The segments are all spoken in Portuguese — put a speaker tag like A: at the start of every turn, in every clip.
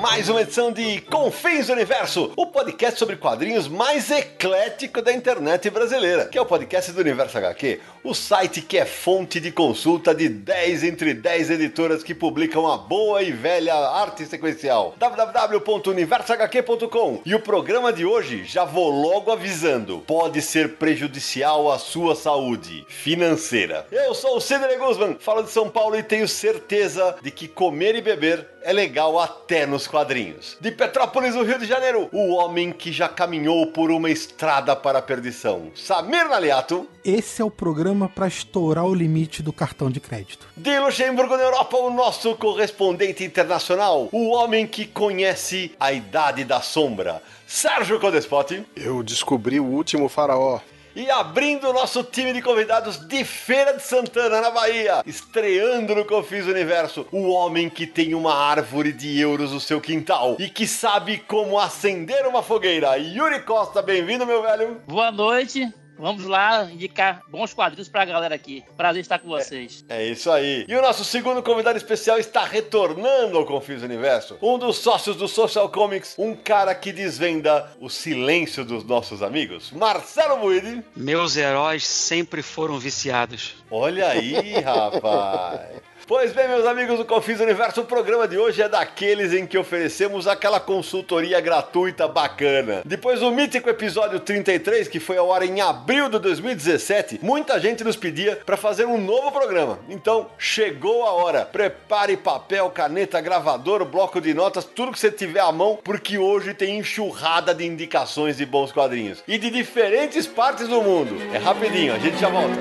A: Mais uma edição de Confins do Universo, o podcast sobre quadrinhos mais eclético da internet brasileira, que é o podcast do Universo HQ, o site que é fonte de consulta de 10 entre 10 editoras que publicam a boa e velha arte sequencial. www.universohq.com. E o programa de hoje, já vou logo avisando, pode ser prejudicial à sua saúde financeira. Eu sou o Sidney Guzman, falo de São Paulo e tenho certeza de que comer e beber é legal até nos quadrinhos. De Petrópolis, no Rio de Janeiro, o homem que já caminhou por uma estrada para a perdição. Samir Naliato.
B: Esse é o programa para estourar o limite do cartão de crédito.
A: De Luxemburgo, na Europa, o nosso correspondente internacional, o homem que conhece a Idade da Sombra. Sérgio Codespot.
C: Eu descobri o último faraó.
A: E abrindo o nosso time de convidados de Feira de Santana, na Bahia, estreando no Confis Universo, o homem que tem uma árvore de euros no seu quintal e que sabe como acender uma fogueira. Yuri Costa, bem-vindo, meu velho.
D: Boa noite. Vamos lá indicar bons quadrinhos pra galera aqui. Prazer estar com vocês.
A: É, é, isso aí. E o nosso segundo convidado especial está retornando ao Confis Universo. Um dos sócios do Social Comics, um cara que desvenda o silêncio dos nossos amigos, Marcelo Buide.
E: Meus heróis sempre foram viciados.
A: Olha aí, rapaz. Pois bem, meus amigos do Confins Universo, o programa de hoje é daqueles em que oferecemos aquela consultoria gratuita bacana. Depois do mítico episódio 33, que foi ao ar em abril de 2017, muita gente nos pedia para fazer um novo programa. Então, chegou a hora. Prepare papel, caneta, gravador, bloco de notas, tudo que você tiver à mão, porque hoje tem enxurrada de indicações de bons quadrinhos e de diferentes partes do mundo. É rapidinho, a gente já volta.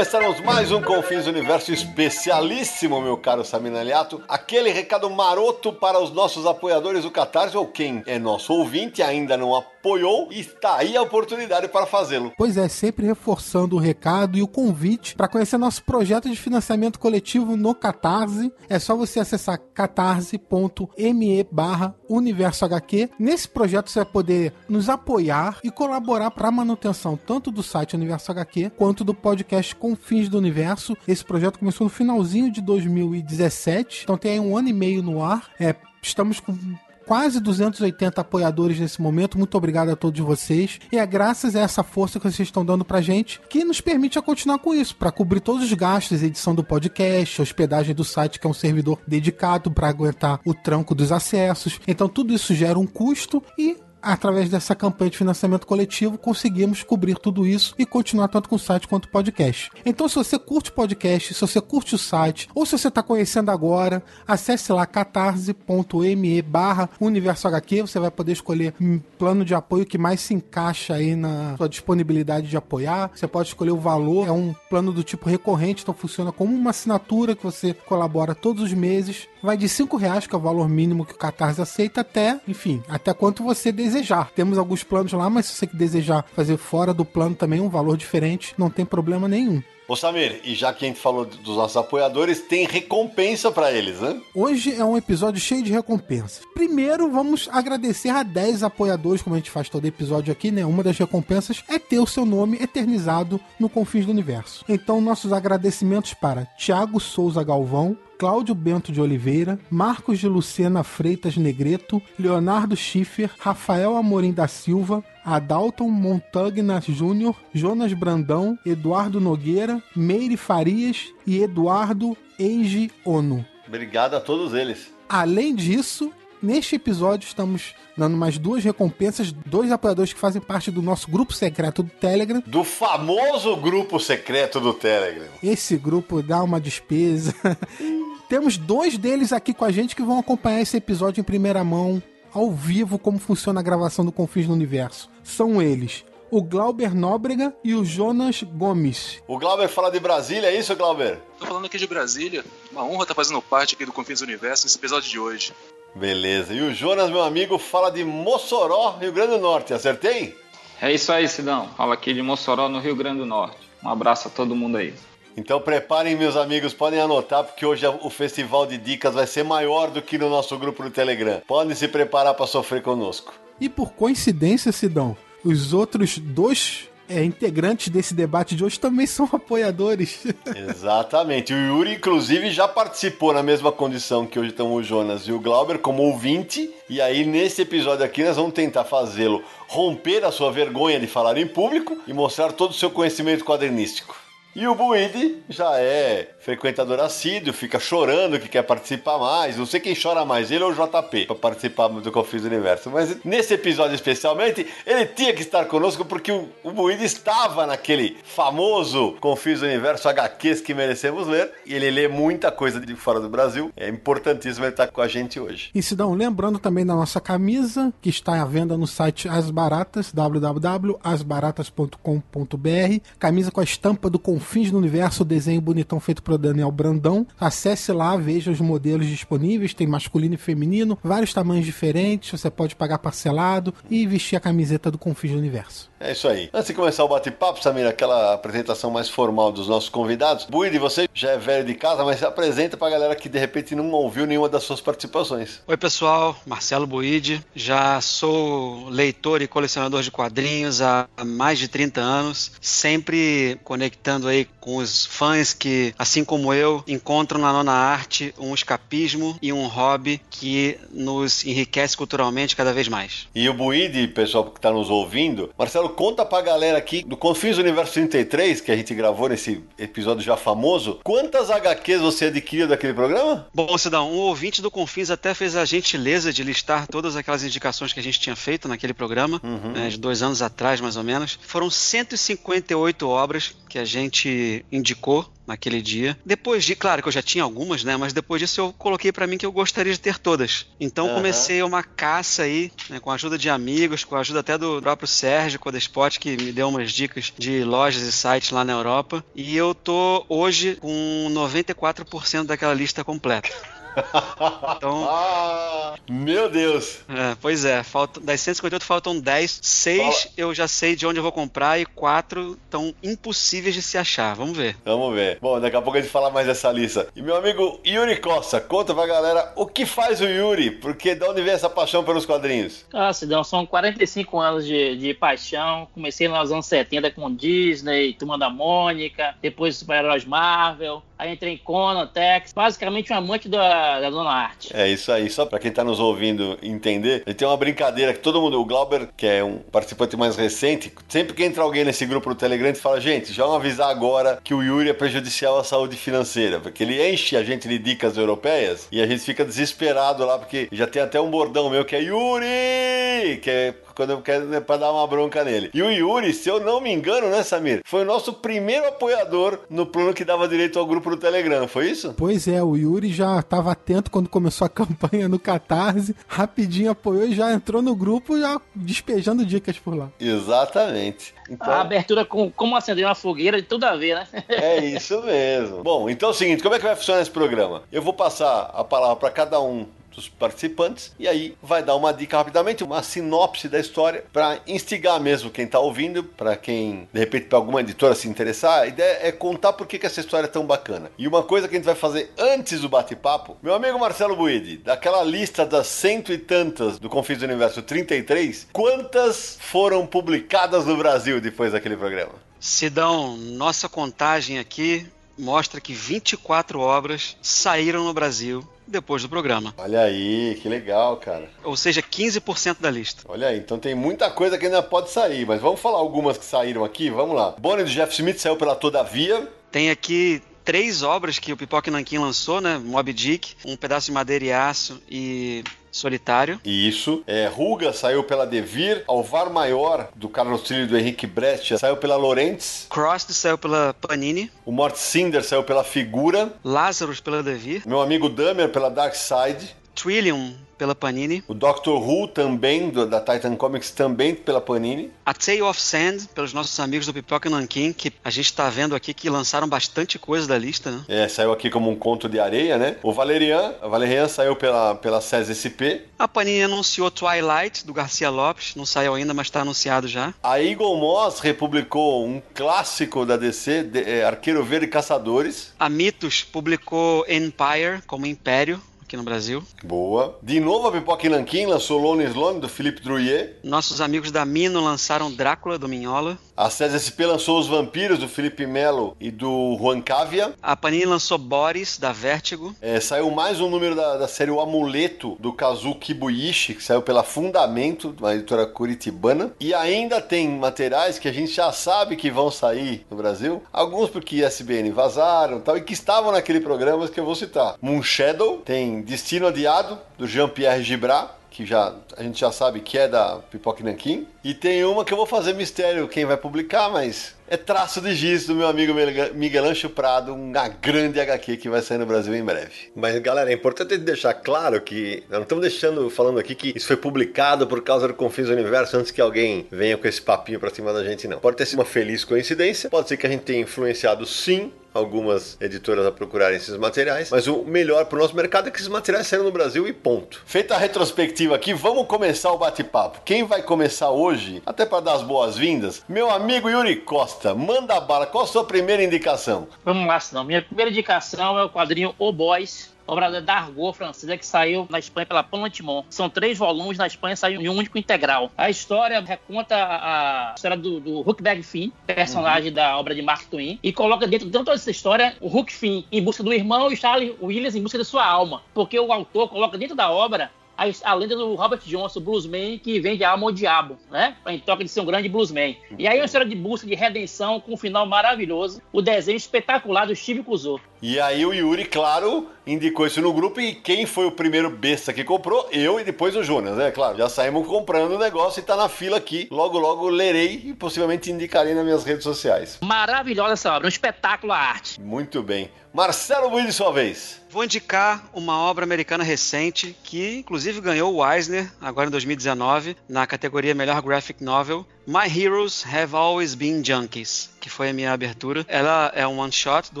A: Começarmos mais um Confins Universo especialíssimo, meu caro Samir Aliato. Aquele recado maroto para os nossos apoiadores do Catarse, ou quem é nosso ouvinte ainda não apoiou, está aí a oportunidade para fazê-lo.
B: Pois é, sempre reforçando o recado e o convite para conhecer nosso projeto de financiamento coletivo no Catarse. É só você acessar catarse.me barra Universo HQ. Nesse projeto você vai poder nos apoiar e colaborar para a manutenção tanto do site Universo HQ quanto do podcast com Confins do Universo. Esse projeto começou no finalzinho de 2017, então tem aí um ano e meio no ar. É, estamos com quase 280 apoiadores nesse momento. Muito obrigado a todos vocês. E é graças a essa força que vocês estão dando pra gente que nos permite a continuar com isso, para cobrir todos os gastos, edição do podcast, hospedagem do site, que é um servidor dedicado para aguentar o tranco dos acessos. Então tudo isso gera um custo e através dessa campanha de financiamento coletivo, conseguimos cobrir tudo isso e continuar tanto com o site quanto o podcast. Então, se você curte o podcast, se você curte o site, ou se você está conhecendo agora, acesse lá catarse.me barra universo HQ, você vai poder escolher um plano de apoio que mais se encaixa aí na sua disponibilidade de apoiar. Você pode escolher o valor, é um plano do tipo recorrente, então funciona como uma assinatura que você colabora todos os meses. Vai de 5 reais, que é o valor mínimo que o Catarse aceita, até, enfim, até quanto você desejar. Temos alguns planos lá, mas se você desejar fazer fora do plano também um valor diferente, não tem problema nenhum.
A: Ô Samir, e já que a gente falou dos nossos apoiadores, tem recompensa para eles, né?
B: Hoje é um episódio cheio de recompensas. Primeiro, vamos agradecer a 10 apoiadores, como a gente faz todo episódio aqui, né? Uma das recompensas é ter o seu nome eternizado no Confins do Universo. Então, nossos agradecimentos para Tiago Souza Galvão, Cláudio Bento de Oliveira, Marcos de Lucena Freitas Negreto, Leonardo Schiffer, Rafael Amorim da Silva, Adalton Montagna Júnior, Jonas Brandão, Eduardo Nogueira, Meire Farias e Eduardo Eiji Ono.
A: Obrigado a todos eles.
B: Além disso, Neste episódio, estamos dando mais duas recompensas, dois apoiadores que fazem parte do nosso grupo secreto do Telegram.
A: Do famoso grupo secreto do Telegram.
B: Esse grupo dá uma despesa. Temos dois deles aqui com a gente que vão acompanhar esse episódio em primeira mão, ao vivo, como funciona a gravação do Confins no Universo. São eles, o Glauber Nóbrega e o Jonas Gomes.
A: O Glauber fala de Brasília, é isso, Glauber?
F: Tô falando aqui de Brasília. Uma honra estar fazendo parte aqui do Confins do Universo nesse episódio de hoje.
A: Beleza. E o Jonas, meu amigo, fala de Mossoró, Rio Grande do Norte. Acertei?
G: É isso aí, Sidão. Fala aqui de Mossoró, no Rio Grande do Norte. Um abraço a todo mundo aí.
A: Então preparem, meus amigos, podem anotar, porque hoje o festival de dicas vai ser maior do que no nosso grupo no Telegram. Podem se preparar para sofrer conosco.
B: E por coincidência, Sidão, os outros dois é, integrantes desse debate de hoje também são apoiadores.
A: Exatamente. O Yuri, inclusive, já participou na mesma condição que hoje estão o Jonas e o Glauber como ouvinte. E aí, nesse episódio aqui, nós vamos tentar fazê-lo romper a sua vergonha de falar em público e mostrar todo o seu conhecimento quadrinístico. E o Buide já é frequentador assíduo, fica chorando que quer participar mais. Não sei quem chora mais, ele ou o JP, para participar do Confis Universo. Mas nesse episódio especialmente, ele tinha que estar conosco porque o, o estava naquele famoso Confis Universo HQs que merecemos ler. E ele lê muita coisa de fora do Brasil. É importantíssimo ele estar com a gente hoje.
B: E Sidão, lembrando também da nossa camisa, que está à venda no site As Baratas, www.asbaratas.com.br. Camisa com a estampa do Confins do Universo, desenho bonitão feito por Daniel Brandão. Acesse lá, veja os modelos disponíveis, tem masculino e feminino, vários tamanhos diferentes, você pode pagar parcelado e vestir a camiseta do Confins do Universo.
A: É isso aí. Antes de começar o bate-papo, Samir, aquela apresentação mais formal dos nossos convidados, Buide, você já é velho de casa, mas se apresenta pra galera que de repente não ouviu nenhuma das suas participações.
E: Oi, pessoal. Marcelo Buide. Já sou leitor e colecionador de quadrinhos há mais de 30 anos, sempre conectando aí com os fãs que, assim como eu, encontram na nona arte um escapismo e um hobby que nos enriquece culturalmente cada vez mais.
A: E o Buide, pessoal que está nos ouvindo, Marcelo, conta pra galera aqui do Confins Universo 33, que a gente gravou nesse episódio já famoso, quantas HQs você adquiriu daquele programa?
E: Bom, Cidão, um ouvinte do Confins até fez a gentileza de listar todas aquelas indicações que a gente tinha feito naquele programa,
A: Uhum.
E: né, de dois anos atrás, mais ou menos. Foram 158 obras que a gente indicou naquele dia. Depois de, claro que eu já tinha algumas, né? Mas depois disso eu coloquei pra mim que eu gostaria de ter todas. Então
A: Aham.
E: comecei uma caça aí, né, com a ajuda de amigos, com a ajuda até do próprio Sérgio Codespot, que me deu umas dicas de lojas e sites lá na Europa. E eu tô hoje com 94% daquela lista completa. Então,
A: Ah, meu Deus!
E: é, pois é, falta, das 158 faltam 10. 6
A: Fala.
E: eu já sei de onde eu vou comprar e 4 estão impossíveis de se achar. Vamos ver.
A: Vamos ver. Bom, daqui a pouco a gente fala mais dessa lista. E meu amigo Yuri Costa, conta pra galera o que faz o Yuri, porque de onde vem essa paixão pelos quadrinhos?
D: Ah, Sidão, são 45 anos de, de paixão. Comecei nos anos 70 com Disney, Turma da Mônica, depois Super-Heróis Marvel. Aí entrei em Conan, Tex. Basicamente um amante da, da Dona Arte.
A: É isso aí, só pra quem tá nos ouvindo entender, ele tem uma brincadeira que todo mundo, o Glauber, que é um participante mais recente, sempre que entra alguém nesse grupo do Telegram, ele fala, gente, já vamos avisar agora que o Yuri é prejudicial à saúde financeira, porque ele enche a gente de dicas europeias e a gente fica desesperado lá, porque já tem até um bordão meu que é Yuri, que é quando eu quero né, pra dar uma bronca nele. E o Yuri, se eu não me engano, né, Samir, foi o nosso primeiro apoiador no plano que dava direito ao grupo do Telegram, foi isso?
B: Pois é, o Yuri já estava atento quando começou a campanha no Catarse, rapidinho apoiou e já entrou no grupo já despejando dicas por lá.
A: Exatamente. Então,
D: A abertura com como acender uma fogueira, de tudo a ver, né?
A: É isso mesmo. Bom, então é o seguinte, como é que vai funcionar esse programa? Eu vou passar a palavra para cada um dos participantes e aí vai dar uma dica rapidamente, uma sinopse da história para instigar mesmo quem tá ouvindo, para quem de repente para alguma editora se interessar. A ideia é contar por que, que essa história é tão bacana. E uma coisa que a gente vai fazer antes do bate-papo, meu amigo Marcelo Buide, daquela lista das cento e tantas do Confis do Universo 33, quantas foram publicadas no Brasil depois daquele programa?
E: Sidão, nossa contagem aqui mostra que 24 obras saíram no Brasil depois do programa.
A: Olha aí, que legal, cara.
E: Ou seja, 15% da lista.
A: Olha aí, então tem muita coisa que ainda pode sair, mas vamos falar algumas que saíram aqui, vamos lá. Bonnie do Jeff Smith saiu pela Todavia.
E: Tem aqui três obras que o Pipoca Nankin lançou, né? Mob Dick, Um Pedaço de Madeira e Aço e Solitário.
A: Isso. É, Ruga saiu pela Devir. Alvar Maior, do Carlos Trilho e do Henrique Brecht, saiu pela Lorentz.
E: Crossed saiu pela Panini.
A: O Mort Cinder saiu pela Figura.
E: Lazarus pela Devir.
A: Meu amigo Damer pela Dark Side.
E: Trillium pela Panini.
A: O Doctor Who também, do, da Titan Comics, também pela Panini.
E: A Tale of Sand, pelos nossos amigos do Pipoca Nankin, que a gente tá vendo aqui que lançaram bastante coisa da lista, né?
A: É, saiu aqui como um conto de areia, né? O Valerian, a Valerian saiu pela, pela SES SP.
E: A Panini anunciou Twilight, do Garcia Lopes, não saiu ainda, mas tá anunciado já.
A: A Eagle Moss republicou um clássico da DC, de, é, Arqueiro Verde e Caçadores.
E: A Mitos publicou Empire, como Império, aqui no Brasil.
A: Boa. De novo a Pipoca Nankin lançou Lone Sloane, do Philippe Drouillet.
E: Nossos amigos da Mino lançaram Drácula, do Minhola.
A: A CSSP lançou Os Vampiros, do Felipe Melo e do Juan Cavia.
E: A Panini lançou Boris, da Vertigo.
A: É, saiu mais um número da, da série O Amuleto, do Kazu Kibuishi, que saiu pela Fundamento, uma editora curitibana. E ainda tem materiais que a gente já sabe que vão sair no Brasil. Alguns porque ISBN vazaram tal, e que estavam naquele programa que eu vou citar. Moon Shadow, tem Destino Adiado, do Jean-Pierre Gibrat que já a gente já sabe que é da Pipoca Nankin. E tem uma que eu vou fazer mistério quem vai publicar, mas é traço de giz do meu amigo Miguel Ancho Prado, uma grande HQ que vai sair no Brasil em breve. Mas galera, é importante deixar claro que nós não estamos deixando falando aqui que isso foi publicado por causa do Confins do Universo antes que alguém venha com esse papinho pra cima da gente, não. Pode ter sido uma feliz coincidência, pode ser que a gente tenha influenciado sim algumas editoras a procurarem esses materiais, mas o melhor para o nosso mercado é que esses materiais saíram no Brasil e ponto. Feita a retrospectiva aqui, vamos começar o bate-papo. Quem vai começar hoje, até para dar as boas-vindas, meu amigo Yuri Costa, manda bala, qual a sua primeira indicação?
D: Vamos lá, senão. Minha primeira indicação é o quadrinho O Boys, obra da Argot francesa que saiu na Espanha pela Pantimon. São três volumes, na Espanha saiu em um único integral. A história reconta a, história do, do Huckberg Finn, personagem uhum. da obra de Mark Twain, e coloca dentro de toda essa história o Huck Finn em busca do irmão e Charlie Williams em busca da sua alma. Porque o autor coloca dentro da obra a, a, lenda do Robert Johnson, bluesman que vende a alma ao diabo, né? Em toque de ser um grande bluesman. E aí é uma história de busca de redenção com um final maravilhoso, o desenho espetacular do Steve Kuzo.
A: E aí o Yuri, claro, indicou isso no grupo e quem foi o primeiro besta que comprou? Eu e depois o Jonas, né? Claro, já saímos comprando o negócio e tá na fila aqui. Logo, logo lerei e possivelmente indicarei nas minhas redes sociais.
D: Maravilhosa essa obra, um espetáculo à arte.
A: Muito bem. Marcelo Buiz, sua vez.
E: Vou indicar uma obra americana recente que, inclusive, ganhou o Eisner agora em 2019 na categoria Melhor Graphic Novel. My Heroes Have Always Been Junkies, que foi a minha abertura. Ela é um one-shot do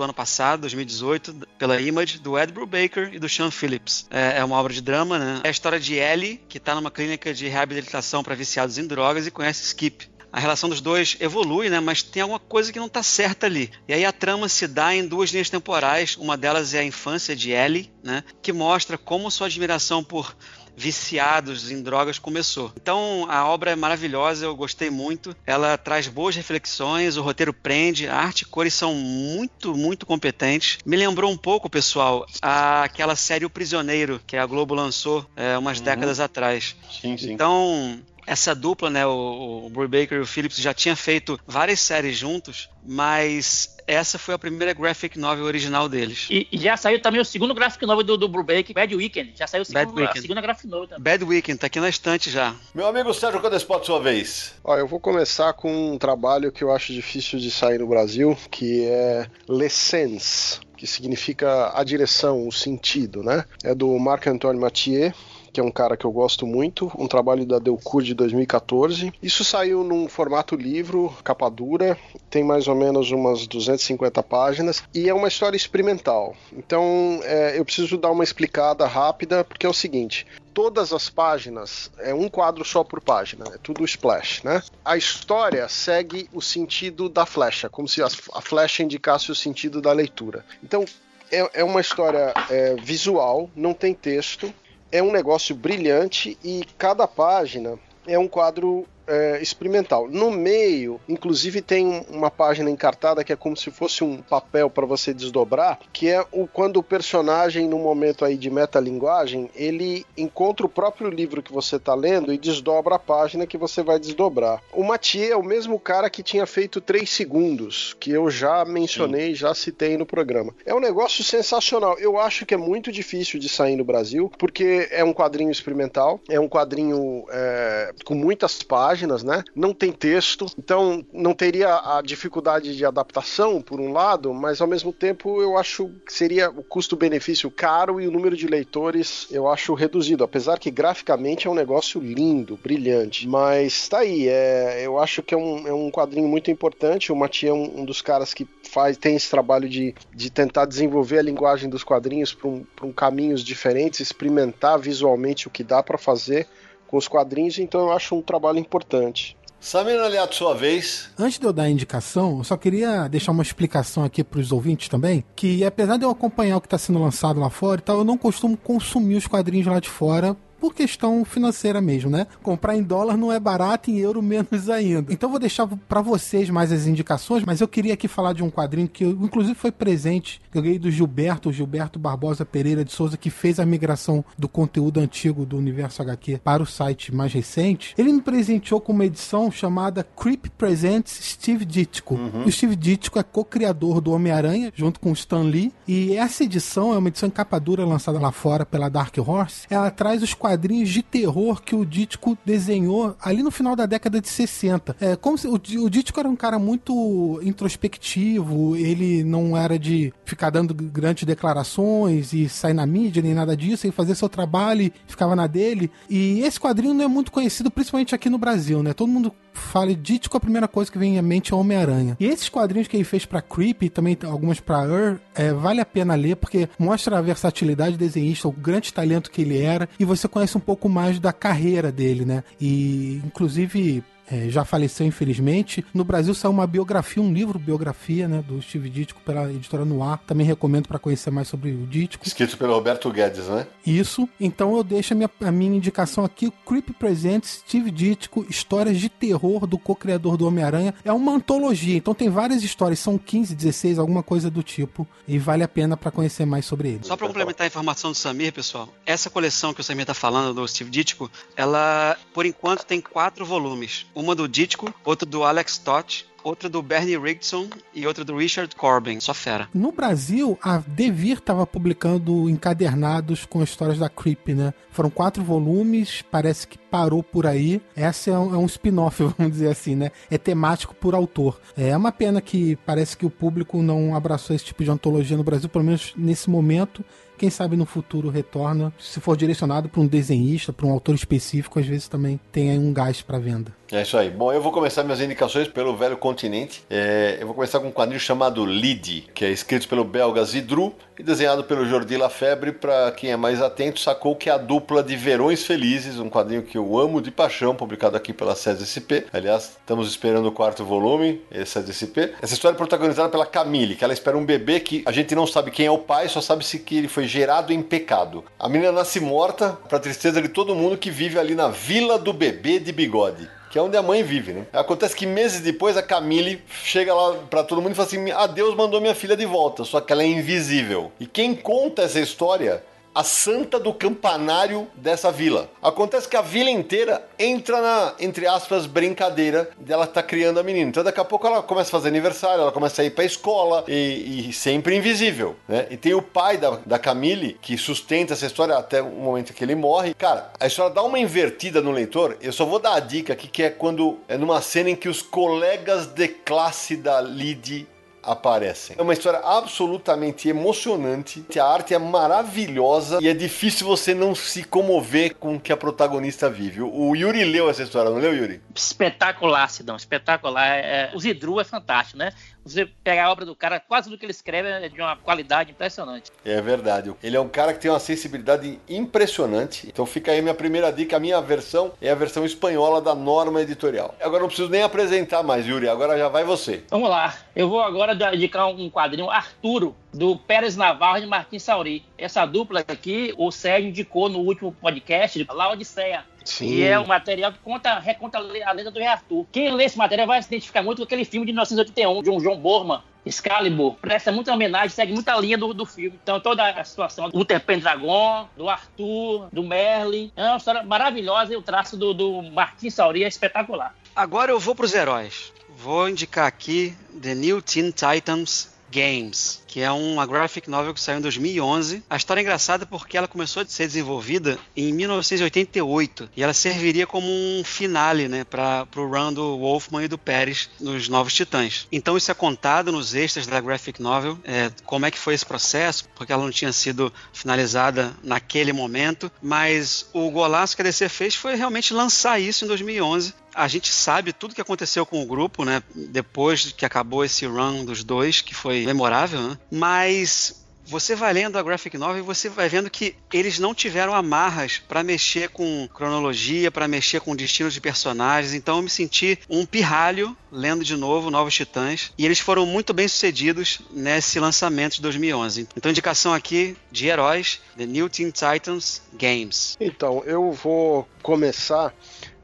E: ano passado, 2018, pela Image, do Ed Brubaker e do Sean Phillips. É, é uma obra de drama, né? É a história de Ellie, que está numa clínica de reabilitação para viciados em drogas e conhece Skip, a relação dos dois evolui, né? Mas tem alguma coisa que não está certa ali. E aí a trama se dá em duas linhas temporais. Uma delas é a infância de Ellie, né? Que mostra como sua admiração por viciados em drogas começou. Então a obra é maravilhosa, eu gostei muito. Ela traz boas reflexões, o roteiro prende, a arte e cores são muito, muito competentes. Me lembrou um pouco, pessoal, aquela série O Prisioneiro que a Globo lançou é, umas uhum. décadas atrás.
A: Sim, sim.
E: Então essa dupla, né, o, o Baker e o Phillips já tinha feito várias séries juntos, mas essa foi a primeira graphic novel original deles.
D: E, e já saiu também o segundo graphic novel do, do Brubaker, Bad Weekend. Já saiu o segundo, Bad a segunda graphic novel também.
E: Bad Weekend, tá aqui na estante já.
A: Meu amigo Sérgio Codespot, sua vez.
C: Ó, eu vou começar com um trabalho que eu acho difícil de sair no Brasil, que é L'Essence que significa a direção, o sentido, né? É do Marc-Antoine Mathieu, que é um cara que eu gosto muito, um trabalho da Delcourt de 2014. Isso saiu num formato livro, capa dura, tem mais ou menos umas 250 páginas e é uma história experimental. Então é, eu preciso dar uma explicada rápida, porque é o seguinte: todas as páginas é um quadro só por página, é tudo splash, né? A história segue o sentido da flecha, como se a, flecha indicasse o sentido da leitura. Então é, é uma história é, visual, não tem texto, é um negócio brilhante e cada página é um quadro é, experimental. No meio, inclusive, tem uma página encartada que é como se fosse um papel para você desdobrar, que é o quando o personagem, no momento aí de metalinguagem, ele encontra o próprio livro que você está lendo e desdobra a página que você vai desdobrar. O Mathieu é o mesmo cara que tinha feito 3 segundos, que eu já mencionei, Sim. já citei no programa. É um negócio sensacional. Eu acho que é muito difícil de sair no Brasil, porque é um quadrinho experimental, é um quadrinho é, com muitas páginas, né? Não tem texto, então não teria a dificuldade de adaptação, por um lado, mas ao mesmo tempo eu acho que seria o custo-benefício caro e o número de leitores eu acho reduzido, apesar que graficamente é um negócio lindo, brilhante. Mas tá aí, é, eu acho que é um, é um quadrinho muito importante. O Matias é um, um dos caras que faz, tem esse trabalho de, de tentar desenvolver a linguagem dos quadrinhos para um, um caminhos diferentes, experimentar visualmente o que dá para fazer com os quadrinhos, então eu acho um trabalho importante.
A: Samir Aliato, sua vez.
B: Antes de eu dar a indicação, eu só queria deixar uma explicação aqui para os ouvintes também, que apesar de eu acompanhar o que está sendo lançado lá fora e tal, eu não costumo consumir os quadrinhos lá de fora por questão financeira mesmo, né? Comprar em dólar não é barato, em euro menos ainda. Então vou deixar para vocês mais as indicações, mas eu queria aqui falar de um quadrinho que eu, inclusive foi presente, eu ganhei do Gilberto, Gilberto Barbosa Pereira de Souza, que fez a migração do conteúdo antigo do Universo HQ para o site mais recente. Ele me presenteou com uma edição chamada Creep Presents Steve Ditko. Uhum. O Steve Ditko é co-criador do Homem-Aranha, junto com o Stan Lee, e essa edição é uma edição em capa dura lançada lá fora pela Dark Horse. Ela traz os quadrinhos quadrinhos de terror que o Dítico desenhou ali no final da década de 60. É, como se, o, o Dítico era um cara muito introspectivo, ele não era de ficar dando grandes declarações e sair na mídia, nem nada disso, ele fazia seu trabalho e ficava na dele. E esse quadrinho não é muito conhecido, principalmente aqui no Brasil, né? Todo mundo fala Dítico, a primeira coisa que vem à mente é Homem-Aranha. E esses quadrinhos que ele fez para Creep e também algumas para Ur, é, vale a pena ler porque mostra a versatilidade desenhista, o grande talento que ele era e você conhece conhece um pouco mais da carreira dele, né? E inclusive é, já faleceu infelizmente. No Brasil saiu uma biografia, um livro biografia, né, do Steve Ditko pela editora Noir. Também recomendo para conhecer mais sobre o Ditko.
A: Escrito pelo Roberto Guedes, né?
B: Isso. Então eu deixo a minha, a minha indicação aqui, Creep Presents, Steve Ditko, histórias de terror do co-criador do Homem-Aranha. É uma antologia, então tem várias histórias, são 15, 16, alguma coisa do tipo, e vale a pena para conhecer mais sobre ele.
E: Só para complementar a informação do Samir, pessoal, essa coleção que o Samir tá falando do Steve Ditko, ela por enquanto tem quatro volumes uma do Ditko, outra do Alex Toth, outra do Bernie Wrightson e outra do Richard Corbin, só fera.
B: No Brasil, a Devir estava publicando encadernados com histórias da Creep, né? Foram quatro volumes, parece que parou por aí. Essa é um, é um spin-off, vamos dizer assim, né? É temático por autor. É uma pena que parece que o público não abraçou esse tipo de antologia no Brasil, pelo menos nesse momento. Quem sabe no futuro retorna. Se for direcionado para um desenhista, para um autor específico, às vezes também tem aí um gás para venda.
A: É isso aí. Bom, eu vou começar minhas indicações pelo velho continente. É, eu vou começar com um quadrinho chamado Lid, que é escrito pelo belga Zidru e desenhado pelo Jordi Lafebre. Para quem é mais atento, sacou que é a dupla de Verões Felizes, um quadrinho que eu amo de paixão, publicado aqui pela SESI-SP. Aliás, estamos esperando o quarto volume, esse SESI-SP. Essa história é protagonizada pela Camille, que ela espera um bebê que a gente não sabe quem é o pai, só sabe se que ele foi gerado em pecado. A menina nasce morta, para tristeza de todo mundo que vive ali na Vila do Bebê de Bigode que é onde a mãe vive, né? Acontece que meses depois a Camille chega lá para todo mundo e fala assim: "Ah, Deus mandou minha filha de volta", só que ela é invisível. E quem conta essa história a santa do campanário dessa vila. Acontece que a vila inteira entra na, entre aspas, brincadeira dela tá criando a menina. Então daqui a pouco ela começa a fazer aniversário, ela começa a ir pra escola e, e sempre invisível, né? E tem o pai da, da Camille que sustenta essa história até o momento que ele morre. Cara, a história dá uma invertida no leitor. Eu só vou dar a dica aqui que é quando é numa cena em que os colegas de classe da Lid aparecem. É uma história absolutamente emocionante, a arte é maravilhosa e é difícil você não se comover com o que a protagonista vive. O Yuri leu essa história, não leu, Yuri?
D: Espetacular, Sidão, espetacular. É, o Zidru é fantástico, né? Você pega a obra do cara, quase tudo que ele escreve é de uma qualidade impressionante.
A: É verdade. Ele é um cara que tem uma sensibilidade impressionante. Então fica aí minha primeira dica. A minha versão é a versão espanhola da norma editorial. Agora não preciso nem apresentar mais, Yuri. Agora já vai você.
D: Vamos lá. Eu vou agora indicar um quadrinho Arturo, do Pérez Navarro e Martins Sauri. Essa dupla aqui, o Sérgio indicou no último podcast, La Odisseia
C: Sim.
D: E é um material que conta, reconta a lenda do Rei Arthur. Quem lê esse material vai se identificar muito com aquele filme de 1981, de um John Borman, Excalibur. Presta muita homenagem, segue muita linha do, do filme. Então, toda a situação do Uther Pendragon, do Arthur, do Merlin. É uma história maravilhosa e o traço do, do Martin Sauri é espetacular.
E: Agora eu vou para os heróis. Vou indicar aqui The New Teen Titans Games, que é uma graphic novel que saiu em 2011. A história é engraçada porque ela começou a ser desenvolvida em 1988 e ela serviria como um finale, né, para o run do Wolfman e do Pérez nos Novos Titãs. Então isso é contado nos extras da graphic novel, é, como é que foi esse processo, porque ela não tinha sido finalizada naquele momento, mas o golaço que a DC fez foi realmente lançar isso em 2011 a gente sabe tudo que aconteceu com o grupo, né? Depois que acabou esse run dos dois, que foi memorável, né? Mas você vai lendo a graphic novel e você vai vendo que eles não tiveram amarras para mexer com cronologia, para mexer com destinos de personagens. Então eu me senti um pirralho lendo de novo Novos Titãs e eles foram muito bem sucedidos nesse lançamento de 2011. Então indicação aqui de heróis, The New Teen Titans Games.
C: Então, eu vou começar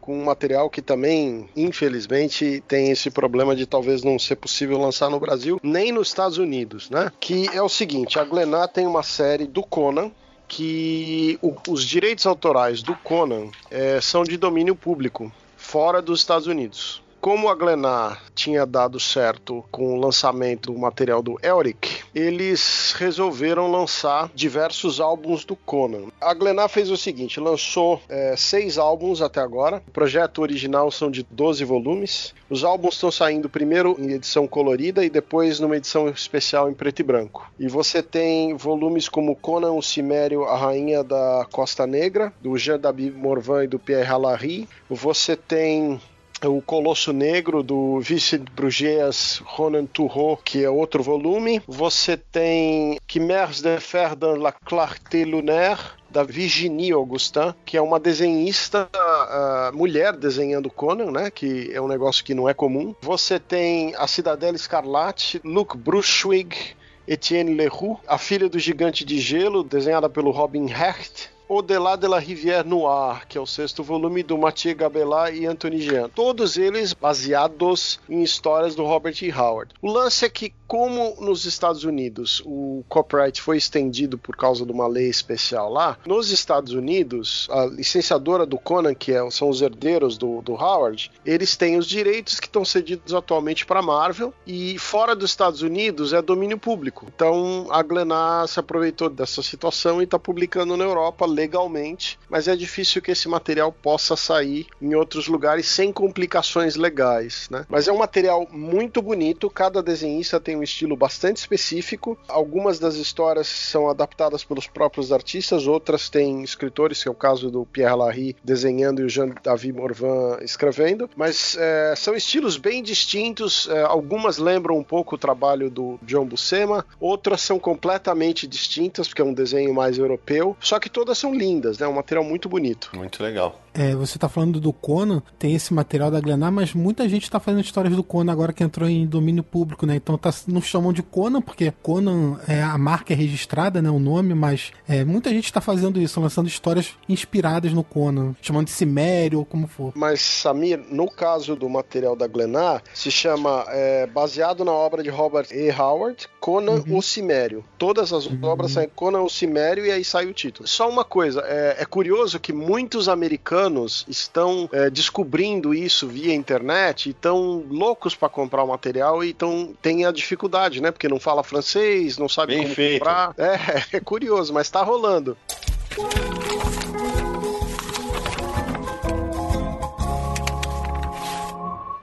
C: com um material que também, infelizmente, tem esse problema de talvez não ser possível lançar no Brasil, nem nos Estados Unidos, né? Que é o seguinte, a Glenar tem uma série do Conan, que o, os direitos autorais do Conan é, são de domínio público, fora dos Estados Unidos como a Glenar tinha dado certo com o lançamento do material do Elric, eles resolveram lançar diversos álbuns do Conan. A Glenar fez o seguinte: lançou é, seis álbuns até agora. O projeto original são de 12 volumes. Os álbuns estão saindo primeiro em edição colorida e depois numa edição especial em preto e branco. E você tem volumes como Conan o Cimério, a Rainha da Costa Negra, do Jean-David Morvan e do Pierre Halary. Você tem o Colosso Negro do Vincent Brugias Ronan Turreau, que é outro volume. Você tem Chimères de Fer dans la Clarté Lunaire, da Virginie Augustin, que é uma desenhista uh, mulher desenhando Conan, né? Que é um negócio que não é comum. Você tem a Cidadela Escarlate, Luc Bruchwig, Etienne Leroux, a filha do gigante de gelo, desenhada pelo Robin Hecht. Au-delà de la Rivière Noire, que é o sexto volume do Mathieu Gabelin e Anthony Jean. Todos eles baseados em histórias do Robert E. Howard. O lance é que, como nos Estados Unidos o copyright foi estendido por causa de uma lei especial lá, nos Estados Unidos, a licenciadora do Conan, que é, são os herdeiros do, do Howard, eles têm os direitos que estão cedidos atualmente para a Marvel e fora dos Estados Unidos é domínio público. Então a Glenar se aproveitou dessa situação e está publicando na Europa legalmente, mas é difícil que esse material possa sair em outros lugares sem complicações legais, né? Mas é um material muito bonito, cada desenhista tem um estilo bastante específico. Algumas das histórias são adaptadas pelos próprios artistas, outras têm escritores, que é o caso do Pierre Larry desenhando e o Jean-David Morvan escrevendo, mas é, são estilos bem distintos, é, algumas lembram um pouco o trabalho do John Buscema, outras são completamente distintas, porque é um desenho mais europeu, só que todas são lindas, né? Um material muito bonito.
A: Muito legal.
B: É, você tá falando do Conan, tem esse material da Glenar, mas muita gente tá fazendo histórias do Conan agora que entrou em domínio público, né? Então tá, não chamam de Conan, porque Conan é a marca é registrada, né? O nome, mas é, muita gente tá fazendo isso, lançando histórias inspiradas no Conan, chamando de Cimério ou como for.
C: Mas, Samir, no caso do material da Glenar, se chama é, baseado na obra de Robert E. Howard, Conan uhum. o Cimério. Todas as uhum. obras saem Conan o Cimério e aí sai o título. Só uma coisa, é, é curioso que muitos americanos estão é, descobrindo isso via internet e estão loucos para comprar o material e tão, tem a dificuldade, né? Porque não fala francês, não sabe
A: Bem
C: como
A: feito.
C: comprar. É, é curioso, mas está rolando.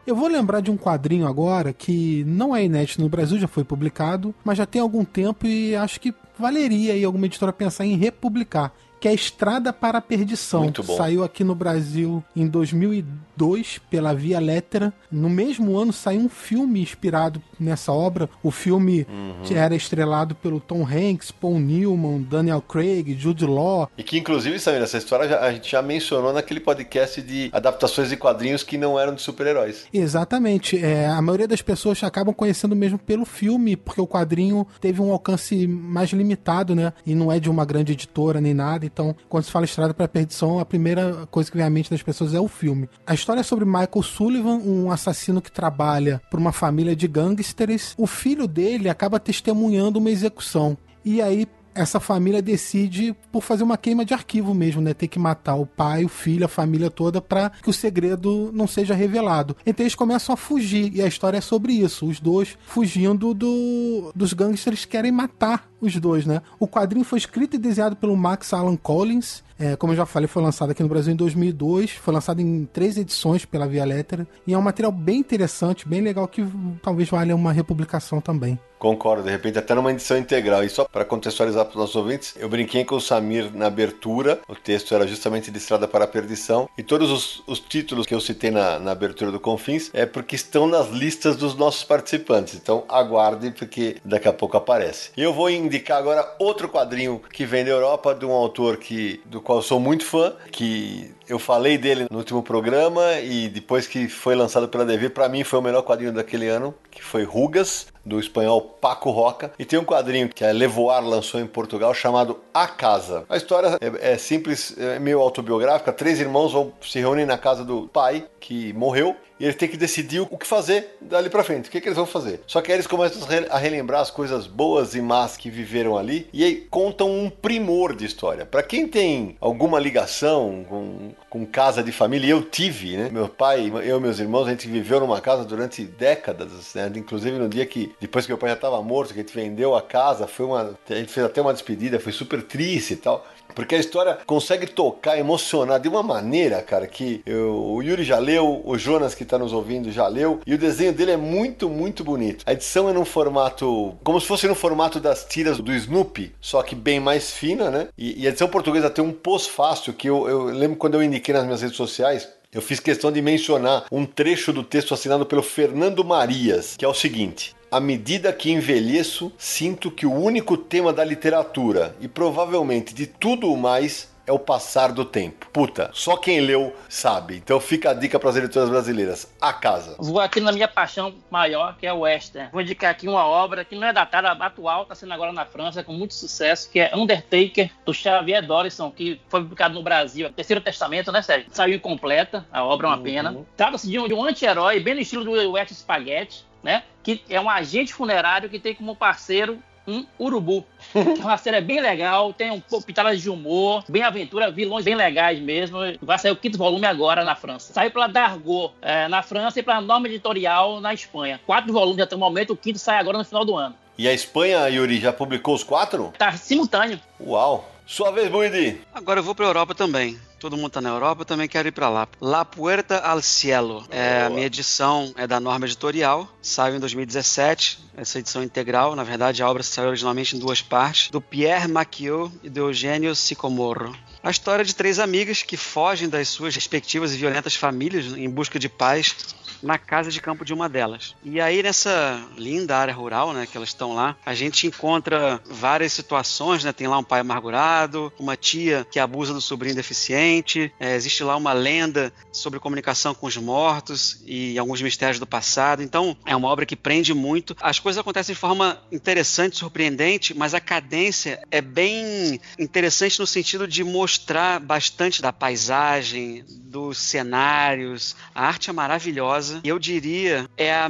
B: Eu vou lembrar de um quadrinho agora que não é inédito no Brasil, já foi publicado, mas já tem algum tempo e acho que valeria aí alguma editora pensar em republicar que é Estrada para a Perdição.
A: Muito bom.
B: Saiu aqui no Brasil em 2002 pela Via Lettera. No mesmo ano saiu um filme inspirado nessa obra. O filme
A: Uhum.
B: era estrelado pelo Tom Hanks, Paul Newman, Daniel Craig, Jude Law.
A: E que, inclusive, Samir, essa história já- a gente já mencionou naquele podcast de adaptações de quadrinhos que não eram de super-heróis.
B: Exatamente. É, a maioria das pessoas acabam conhecendo mesmo pelo filme, porque o quadrinho teve um alcance mais limitado, né? E não é de uma grande editora nem nada. Então, quando se fala Estrada para a Perdição, a primeira coisa que vem à mente das pessoas é o filme. A história é sobre Michael Sullivan, um assassino que trabalha por uma família de gangsters. O filho dele acaba testemunhando uma execução. E aí essa família decide por fazer uma queima de arquivo mesmo, né? Ter que matar o pai, o filho, a família toda para que o segredo não seja revelado. Então eles começam a fugir e a história é sobre isso, os dois fugindo do dos gangsters que querem matar os dois, né? O quadrinho foi escrito e desenhado pelo Max Alan Collins. É, como eu já falei, foi lançado aqui no Brasil em 2002. Foi lançado em três edições pela Via Lettera. E é um material bem interessante, bem legal, que talvez valha uma republicação também.
A: Concordo, de repente até numa edição integral. E só para contextualizar para os nossos ouvintes, eu brinquei com o Samir na abertura, o texto era justamente de Estrada para a Perdição, e todos os, os títulos que eu citei na, na, abertura do Confins é porque estão nas listas dos nossos participantes. Então aguarde, porque daqui a pouco aparece. E eu vou indicar agora outro quadrinho que vem da Europa, de um autor que, do qual sou muito fã, que eu falei dele no último programa e depois que foi lançado pela DV, para mim foi o melhor quadrinho daquele ano, que foi Rugas, do espanhol Paco Roca. E tem um quadrinho que a Levoar lançou em Portugal chamado A Casa. A história é, é simples, é meio autobiográfica. Três irmãos vão se reunir na casa do pai que morreu e eles têm que decidir o que fazer dali para frente, o que, que, eles vão fazer. Só que aí eles começam a relembrar as coisas boas e más que viveram ali e aí contam um primor de história. Para quem tem alguma ligação com, com casa de família, eu tive, né? Meu pai, eu e meus irmãos, a gente viveu numa casa durante décadas, né? inclusive no dia que, depois que meu pai já estava morto, que a gente vendeu a casa, foi uma, a gente fez até uma despedida, foi super triste e tal. Porque a história consegue tocar, emocionar de uma maneira, cara, que eu, o Yuri já leu, o Jonas que tá nos ouvindo já leu, e o desenho dele é muito, muito bonito. A edição é num formato, como se fosse no formato das tiras do Snoopy, só que bem mais fina, né? E, e a edição portuguesa tem um pós-fácil que eu, eu lembro quando eu indiquei nas minhas redes sociais, eu fiz questão de mencionar um trecho do texto assinado pelo Fernando Marias, que é o seguinte: à medida que envelheço, sinto que o único tema da literatura e provavelmente de tudo o mais é o passar do tempo. Puta, só quem leu sabe. Então fica a dica para as editoras brasileiras. A casa.
D: Vou aqui na minha paixão maior, que é o western. Vou indicar aqui uma obra que não é datada, atual, está sendo agora na França com muito sucesso, que é Undertaker, do Xavier Dorison, que foi publicado no Brasil. Terceiro Testamento, né, Sérgio? Saiu incompleta, a obra é uma uhum. pena. Trata-se de um, de um anti-herói, bem no estilo do West Spaghetti, né? Que é um agente funerário que tem como parceiro um urubu. é uma série bem legal, tem um pitada de humor, bem aventura, vilões bem legais mesmo. Vai sair o quinto volume agora na França. Saiu pela Dargo é, na França e pela Norma Editorial na Espanha. Quatro volumes até o momento, o quinto sai agora no final do ano.
A: E a Espanha, Yuri, já publicou os quatro?
D: Tá simultâneo.
A: Uau! Sua vez, Buidi.
E: Agora eu vou pra Europa também todo mundo tá na Europa, eu também quero ir para lá. La Puerta al Cielo. É, a minha edição é da Norma Editorial, saiu em 2017, essa edição integral. Na verdade, a obra saiu originalmente em duas partes, do Pierre Macchio e do Eugênio Sicomorro. A história de três amigas que fogem das suas respectivas e violentas famílias em busca de paz na casa de campo de uma delas. E aí nessa linda área rural, né, que elas estão lá, a gente encontra várias situações, né? Tem lá um pai amargurado, uma tia que abusa do sobrinho deficiente, é, existe lá uma lenda sobre comunicação com os mortos e alguns mistérios do passado. Então é uma obra que prende muito. As coisas acontecem de forma interessante, surpreendente, mas a cadência é bem interessante no sentido de mostrar bastante da paisagem, dos cenários. A arte é maravilhosa e eu diria é a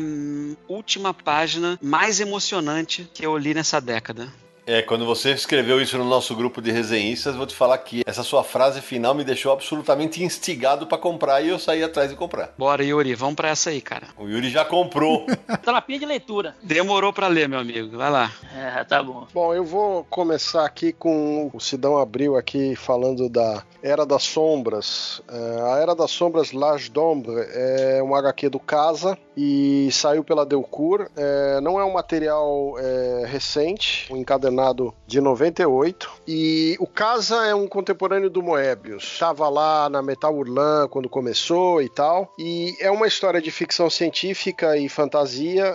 E: última página mais emocionante que eu li nessa década.
A: É, quando você escreveu isso no nosso grupo de resenhistas, vou te falar que essa sua frase final me deixou absolutamente instigado para comprar e eu saí atrás de comprar.
E: Bora, Yuri, vamos para essa aí, cara.
A: O Yuri já comprou.
D: Terapia de leitura.
E: Demorou para ler, meu amigo. Vai lá.
D: É, tá bom.
C: Bom, eu vou começar aqui com o Sidão abriu aqui falando da Era das Sombras. É, a Era das Sombras, L'Age d'Ombre, é um HQ do Casa e saiu pela Delcourt. É, não é um material é, recente, um encadernado de 98. E o Casa é um contemporâneo do Moebius. Estava lá na Metal Urlan quando começou e tal. E é uma história de ficção científica e fantasia.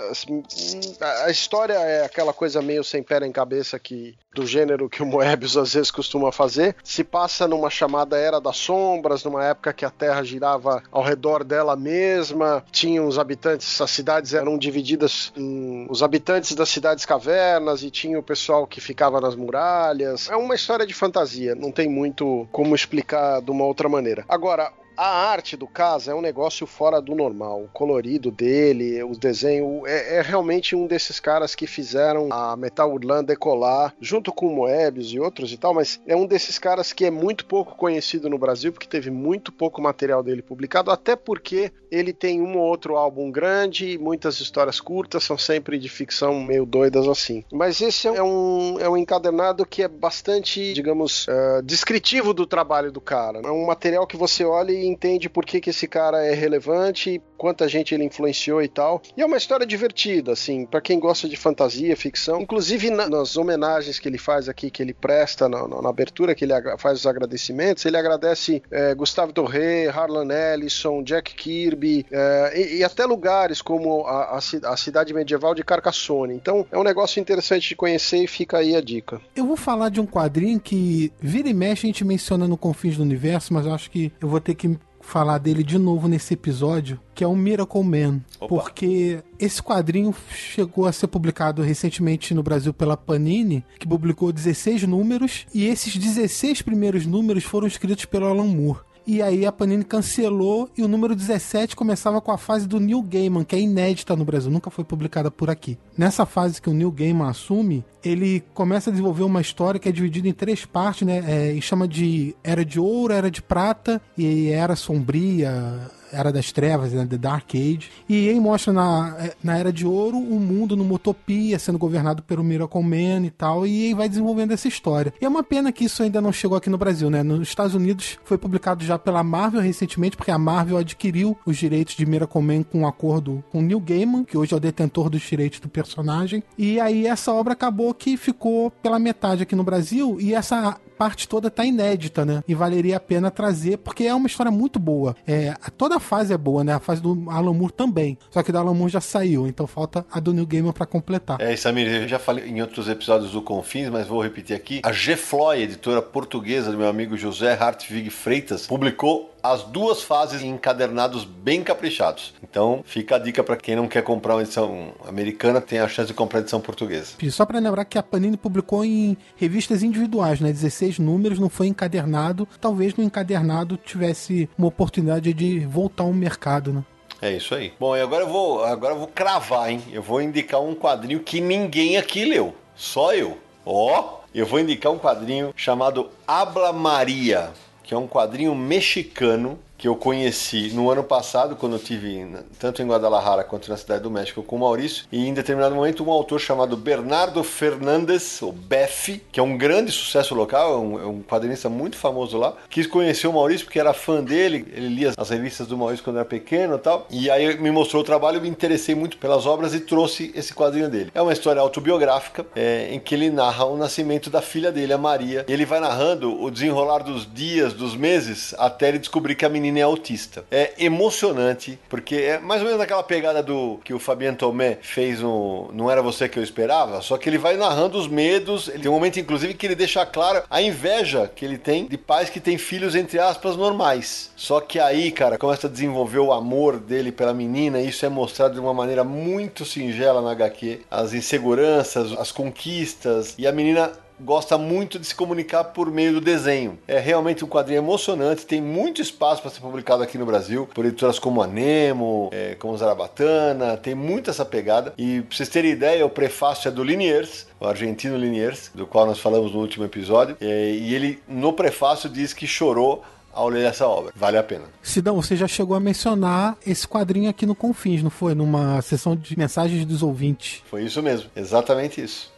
C: A história é aquela coisa meio sem pé em cabeça que do gênero que o Moebius às vezes costuma fazer. Se passa numa chamada Era das Sombras, numa época que a Terra girava ao redor dela mesma. Tinha os habitantes, as cidades eram divididas em os habitantes das cidades cavernas e tinha o pessoal que ficava nas muralhas. É uma história de fantasia, não tem muito como explicar de uma outra maneira. Agora, a arte do Casa é um negócio fora do normal. O colorido dele, os desenhos, é, é, realmente um desses caras que fizeram a Metal Urlan decolar, junto com o Moebius e outros e tal, mas é um desses caras que é muito pouco conhecido no Brasil, porque teve muito pouco material dele publicado, até porque ele tem um ou outro álbum grande, muitas histórias curtas, são sempre de ficção meio doidas assim. Mas esse é um, é um encadernado que é bastante, digamos, uh, descritivo do trabalho do cara. É um material que você olha e entende por que, que esse cara é relevante, quanta gente ele influenciou e tal. E é uma história divertida, assim, para quem gosta de fantasia, ficção. Inclusive na, nas homenagens que ele faz aqui, que ele presta na, na, na abertura, que ele faz os agradecimentos, ele agradece é, Gustavo Doré, Harlan Ellison, Jack Kirby é, e, e, até lugares como a, a, a, cidade medieval de Carcassonne. Então é um negócio interessante de conhecer e fica aí a dica.
B: Eu vou falar de um quadrinho que vira e mexe a gente menciona no Confins do Universo, mas eu acho que eu vou ter que falar dele de novo nesse episódio, que é o Miracle Man. Opa. Porque esse quadrinho chegou a ser publicado recentemente no Brasil pela Panini, que publicou 16 números, e esses 16 primeiros números foram escritos pelo Alan Moore. E aí a Panini cancelou e o número 17 começava com a fase do Neil Gaiman, que é inédita no Brasil, nunca foi publicada por aqui. Nessa fase que o Neil Gaiman assume, ele começa a desenvolver uma história que é dividida em três partes, né? É, e chama de Era de Ouro, Era de Prata e Era Sombria, era das Trevas, né, The Dark Age. E aí mostra na, é, na Era de Ouro o mundo numa utopia, sendo governado pelo Miracle Man e tal, e aí vai desenvolvendo essa história. E é uma pena que isso ainda não chegou aqui no Brasil, né? Nos Estados Unidos foi publicado já pela Marvel recentemente, porque a Marvel adquiriu os direitos de Miracle Man com um acordo com Neil Gaiman, que hoje é o detentor dos direitos do personagem. E aí essa obra acabou que ficou pela metade aqui no Brasil, e essa parte toda tá inédita, né? E valeria a pena trazer, porque é uma história muito boa. É, toda a fase é boa, né? A fase do Alan Moore também. Só que da Alan Moore já saiu, então falta a do New Gamer para completar.
A: É, Samir, eu já falei em outros episódios do Confins, mas vou repetir aqui. A G-Floy, editora portuguesa do meu amigo José Hartvig Freitas, publicou as duas fases em encadernados bem caprichados. Então, fica a dica para quem não quer comprar uma edição americana, tem a chance de comprar a edição portuguesa.
B: E só para lembrar que a Panini publicou em revistas individuais, né? 16 números, não foi encadernado. Talvez no encadernado tivesse uma oportunidade de voltar ao mercado, né?
A: É isso aí. Bom, e agora eu vou, agora eu vou cravar, hein? Eu vou indicar um quadrinho que ninguém aqui leu, só eu. Ó, oh, eu vou indicar um quadrinho chamado Habla Maria que é um quadrinho mexicano que eu conheci no ano passado, quando eu tive tanto em Guadalajara quanto na cidade do México com o Maurício, e em determinado momento um autor chamado Bernardo Fernandes, ou Beff, que é um grande sucesso local, é um, é um quadrinista muito famoso lá, quis conhecer o Maurício porque era fã dele, ele lia as revistas do Maurício quando era pequeno e tal, e aí me mostrou o trabalho, eu me interessei muito pelas obras e trouxe esse quadrinho dele. É uma história autobiográfica é, em que ele narra o nascimento da filha dele, a Maria, e ele vai narrando o desenrolar dos dias, dos meses, até ele descobrir que a menina menina é autista. É emocionante, porque é mais ou menos aquela pegada do que o Fabien Tomé fez no Não Era Você Que Eu Esperava, só que ele vai narrando os medos. Ele tem um momento, inclusive, que ele deixa claro a inveja que ele tem de pais que têm filhos, entre aspas, normais. Só que aí, cara, começa a desenvolver o amor dele pela menina, e isso é mostrado de uma maneira muito singela na HQ. As inseguranças, as conquistas, e a menina gosta muito de se comunicar por meio do desenho. É realmente um quadrinho emocionante, tem muito espaço para ser publicado aqui no Brasil, por editoras como a Nemo, é, como Zarabatana, tem muito essa pegada. E pra vocês terem ideia, o prefácio é do Liniers, o argentino Liniers, do qual nós falamos no último episódio, é, e ele no prefácio diz que chorou ao ler essa obra. Vale a pena.
B: Sidão, você já chegou a mencionar esse quadrinho aqui no Confins, não foi? Numa sessão de mensagens dos ouvintes.
A: Foi isso mesmo, exatamente isso.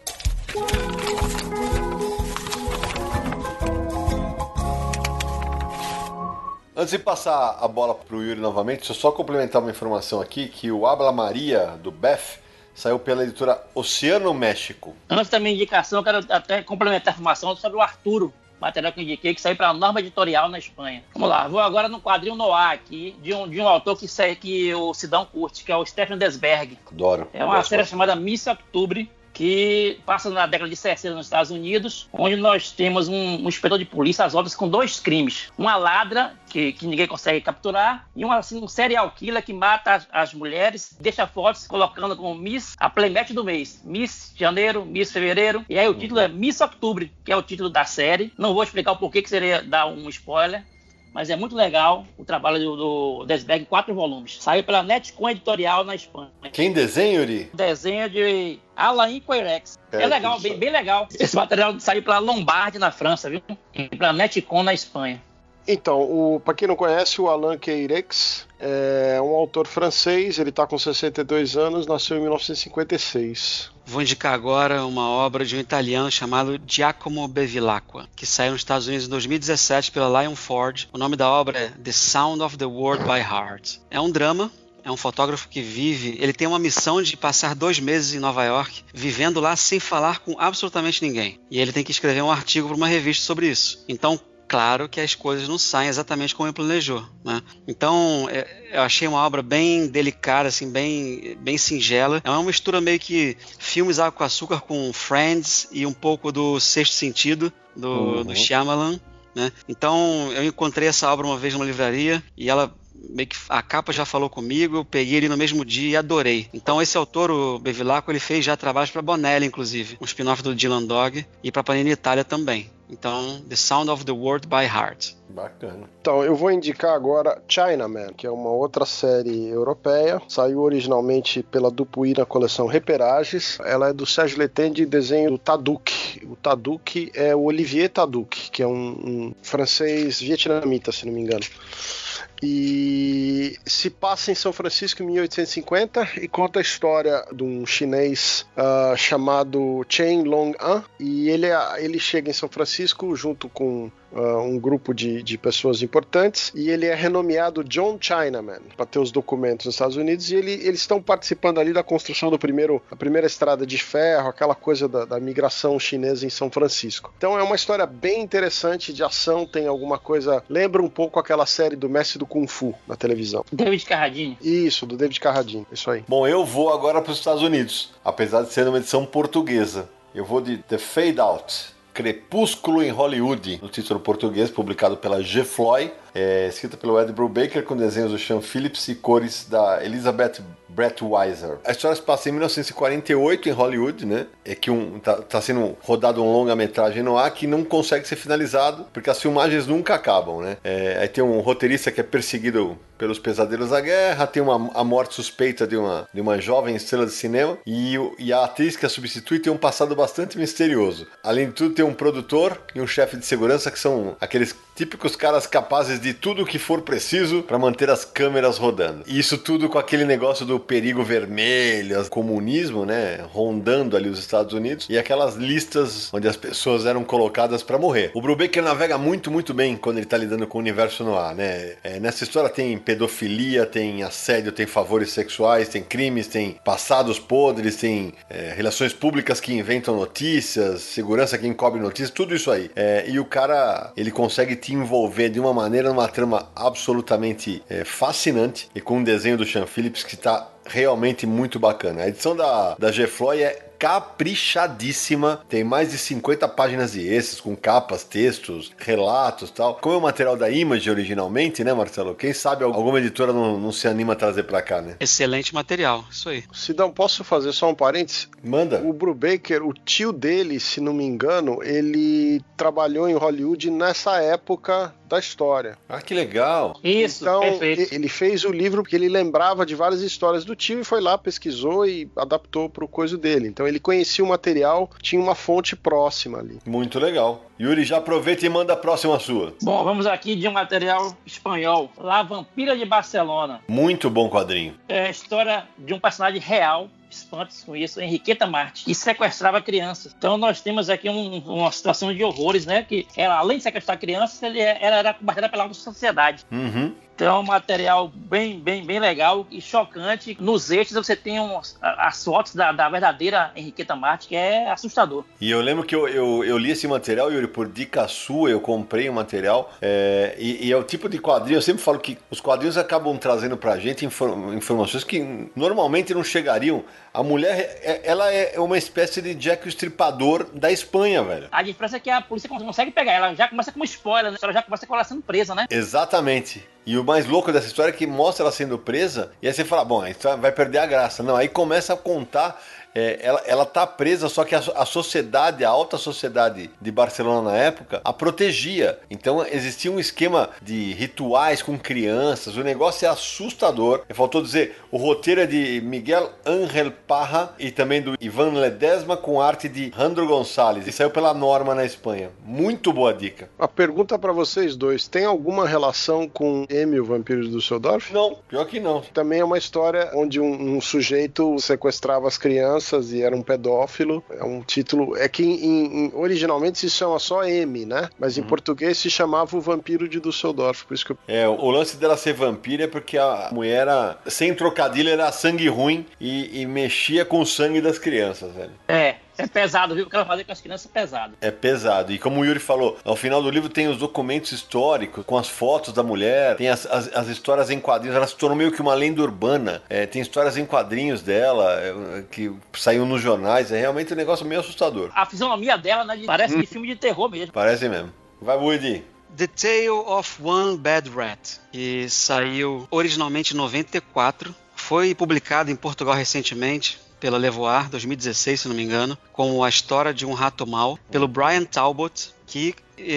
A: Antes de passar a bola para o Yuri novamente, deixa eu só complementar uma informação aqui, que o Habla Maria, do Beth, saiu pela editora Oceano México.
D: Antes da minha indicação, eu quero até complementar a informação sobre o Arturo, material que eu indiquei, que saiu para a norma editorial na Espanha. Vamos lá, vou agora no quadrinho Noir aqui, de um, de um autor que, que o Sidão curte, que é o Stephen Desberg.
A: Adoro.
D: É uma série chamada Miss Octubre, que passa na década de 60 nos Estados Unidos, onde nós temos um, um inspetor de polícia às obras com dois crimes. Uma ladra, que, que ninguém consegue capturar, e um, assim, um serial killer que mata as, as mulheres, deixa fotos colocando como Miss a Playmate do mês. Miss Janeiro, Miss Fevereiro, e aí o título é Miss Outubro, que é o título da série. Não vou explicar o porquê que seria dar um spoiler, mas é muito legal o trabalho do, do Desberg em quatro volumes. Saiu pela Netcom Editorial na Espanha.
A: Quem desenha, Yuri?
D: Desenho de Alain Queirex. É,
A: É,
D: legal, bem, bem legal. Esse material saiu pela Lombardi na França, viu? E pela Netcom na Espanha.
C: Então, para quem não conhece, o Alain Queirex é um autor francês, ele está com 62 anos, nasceu em 1956.
E: Vou indicar agora uma obra de um italiano chamado Giacomo Bevilacqua, que saiu nos Estados Unidos em 2017 pela Lion Ford. O nome da obra é The Sound of the World by Heart. É um drama. É um fotógrafo que vive. Ele tem uma missão de passar dois meses em Nova York, vivendo lá sem falar com absolutamente ninguém. E ele tem que escrever um artigo para uma revista sobre isso. Então, claro que as coisas não saem exatamente como ele planejou. Né? Então, é, eu achei uma obra bem delicada, assim, bem, bem singela. É uma mistura meio que filmes água com açúcar com Friends e um pouco do Sexto Sentido, do,
A: Uhum.
E: do Shyamalan. Né? Então, eu encontrei essa obra uma vez numa livraria e ela meio que a capa já falou comigo, eu peguei ele no mesmo dia e adorei. Então esse autor, o Bevilacqua, ele fez já trabalhos para Bonelli, inclusive, um spin-off do Dylan Dog e para Panini Itália também. Então, The Sound of the World by Heart.
A: Bacana.
C: Então, eu vou indicar agora Chinaman, que é uma outra série europeia. Saiu originalmente pela Dupuí na coleção Reperages. Ela é do Sérgio Letende, desenho do Taduk. O Taduk é o Olivier Taduk, que é um, um francês vietnamita, se não me engano. E se passa em São Francisco em 1850 e conta a história de um chinês ah, chamado Chen Long An. E ele, é- ele chega em São Francisco junto com ah, um grupo de, de pessoas importantes e ele é renomeado John Chinaman para ter os documentos nos Estados Unidos e ele, eles estão participando ali da construção do primeiro, a primeira estrada de ferro, aquela coisa da, da migração chinesa em São Francisco. Então é uma história bem interessante de ação, tem alguma coisa lembra um pouco aquela série do Mestre do Kung Fu na televisão.
D: David Carradine.
C: Isso, do David Carradine, isso aí.
A: Bom, eu vou agora para os Estados Unidos, apesar de ser uma edição portuguesa. Eu vou de The Fade Out, Crepúsculo em Hollywood, no título português, publicado pela G. Floyd, é, escrita pelo Ed Brubaker, com desenhos do Sean Phillips e cores da Elizabeth Brettweiser. A história se passa em 1948 em Hollywood, né? É que um, tá, tá sendo rodado um longa-metragem no ar que não consegue ser finalizado, porque as filmagens nunca acabam, né? É, aí tem um roteirista que é perseguido pelos pesadelos da guerra, tem uma, a morte suspeita de uma, de uma jovem estrela de cinema e, e a atriz que a substitui tem um passado bastante misterioso. Além de tudo, tem um produtor e um chefe de segurança que são aqueles típicos caras capazes de tudo o que for preciso para manter as câmeras rodando. E isso tudo com aquele negócio do perigo vermelho, comunismo, né, rondando ali os Estados Unidos e aquelas listas onde as pessoas eram colocadas para morrer. O Brubaker navega muito, muito bem quando ele tá lidando com o universo no ar, né? É, nessa história tem pedofilia, tem assédio, tem favores sexuais, tem crimes, tem passados podres, tem é, relações públicas que inventam notícias, segurança que encobre notícias, tudo isso aí. É, e o cara, ele consegue te envolver de uma maneira numa trama absolutamente é, fascinante e com um desenho do Sean Phillips que tá realmente muito bacana. A edição da, da G-Floy é caprichadíssima, tem mais de 50 páginas de esses, com capas, textos, relatos tal. Como é o material da Image originalmente, né, Marcelo? Quem sabe alguma editora não, não se anima a trazer pra cá, né?
E: Excelente material, isso aí.
C: Sidão, posso fazer só um parênteses?
A: Manda.
C: O Brubaker, o tio dele, se não me engano, ele trabalhou em Hollywood nessa época da história.
A: Ah, que legal.
D: Isso,
C: então,
D: perfeito.
C: ele fez o livro porque ele lembrava de várias histórias do tio e foi lá, pesquisou e adaptou pro coisa dele. Então ele conhecia o material, tinha uma fonte próxima ali.
A: Muito legal. Yuri, já aproveita e manda a próxima sua.
D: Bom, vamos aqui de um material espanhol, La Vampira de Barcelona.
A: Muito bom quadrinho.
D: É a história de um personagem real, espantos com isso, Henriqueta Marte, que sequestrava crianças. Então nós temos aqui um- uma situação de horrores, né? Que ela, além de sequestrar crianças, ele, é- ela era combatida pela alta sociedade.
A: Uhum.
D: Então é um material bem, bem, bem legal e chocante. Nos eixos você tem uns, as fotos da, da verdadeira Henriqueta Marte, que é assustador.
A: E eu lembro que eu, eu, eu, li esse material, Yuri, por dica sua, eu comprei o um material. É, e, e, é o tipo de quadrinho, eu sempre falo que os quadrinhos acabam trazendo pra gente informações que normalmente não chegariam. A mulher, é, ela é uma espécie de Jack o Estripador da Espanha, velho.
D: A diferença é que a polícia consegue pegar. Ela já começa como spoiler, né? Ela já começa com ela sendo presa, né?
A: Exatamente. E o mais louco dessa história é que mostra ela sendo presa, e aí você fala, bom, então vai perder a graça. Não, aí começa a contar é, ela, ela tá presa, só que a, a, sociedade, a alta sociedade de Barcelona na época, a protegia. Então existia um esquema de rituais com crianças, o negócio é assustador. Faltou dizer, o roteiro é de Miguel Ángel Parra e também do Ivan Ledesma com arte de Randro Gonçalves. E saiu pela Norma na Espanha. Muito boa dica.
C: A pergunta para vocês dois, tem alguma relação com M, o Vampiro do Düsseldorf?
A: Não, pior que não.
C: Também é uma história onde um, um sujeito sequestrava as crianças crianças e era um pedófilo. É um título. É que em, em, originalmente se chama só M, né? Mas em uhum. português se chamava O Vampiro de Düsseldorf. Por isso que eu...
A: É, o lance dela ser vampira é porque a mulher era, sem trocadilho, era sangue ruim e, e mexia com o sangue das crianças, velho.
D: É. É pesado, viu? O que ela fazia com as crianças é pesado.
A: É pesado. E como o Yuri falou, ao final do livro tem os documentos históricos, com as fotos da mulher, tem as, as, as histórias em quadrinhos. Ela se tornou meio que uma lenda urbana. É, tem histórias em quadrinhos dela, é, que saíram nos jornais. É realmente um negócio meio assustador.
D: A fisionomia dela, né? Parece hum. de filme de terror mesmo.
A: Parece mesmo. Vai, Woody.
E: The Tale of One Bad Rat, que saiu originalmente em 94, foi publicado em Portugal recentemente pela Levoar, 2016, se não me engano, com a história de um rato mau, pelo Brian Talbot, que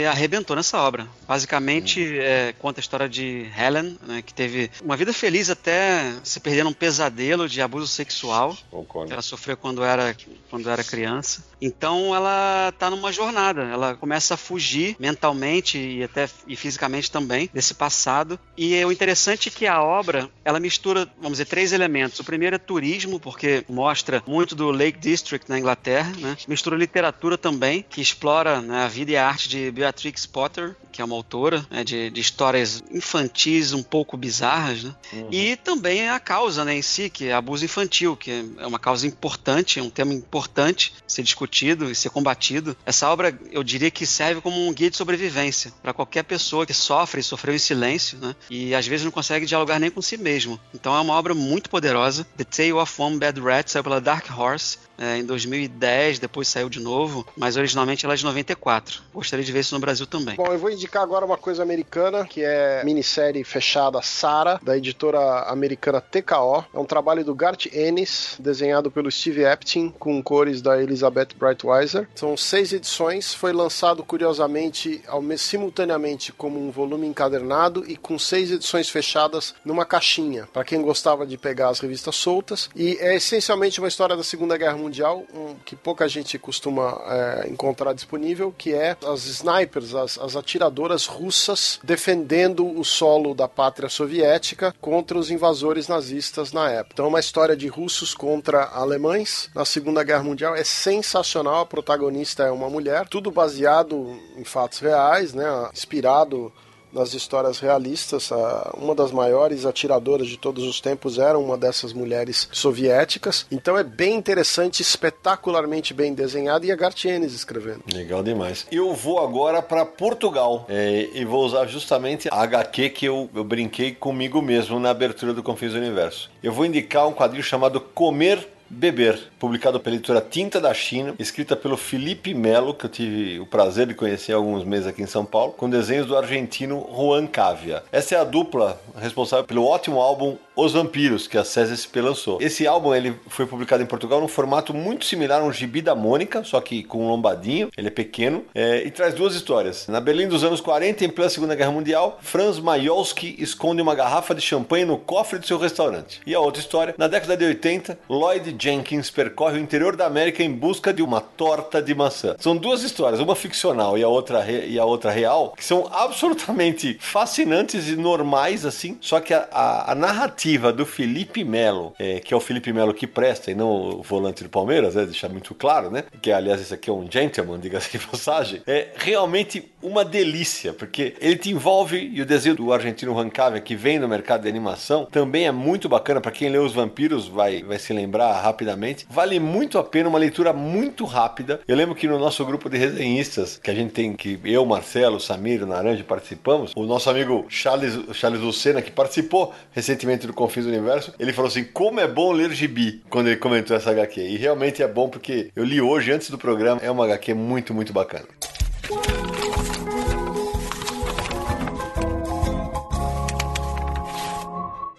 E: arrebentou nessa obra. Basicamente, hum. é, conta a história de Helen, né, que teve uma vida feliz até se perder num pesadelo de abuso sexual Concordo. que ela sofreu quando era, quando era criança. Então, ela está numa jornada. Ela começa a fugir mentalmente e até e fisicamente também desse passado. E o interessante é que a obra ela mistura, vamos dizer, três elementos. O primeiro é turismo, porque mostra muito do Lake District na Inglaterra. Né? Mistura literatura também, que explora né, a vida e a arte de Beatrix Potter, que é uma autora né, de, de, histórias infantis um pouco bizarras, né? Uhum. E também a causa né, em si, que é abuso infantil, que é uma causa importante, é um tema importante ser discutido e ser combatido. Essa obra, eu diria que serve como um guia de sobrevivência para qualquer pessoa que sofre e sofreu em silêncio, né? E às vezes não consegue dialogar nem com si mesmo. Então é uma obra muito poderosa. The Tale of One Bad Rat saiu pela Dark Horse é, em 2010, depois saiu de novo, mas originalmente ela é de 94. Gostaria de ver isso no Brasil também.
C: Bom, eu vou indicar agora uma coisa americana, que é minissérie fechada Sara, da editora americana TKO. É um trabalho do Garth Ennis, desenhado pelo Steve Epting, com cores da Elizabeth Brightweiser. São seis edições, foi lançado curiosamente ao, simultaneamente como um volume encadernado e com seis edições fechadas numa caixinha, para quem gostava de pegar as revistas soltas. E é essencialmente uma história da Segunda Guerra Mundial, um, que pouca gente costuma é, encontrar disponível, que é as snipers, as, as atiradoras russas defendendo o solo da pátria soviética contra os invasores nazistas na época. Então, é uma história de russos contra alemães na Segunda Guerra Mundial é sensacional. A protagonista é uma mulher, tudo baseado em fatos reais, né? Inspirado nas histórias realistas. Uma das maiores atiradoras de todos os tempos era uma dessas mulheres soviéticas. Então é bem interessante, espetacularmente bem desenhado e a Gartienes escrevendo.
A: Legal demais. Eu vou agora para Portugal é, e vou usar justamente a HQ que eu, eu brinquei comigo mesmo na abertura do Confins do Universo. Eu vou indicar um quadrinho chamado Comer Beber, publicado pela editora Tinta da China, escrita pelo Felipe Melo, que eu tive o prazer de conhecer há alguns meses aqui em São Paulo, com desenhos do argentino Juan Cavia. Essa é a dupla responsável pelo ótimo álbum Os Vampiros, que a CSSP lançou. Esse álbum ele foi publicado em Portugal num formato muito similar a um gibi da Mônica, só que com um lombadinho, ele é pequeno, é, e traz duas histórias. Na Berlim dos anos 40, em plena Segunda Guerra Mundial, Franz Majolski esconde uma garrafa de champanhe no cofre de seu restaurante. E a outra história, na década de 80, Lloyd Jenkins percorre o interior da América em busca de uma torta de maçã. São duas histórias, uma ficcional e a outra, e a outra real, que são absolutamente fascinantes e normais, assim, só que a, a, a narrativa do Felipe Melo, é, que é o Felipe Melo que presta e não o volante do Palmeiras, né, deixar muito claro, né? Que aliás esse aqui é um gentleman, diga-se de passagem. É realmente uma delícia, porque ele te envolve e o desenho do argentino Rancavia que vem no mercado de animação também é muito bacana para quem lê os vampiros vai vai se lembrar rapidamente. Vale muito a pena uma leitura muito rápida. Eu lembro que no nosso grupo de resenhistas que a gente tem que eu, Marcelo, Samir, Naranja participamos, o nosso amigo Charles Charles Lucena que participou recentemente do Confins do Universo, ele falou assim: "Como é bom ler gibi" quando ele comentou essa HQ. E realmente é bom porque eu li hoje antes do programa, é uma HQ muito muito bacana.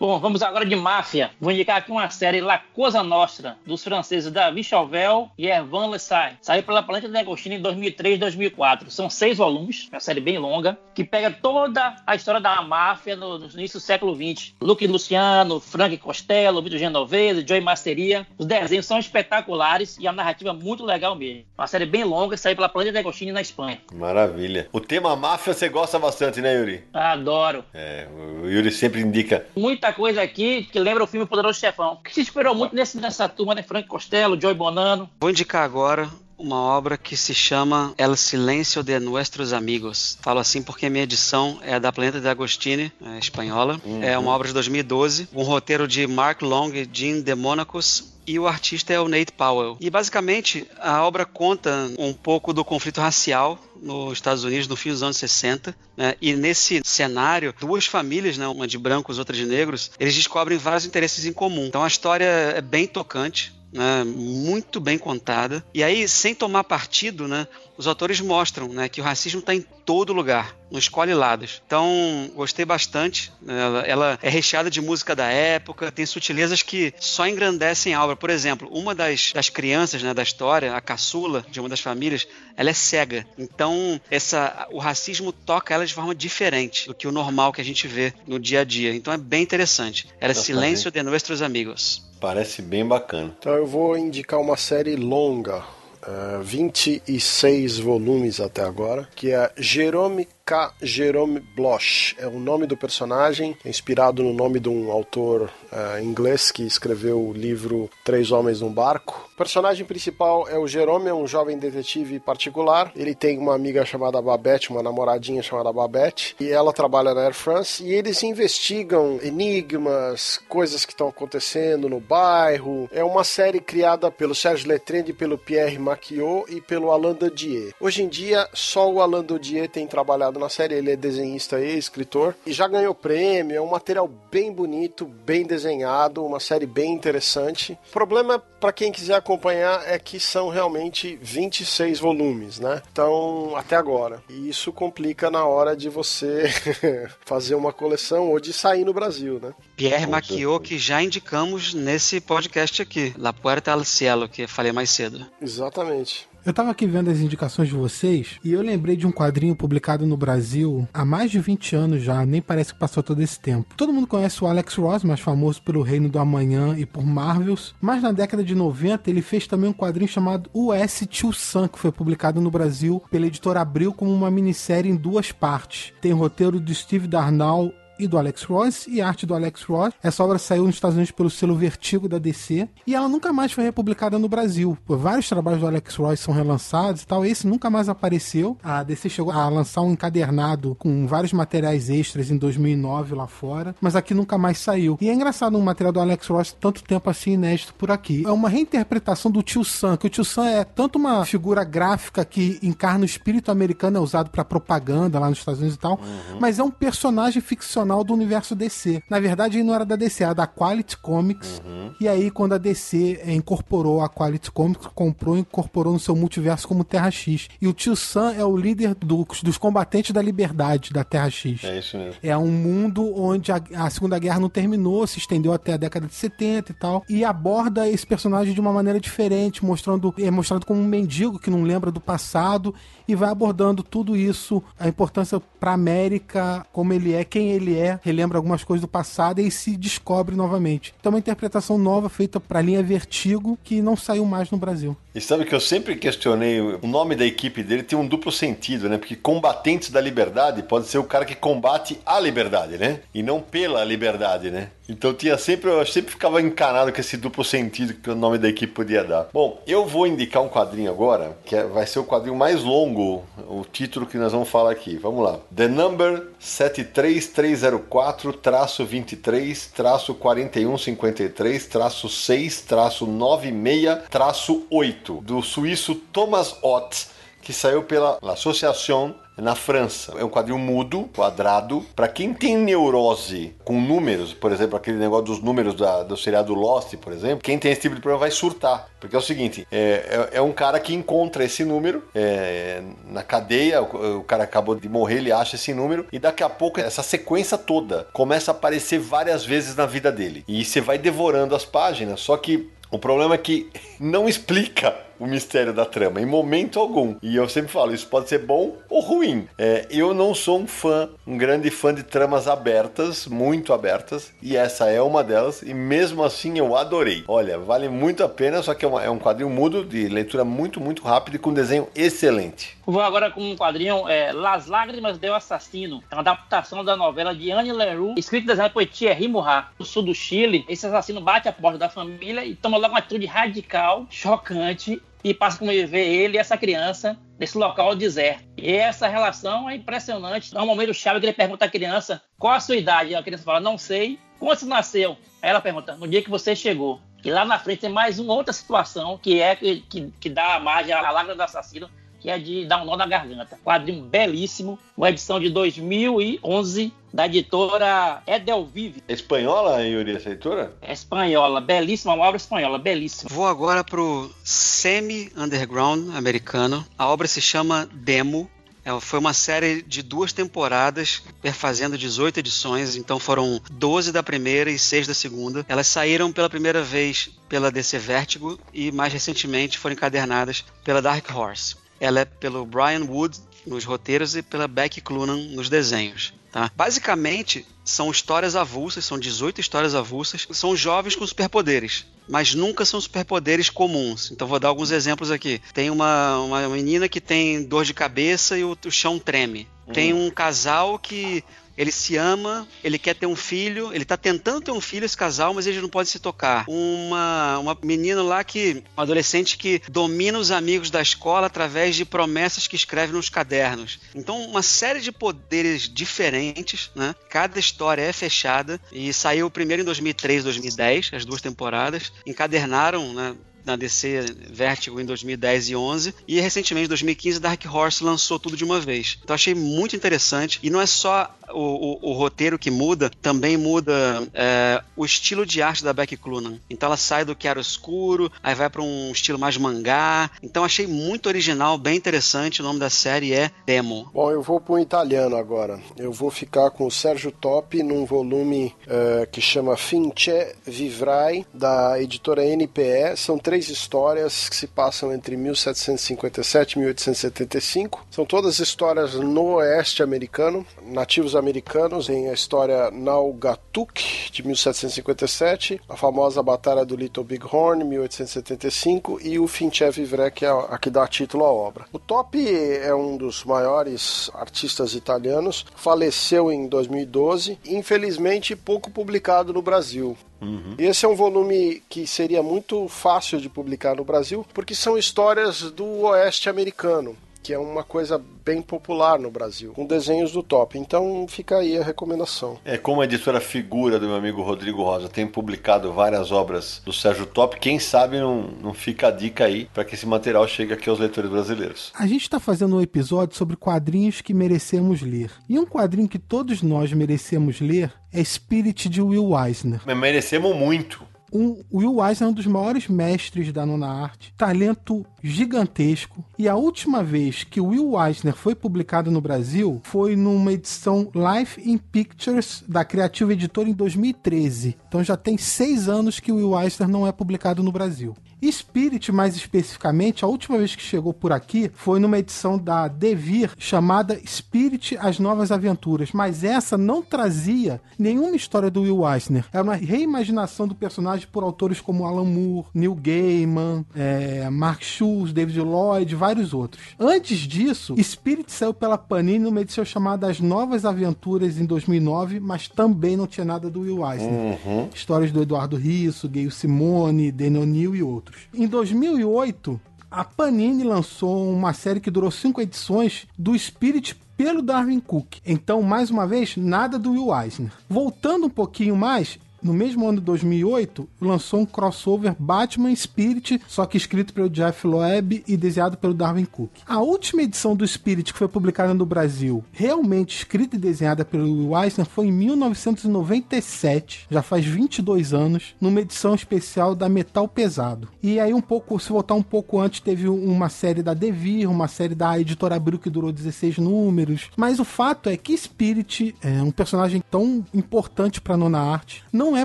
D: Bom, vamos agora de máfia. Vou indicar aqui uma série La Cosa Nostra, dos franceses David Chauvel e Hervan Lessay. Saiu pela Planeta de Agostini em 2003 e 2004. São seis volumes, uma série bem longa, que pega toda a história da máfia no, no início do século XX. Luke Luciano, Frank Costello, Vitor Genovese, Joey Masteria. Os desenhos são espetaculares e a narrativa muito legal mesmo. Uma série bem longa, saiu pela Planeta de Agostini na Espanha.
A: Maravilha. O tema máfia você gosta bastante, né, Yuri?
D: Adoro.
A: É, o Yuri sempre indica.
D: Muita coisa aqui que lembra o filme Poderoso Chefão. Que se esperou muito nesse, nessa turma, né? Frank Costello, Joey Bonano.
E: Vou indicar agora uma obra que se chama El Silencio de Nuestros Amigos. Falo assim porque a minha edição é da Planeta de Agostini, é espanhola. Uhum. É uma obra de 2012, um roteiro de Mark Long e Jim DeMonacos e o artista é o Nate Powell. E basicamente a obra conta um pouco do conflito racial nos Estados Unidos no fim dos anos 60. Né? E nesse cenário, duas famílias, né? uma de brancos, outra de negros, eles descobrem vários interesses em comum. Então a história é bem tocante. Né, muito bem contada. E aí, sem tomar partido, né, os autores mostram né, que o racismo está em todo lugar, não escolhe lados. Então, gostei bastante. Ela, ela, é recheada de música da época, tem sutilezas que só engrandecem a obra. Por exemplo, uma das, das crianças né, da história, a caçula de uma das famílias, ela é cega. Então, essa, o racismo toca ela de forma diferente do que o normal que a gente vê no dia a dia. Então, é bem interessante. Ela é Silêncio de Nossos Amigos.
A: Parece bem bacana.
C: Então, eu vou indicar uma série longa Uh, 26 volumes até agora, que é Jerome K. Jerome Bloch. É o nome do personagem, é inspirado no nome de um autor uh, inglês que escreveu o livro Três Homens num Barco. O personagem principal é o Jerome, é um jovem detetive particular. Ele tem uma amiga chamada Babette, uma namoradinha chamada Babette, e ela trabalha na Air France. E eles investigam enigmas, coisas que estão acontecendo no bairro. É uma série criada pelo Serge Letrand, pelo Pierre Maquiot e pelo Alain Dodier. Hoje em dia, só o Alain Dodier tem trabalhado na série, ele é desenhista e escritor, e já ganhou prêmio, é um material bem bonito, bem desenhado, uma série bem interessante. O problema, para quem quiser acompanhar, é que são realmente 26 volumes, né? Então, até agora. E isso complica na hora de você fazer uma coleção ou de sair no Brasil, né?
E: Pierre Maquiot, que já indicamos nesse podcast aqui, La Puerta al Cielo, que falei mais cedo.
C: Exatamente.
B: Eu tava aqui vendo as indicações de vocês e eu lembrei de um quadrinho publicado no Brasil há mais de 20 anos já, nem parece que passou todo esse tempo. Todo mundo conhece o Alex Ross, mais famoso pelo Reino do Amanhã e por Marvels, mas na década de 90 ele fez também um quadrinho chamado US Tio Sam, que foi publicado no Brasil pela editora Abril como uma minissérie em duas partes. Tem roteiro de Steve Darnall e do Alex Ross e arte do Alex Ross. Essa obra saiu nos Estados Unidos pelo selo Vertigo da DC e ela nunca mais foi republicada no Brasil. Vários trabalhos do Alex Ross são relançados e tal. Esse nunca mais apareceu. A DC chegou a lançar um encadernado com vários materiais extras em 2009 lá fora, mas aqui nunca mais saiu. E é engraçado um material do Alex Ross tanto tempo assim inédito por aqui. É uma reinterpretação do Tio Sam, que o Tio Sam é tanto uma figura gráfica que encarna o espírito americano, é usado para propaganda lá nos Estados Unidos e tal, uhum. mas é um personagem ficcional do universo DC. Na verdade, ele não era da DC, era da Quality Comics. Uhum. E aí, quando a DC incorporou a Quality Comics, comprou e incorporou no seu multiverso como Terra X. E o Tio Sam é o líder do, dos combatentes da liberdade da Terra X.
A: É isso mesmo.
B: É um mundo onde a, a Segunda Guerra não terminou, se estendeu até a década de 70 e tal. E aborda esse personagem de uma maneira diferente, mostrando é mostrado como um mendigo que não lembra do passado e vai abordando tudo isso, a importância para América, como ele é, quem ele é, relembra algumas coisas do passado e se descobre novamente. Então, uma interpretação nova feita para a linha Vertigo que não saiu mais no Brasil.
A: E sabe que eu sempre questionei, o nome da equipe dele tem um duplo sentido, né? Porque combatentes da liberdade pode ser o cara que combate a liberdade, né? E não pela liberdade, né? Então tinha sempre, eu sempre ficava encanado com esse duplo sentido que o nome da equipe podia dar. Bom, eu vou indicar um quadrinho agora, que é, vai ser o quadrinho mais longo, o título que nós vamos falar aqui. Vamos lá. The Number 73304-2153-6-96-8, do suíço Thomas Ott, que saiu pela Associação na França. É um quadrinho mudo, quadrado. Para quem tem neurose com números, por exemplo, aquele negócio dos números da, do seriado Lost, por exemplo, quem tem esse tipo de problema vai surtar. Porque é o seguinte: é, é, é um cara que encontra esse número é, na cadeia, o, o, cara acabou de morrer, ele acha esse número, e daqui a pouco essa sequência toda começa a aparecer várias vezes na vida dele. E você vai devorando as páginas, só que o problema é que não explica o mistério da trama, em momento algum. E eu sempre falo, isso pode ser bom ou ruim. É, eu não sou um fã, um grande fã de tramas abertas, muito abertas, e essa é uma delas, e mesmo assim eu adorei. Olha, vale muito a pena, só que é, uma, é um quadrinho mudo, de leitura muito, muito rápida e com desenho excelente.
D: Vou agora com um quadrinho, é, Las Lágrimas do Assassino. É uma adaptação da novela de Anne Leroux, escrito e desenhado por Thierry Murrat, do sul do Chile. Esse assassino bate a porta da família e toma logo uma atitude radical, chocante e passa a conviver ele e essa criança nesse local deserto. E essa relação é impressionante. Há um momento chave que ele pergunta à criança qual a sua idade. E a criança fala, não sei. Quando você nasceu? Aí ela pergunta, no dia que você chegou. E lá na frente tem mais uma outra situação que é que, que, que dá a margem à lágrima do assassino, que é de dar um nó na garganta. Quadrinho belíssimo, uma edição de 2011 da editora Edelvive.
A: É espanhola, Yuri, essa editora?
D: É espanhola, belíssima, uma obra espanhola, belíssima.
E: Vou agora pro semi-underground americano. A obra se chama Demo, é, foi uma série de duas temporadas, perfazendo 18 edições, então foram 12 da primeira e 6 da segunda. Elas saíram pela primeira vez pela DC Vertigo e mais recentemente foram encadernadas pela Dark Horse. Ela é pelo Brian Wood nos roteiros e pela Becky Clunan nos desenhos. Tá? Basicamente, são histórias avulsas, são 18 histórias avulsas, são jovens com superpoderes, mas nunca são superpoderes comuns. Então vou dar alguns exemplos aqui. Tem uma, uma menina que tem dor de cabeça e o, o chão treme. Tem um casal que ele se ama, ele quer ter um filho, ele tá tentando ter um filho, esse casal, mas eles não podem se tocar. Uma, uma menina lá que, um adolescente que domina os amigos da escola através de promessas que escreve nos cadernos. Então, uma série de poderes diferentes, né? Cada história é fechada e saiu primeiro em 2003, 2010, as duas temporadas. Encadernaram, né? na DC Vertigo em 2010 e 11 e recentemente em 2015 Dark Horse lançou tudo de uma vez. Então achei muito interessante e não é só o, o, o roteiro que muda, também muda é, o estilo de arte da Beck Clunan. Então ela sai do escuro, aí vai para um estilo mais mangá. Então achei muito original, bem interessante. O nome da série é Demo.
C: Bom, eu vou para italiano agora. Eu vou ficar com o Sérgio Top num volume uh, que chama Finché Vivrai da editora NPE. São três três histórias que se passam entre 1757 e 1875. São todas histórias no oeste americano, nativos americanos. Tem a história Naugatuck, de 1757, a famosa Batalha do Little Big Horn, 1875, e o Finchev Ivre, que é a que dá título à obra. O Top é um dos maiores artistas italianos, faleceu em 2012, infelizmente pouco publicado no Brasil. Uhum. Esse é um volume que seria muito fácil de publicar no Brasil, porque são histórias do oeste americano que é uma coisa bem popular no Brasil, com desenhos do top. Então fica aí a recomendação.
A: É como a editora Figura do meu amigo Rodrigo Rosa tem publicado várias obras do Sérgio Top, quem sabe não, não fica a dica aí para que esse material chegue aqui aos leitores brasileiros.
B: A gente está fazendo um episódio sobre quadrinhos que merecemos ler. E um quadrinho que todos nós merecemos ler é Spirit de Will Eisner.
A: Merecemos muito
B: um, Will Eisner é um dos maiores mestres da nona arte, talento gigantesco. E a última vez que o Will Eisner foi publicado no Brasil foi numa edição Life in Pictures da Criativa Editora em 2013. Então já tem seis anos que o Will Eisner não é publicado no Brasil. Spirit, mais especificamente, a última vez que chegou por aqui foi numa edição da Devir chamada Spirit As Novas Aventuras, mas essa não trazia nenhuma história do Will Eisner. Era uma reimaginação do personagem por autores como Alan Moore, Neil Gaiman, é, Mark Schultz, David Lloyd, vários outros. Antes disso, Spirit saiu pela Panini numa edição chamada As Novas Aventuras em 2009, mas também não tinha nada do Will Eisner.
A: Uhum.
B: Histórias do Eduardo Risso, Gayle Simone, Daniel Neal e outros. Em 2008, a Panini lançou uma série que durou cinco edições do Spirit pelo Darwin Cook. Então, mais uma vez, nada do Will Eisner. Voltando um pouquinho mais, no mesmo ano de 2008, lançou um crossover Batman Spirit, só que escrito pelo Jeff Loeb e desenhado pelo Darwin Cook. A última edição do Spirit que foi publicada no Brasil, realmente escrita e desenhada pelo Will Eisner, foi em 1997, já faz 22 anos, numa edição especial da Metal Pesado. E aí um pouco, se voltar um pouco antes, teve uma série da Devir, uma série da Editora Abril que durou 16 números. Mas o fato é que Spirit é um personagem tão importante para nona arte, não é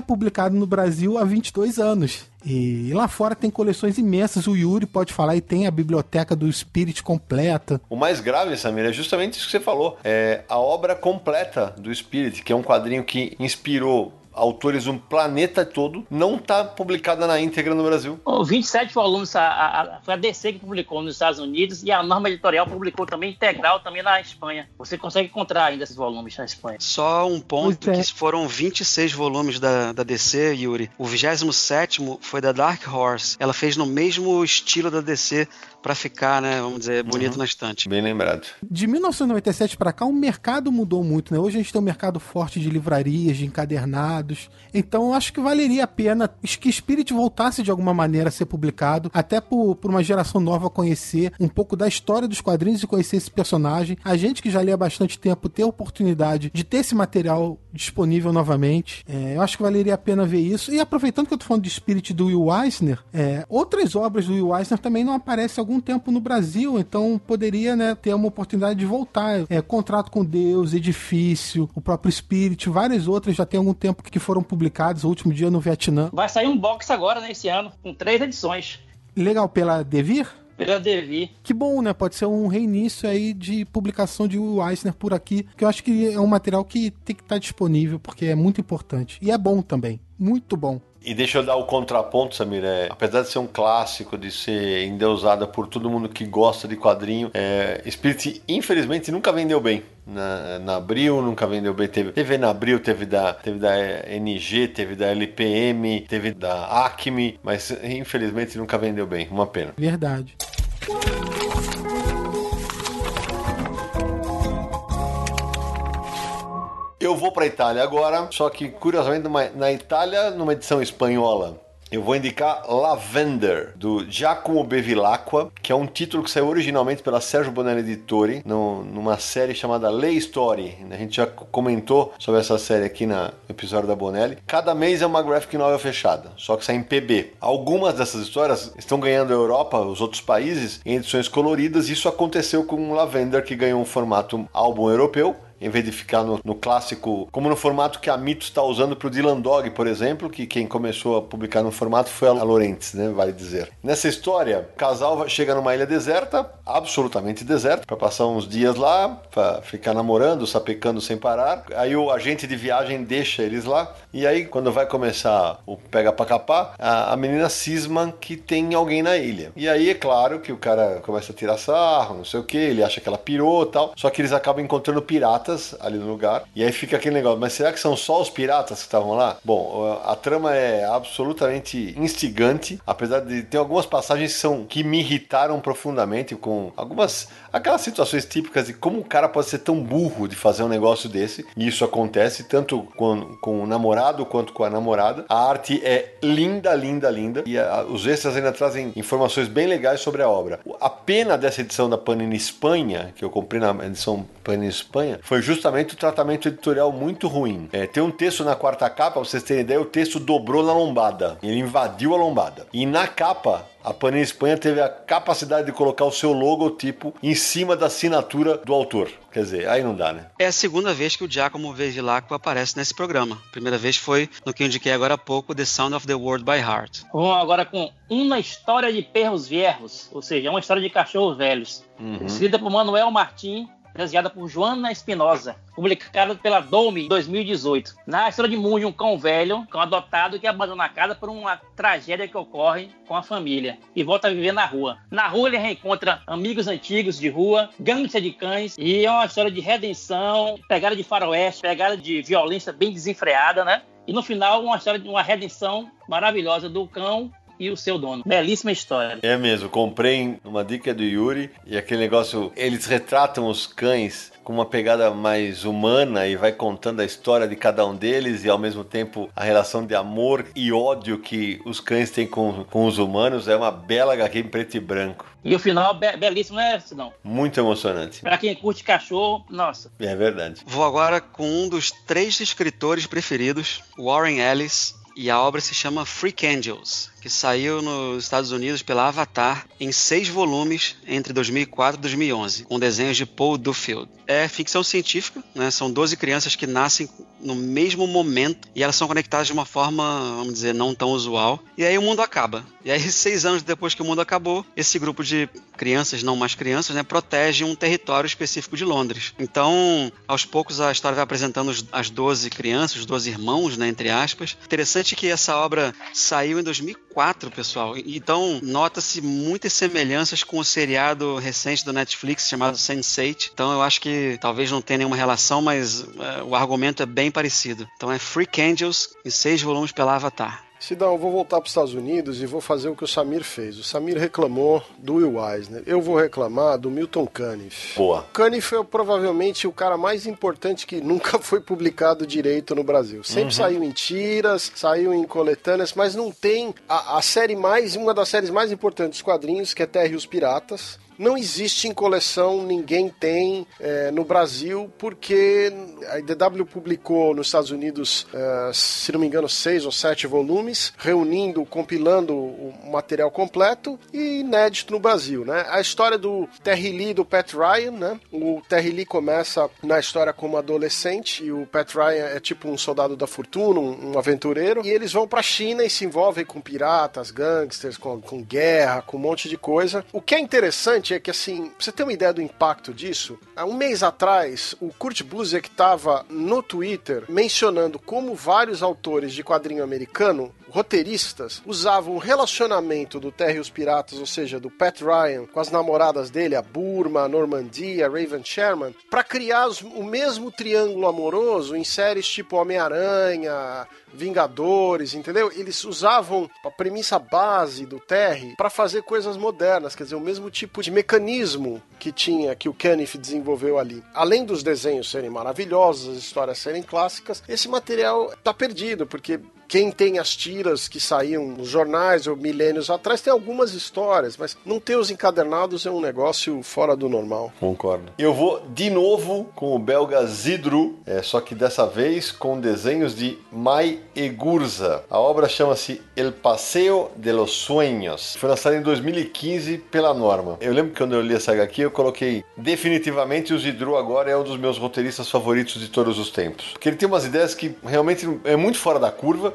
B: publicado no Brasil há 22 anos. E lá fora tem coleções imensas, o Yuri pode falar e tem a biblioteca do Spirit completa.
A: O mais grave, Samir, é justamente isso que você falou. É a obra completa do Spirit, que é um quadrinho que inspirou autores do planeta todo, não está publicada na íntegra no Brasil.
D: Oh, 27 volumes, a, a, foi a DC que publicou nos Estados Unidos e a Norma Editorial publicou também integral também na Espanha. Você consegue encontrar ainda esses volumes na Espanha.
E: Só um ponto,
B: é.
E: que foram 26 volumes da, da DC, Yuri. O 27 foi da Dark Horse. Ela fez no mesmo estilo da DC pra ficar, né, vamos dizer, bonito na estante.
A: Bem lembrado.
B: De 1997 para cá, o mercado mudou muito, né? Hoje a gente tem um mercado forte de livrarias, de encadernados. Então, eu acho que valeria a pena que Spirit voltasse de alguma maneira a ser publicado, até por, por uma geração nova conhecer um pouco da história dos quadrinhos e conhecer esse personagem. A gente que já lê há bastante tempo ter a oportunidade de ter esse material disponível novamente. É, eu acho que valeria a pena ver isso. E aproveitando que eu tô falando de Spirit do Will Eisner, é, outras obras do Will Eisner também não aparecem algum tempo no Brasil, então poderia né, ter uma oportunidade de voltar. É, Contrato com Deus, Edifício, o próprio Spirit, várias outras já tem algum tempo que foram publicadas, o último dia no Vietnã.
D: Vai sair um box agora nesse ano, com três edições.
B: Legal pela Devir?
D: Pela Devi.
B: Que bom, né? Pode ser um reinício aí de publicação de Will Eisner por aqui, que eu acho que é um material que tem que estar disponível, porque é muito importante. E é bom também. Muito bom.
A: E deixa eu dar o contraponto, Samir. É, apesar de ser um clássico, de ser endeusada por todo mundo que gosta de quadrinho, é, Spirit, infelizmente, nunca vendeu bem. Na, na Abril nunca vendeu bem. Teve, teve na Abril, teve da, teve da NG, teve da LPM, teve da Acme, mas infelizmente nunca vendeu bem. Uma pena.
B: Verdade.
A: Eu vou para Itália agora, só que curiosamente na Itália, numa edição espanhola. Eu vou indicar Lavender, do Giacomo Bevilacqua, que é um título que saiu originalmente pela Sérgio Bonelli Editori, no- numa série chamada Lay Story. A gente já comentou sobre essa série aqui no episódio da Bonelli. Cada mês é uma graphic novel fechada, só que sai em PB. Algumas dessas histórias estão ganhando a Europa, os outros países, em edições coloridas. Isso aconteceu com Lavender, que ganhou um formato álbum europeu em vez de ficar no, no clássico, como no formato que a Mitos está usando para o Dylan Dog, por exemplo, que quem começou a publicar no formato foi a Laurentiis, né, vale dizer. Nessa história, o casal chega numa ilha deserta, absolutamente deserta, para passar uns dias lá, para ficar namorando, sapecando sem parar. Aí o agente de viagem deixa eles lá, e aí quando vai começar o pega pra capar, a, a menina cisma que tem alguém na ilha. E aí é claro que o cara começa a tirar sarro, não sei o que, ele acha que ela pirou tal, só que eles acabam encontrando piratas ali no lugar, e aí fica aquele negócio, mas será que são só os piratas que estavam lá? Bom, a trama é absolutamente instigante, apesar de ter algumas passagens que são que me irritaram profundamente com algumas aquelas situações típicas de como o cara pode ser tão burro de fazer um negócio desse, e isso acontece tanto com, com o namorado quanto com a namorada. A arte é linda, linda, linda, e a- os extras ainda trazem informações bem legais sobre a obra. A pena dessa edição da Panini Espanha, que eu comprei na edição Panini Espanha, foi justamente o tratamento editorial muito ruim. É, tem um texto na quarta capa, pra vocês terem ideia, o texto dobrou na lombada. Ele invadiu a lombada. E na capa, a Panini Espanha teve a capacidade de colocar o seu logotipo em cima da assinatura do autor. Quer dizer, aí não dá, né?
E: É a segunda vez que o Giacomo Bevilacqua aparece nesse programa. A primeira vez foi no que eu indiquei agora há pouco, The Sound of the World by Heart.
D: Vamos agora com Uma História de Perros Vierros, ou seja, uma história de cachorros velhos.
A: Uhum.
D: Escrita por Manuel Martim, desenhada por Joana Espinosa, publicada pela Dome em 2018. Na história de Mundi, um cão velho, cão adotado que abandona a casa por uma tragédia que ocorre com a família e volta a viver na rua. Na rua ele reencontra amigos antigos de rua, gangster de cães e é uma história de redenção, pegada de faroeste, pegada de violência bem desenfreada, né? E no final, uma história de uma redenção maravilhosa do cão e o seu dono. Belíssima história.
A: É mesmo, comprei uma dica do Yuri e aquele negócio, eles retratam os cães com uma pegada mais humana e vai contando a história de cada um deles e ao mesmo tempo a relação de amor e ódio que os cães têm com, com os humanos. É uma bela HQ em preto e branco.
D: E o final be belíssimo, né, Sidão?
A: Muito emocionante.
D: Pra quem curte cachorro, nossa.
A: É verdade.
E: Vou agora com um dos três escritores preferidos, Warren Ellis, e a obra se chama Freak Angels, que saiu nos Estados Unidos pela Avatar em seis volumes entre 2004 e 2011, com desenhos de Paul Duffield. É ficção científica, né? são 12 crianças que nascem no mesmo momento e elas são conectadas de uma forma, vamos dizer, não tão usual. E aí o mundo acaba. E aí, seis anos depois que o mundo acabou, esse grupo de crianças, não mais crianças, né, protege um território específico de Londres. Então, aos poucos, a história vai apresentando as 12 crianças, os 12 irmãos, né, entre aspas. Interessante que essa obra saiu em 2004, pessoal. Então, nota-se muitas semelhanças com o seriado recente do Netflix chamado Sense8. Então, eu acho que talvez não tenha nenhuma relação, mas uh, o argumento é bem parecido. Então, é Freak Angels em seis volumes pela Avatar.
C: Sidão, eu vou voltar para os Estados Unidos e vou fazer o que o Samir fez. O Samir reclamou do Will Eisner. Eu vou reclamar do Milton Caniff.
A: Boa.
C: Caniff é provavelmente o cara mais importante que nunca foi publicado direito no Brasil. Sempre uhum. saiu em tiras, saiu em coletâneas, mas não tem a, a série mais, uma das séries mais importantes dos quadrinhos, que é Terra e os Piratas não existe em coleção, ninguém tem é, no Brasil, porque a IDW publicou nos Estados Unidos, é, se não me engano, seis ou sete volumes, reunindo, compilando o material completo e inédito no Brasil, né? A história do Terry Lee e do Pat Ryan, né? O Terry Lee começa na história como adolescente e o Pat Ryan é tipo um soldado da fortuna, um, aventureiro, e eles vão pra China e se envolvem com piratas, gangsters, com, com guerra, com um monte de coisa. O que é interessante é que, assim, pra você ter uma ideia do impacto disso, há um mês atrás, o Kurt Busiek estava no Twitter mencionando como vários autores de quadrinho americano roteiristas usavam o relacionamento do Terry e os Piratas, ou seja, do Pat Ryan com as namoradas dele, a Burma, a Normandia, a Raven Sherman, para criar o mesmo triângulo amoroso em séries tipo Homem-Aranha, Vingadores, entendeu? Eles usavam a premissa base do Terry para fazer coisas modernas, quer dizer, o mesmo tipo de mecanismo que tinha, que o Caniff desenvolveu ali. Além dos desenhos serem maravilhosos, as histórias serem clássicas, esse material tá perdido, porque quem tem as tiras que saíam nos jornais ou milênios atrás tem algumas histórias, mas não ter os encadernados é um negócio fora do normal.
A: Concordo. Eu vou de novo com o belga Zidru, é, só que dessa vez com desenhos de Mai Egurza. A obra chama-se El Paseo de los Sueños. Foi lançada em 2015 pela Norma. Eu lembro que quando eu li essa HQ eu coloquei definitivamente o Zidru agora é um dos meus roteiristas favoritos de todos os tempos. Porque ele tem umas ideias que realmente é muito fora da curva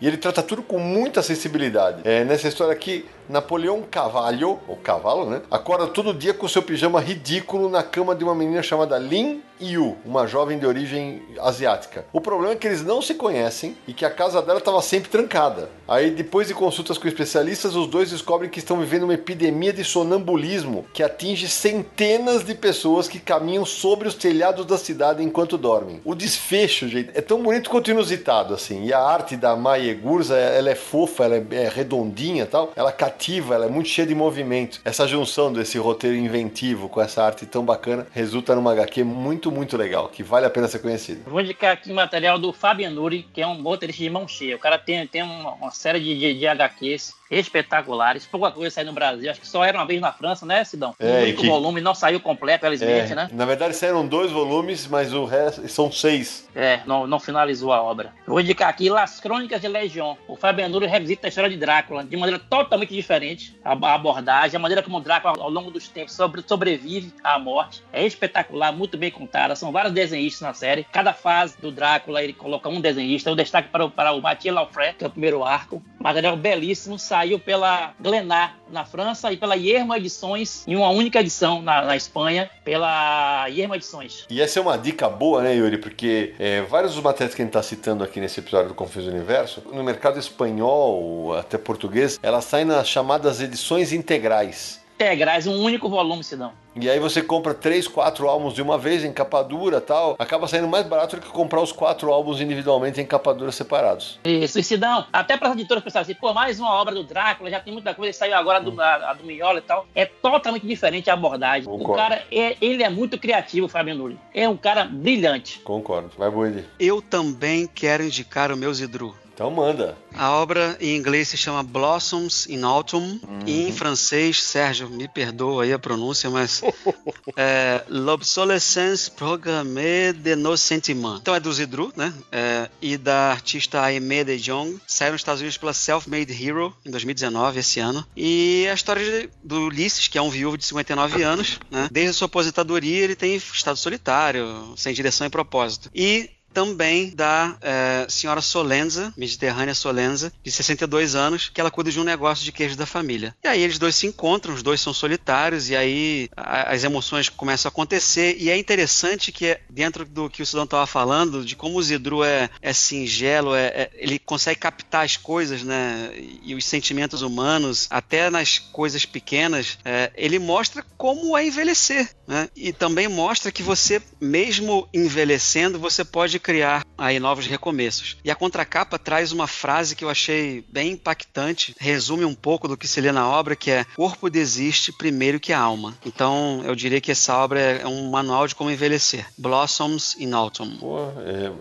A: e ele trata tudo com muita sensibilidade. É, nessa história aqui, Napoleão Cavalho, ou Cavalo, né? Acorda todo dia com seu pijama ridículo na cama de uma menina chamada Lin Yu, uma jovem de origem asiática. O problema é que eles não se conhecem e que a casa dela estava sempre trancada. Aí, depois de consultas com especialistas, os dois descobrem que estão vivendo uma epidemia de sonambulismo que atinge centenas de pessoas que caminham sobre os telhados da cidade enquanto dormem. O desfecho, gente, é tão bonito quanto inusitado, assim. E a arte da Maia Gurza, ela é fofa, ela é redondinha e tal. Ela cativa, ela é muito cheia de movimento. Essa junção desse roteiro inventivo com essa arte tão bacana resulta numa HQ muito, muito legal, que vale a pena ser conhecido.
D: Vou indicar aqui o material do Fabian Nuri, que é um roteirista de mão cheia. O cara tem, tem uma, uma série de, de, de HQs espetaculares. Pouca coisa saiu no Brasil, acho que só era uma vez na França, né, Sidão?
A: É,
D: o único
A: que-
D: volume não saiu completo, felizmente,
A: É,
D: né?
A: Na verdade saíram dois volumes, mas o resto são seis.
D: É, não, não finalizou a obra. Vou indicar aqui Las Crônicas de Legião. O Fabiano revisita a história de Drácula de maneira totalmente diferente. A, a abordagem, a maneira como o Drácula, ao longo dos tempos, sobre- sobrevive à morte. É espetacular, muito bem contada. São vários desenhistas na série. Cada fase do Drácula, ele coloca um desenhista. Eu destaque para o, para o Mathieu que é o primeiro arco. Material belíssimo. Saiu pela Glenar, na França, e pela Yerma Edições, em uma única edição na, na Espanha, pela Yerma Edições.
A: E essa é uma dica boa, né, Yuri? Porque é, vários dos materiais que a gente está citando aqui nesse episódio do Confuso Universo, no mercado espanhol, até português, elas saem nas chamadas edições integrais.
D: Integrais, um único volume, Sidão.
A: E aí você compra três, quatro álbuns de uma vez em capa dura tal, acaba saindo mais barato do que comprar os quatro álbuns individualmente em capa dura separados.
D: Isso, e Sidão, até para as editoras pensarem assim, pô, mais uma obra do Drácula, já tem muita coisa, saiu agora do, a, a do Mignola e tal. É totalmente diferente a abordagem. O
A: Concordo.
D: cara, é, ele é muito criativo, o Fábio Nuri. É um cara brilhante.
A: Concordo. Vai, Boeli.
E: Eu também quero indicar o meu Zidru.
A: Então manda.
E: A obra em inglês se chama Blossoms in Autumn e em francês, Sérgio, me perdoa aí a pronúncia, mas é L'obsolescence programmée de nos sentiments. Então é do Zidru, né? É, e da artista Aimee de Jong. Saiu nos Estados Unidos pela Self-Made Hero em 2019, esse ano. E a história de- do Ulisses, que é um viúvo de 59 anos, né? Desde a sua aposentadoria ele tem estado solitário, sem direção e propósito. E também da eh, senhora Solenza, Mediterrânea Solenza, de 62 anos, que ela cuida de um negócio de queijo da família. E aí eles dois se encontram, os dois são solitários, e aí a- as emoções começam a acontecer. E é interessante que, é- dentro do que o Cidão estava falando, de como o Zidru é, é singelo, é- é- ele consegue captar as coisas, né? E os sentimentos humanos, até nas coisas pequenas, é, ele mostra como é envelhecer, né? E também mostra que você, mesmo envelhecendo, você pode criar aí novos recomeços. E a contracapa traz uma frase que eu achei bem impactante, resume um pouco do que se lê na obra, que é corpo desiste primeiro que a alma. Então, eu diria que essa obra é um manual de como envelhecer. Blossoms in Autumn.
A: Pô,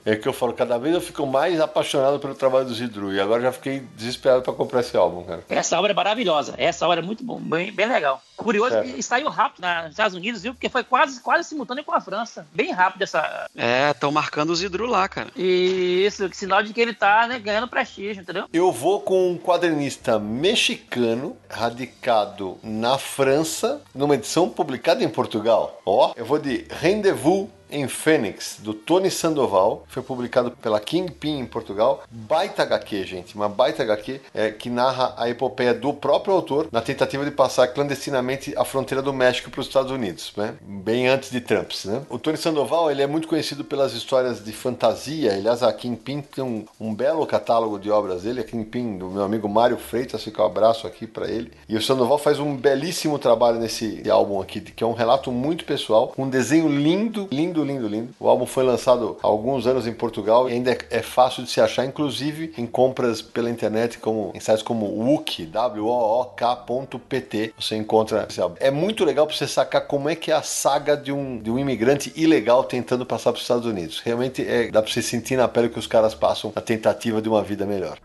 A: é, é que eu falo, cada vez eu fico mais apaixonado pelo trabalho do Zidru. E agora já fiquei desesperado pra comprar esse álbum, cara.
D: Essa obra é maravilhosa. Essa obra é muito bom, bem, bem legal. Curioso
A: Certo.
D: e saiu rápido na- nos Estados Unidos, viu? Porque foi quase, quase simultâneo com a França. Bem rápido essa.
E: É, estão marcando o Zidru lá, cara.
D: E isso, que sinal de que ele tá né, ganhando prestígio, entendeu?
A: Eu vou com um quadrinista mexicano, radicado na França, numa edição publicada em Portugal. Ó, eu vou de Rendezvous em Fênix, do Tony Sandoval. Foi publicado pela Kingpin em Portugal. Baita HQ, gente. Uma baita HQ é, que narra a epopeia do próprio autor na tentativa de passar clandestinamente a fronteira do México para os Estados Unidos, né? Bem antes de Trumps, né? O Tony Sandoval, ele é muito conhecido pelas histórias de fantasia. Aliás, a Kingpin tem um, um belo catálogo de obras dele. A Kingpin, do meu amigo Mário Freitas, fica um abraço aqui para ele. E o Sandoval faz um belíssimo trabalho nesse álbum aqui, que é um relato muito pessoal, um desenho lindo, lindo, lindo, lindo. O álbum foi lançado há alguns anos em Portugal e ainda é, é fácil de se achar, inclusive em compras pela internet, como em sites como Wook, W-O-O-K.pt. Você encontra esse álbum. É muito legal para você sacar como é que é a saga de um, de um imigrante ilegal tentando passar para os Estados Unidos. Realmente é, dá para você sentir na pele o que os caras passam na tentativa de uma vida melhor.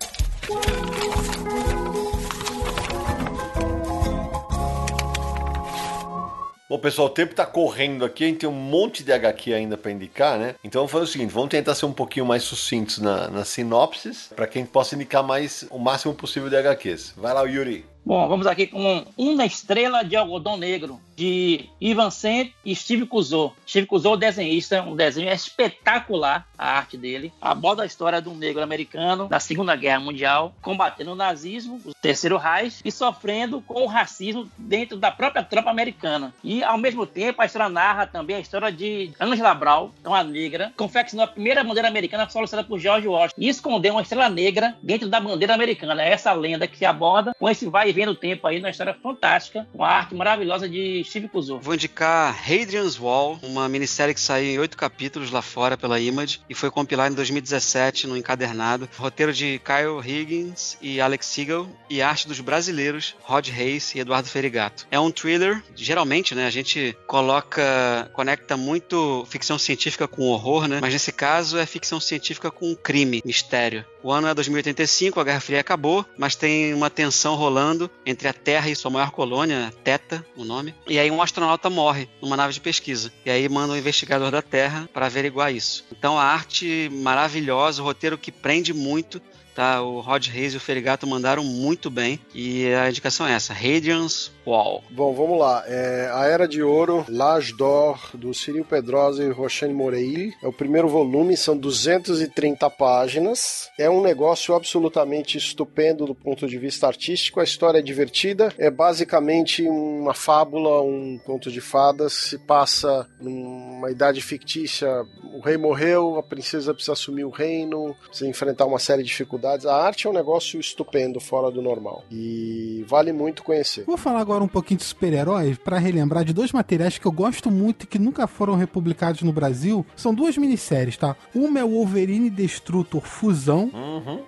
A: Bom, pessoal, o tempo tá correndo aqui, a gente tem um monte de HQ ainda para indicar, né? Então vamos fazer o seguinte, vamos tentar ser um pouquinho mais sucintos na, nas sinopses, para que a gente possa indicar mais o máximo possível de HQs. Vai lá, Yuri.
D: Bom, vamos aqui com Uma Estrela de Algodão Negro, de Ivan Sent e Steve Cuzot. Steve Cuzot, desenhista, um desenho espetacular, a arte dele. Aborda a história de um negro americano na Segunda Guerra Mundial, combatendo o nazismo, o Terceiro Reich, e sofrendo com o racismo dentro da própria tropa americana. E, ao mesmo tempo, a história narra também a história de Angela Brown, uma negra, confeccionou a primeira bandeira americana solicitada por George Washington, e escondeu uma estrela negra dentro da bandeira americana. É essa lenda que se aborda com esse vai e vem no tempo aí, uma história fantástica, com a arte maravilhosa de Steve Cuzot.
E: Vou indicar Hadrian's Wall, uma minissérie que saiu em oito capítulos lá fora pela Image e foi compilada em 2017 no encadernado. Roteiro de Kyle Higgins e Alex Siegel e arte dos brasileiros Rod Reis e Eduardo Ferigato. É um thriller, geralmente, né, a gente coloca, conecta muito ficção científica com horror, né? Mas nesse caso é ficção científica com crime, mistério. O ano é 2085, a Guerra Fria acabou, mas tem uma tensão rolando entre a Terra e sua maior colônia, Teta, o nome. E aí um astronauta morre numa nave de pesquisa. E aí manda um investigador da Terra para averiguar isso. Então a arte maravilhosa, o roteiro que prende muito. Tá, o Rod Reis e o Ferigato mandaram muito bem. E a indicação é essa: Radiance Wall.
C: Bom, vamos lá. É a Era de Ouro, L'Age d'Or, do Cyril Pedrosa e Rochelle Moreil. É o primeiro volume, são 230 páginas. É um negócio absolutamente estupendo do ponto de vista artístico. A história é divertida. É basicamente uma fábula, um conto de fadas. Se passa numa idade fictícia. O rei morreu, a princesa precisa assumir o reino, precisa enfrentar uma série de dificuldades. A arte é um negócio estupendo, fora do normal. E vale muito conhecer.
B: Vou falar agora um pouquinho de super-heróis para relembrar de dois materiais que eu gosto muito e que nunca foram republicados no Brasil. São duas minisséries, tá? Uma é o Wolverine Destrutor Fusão,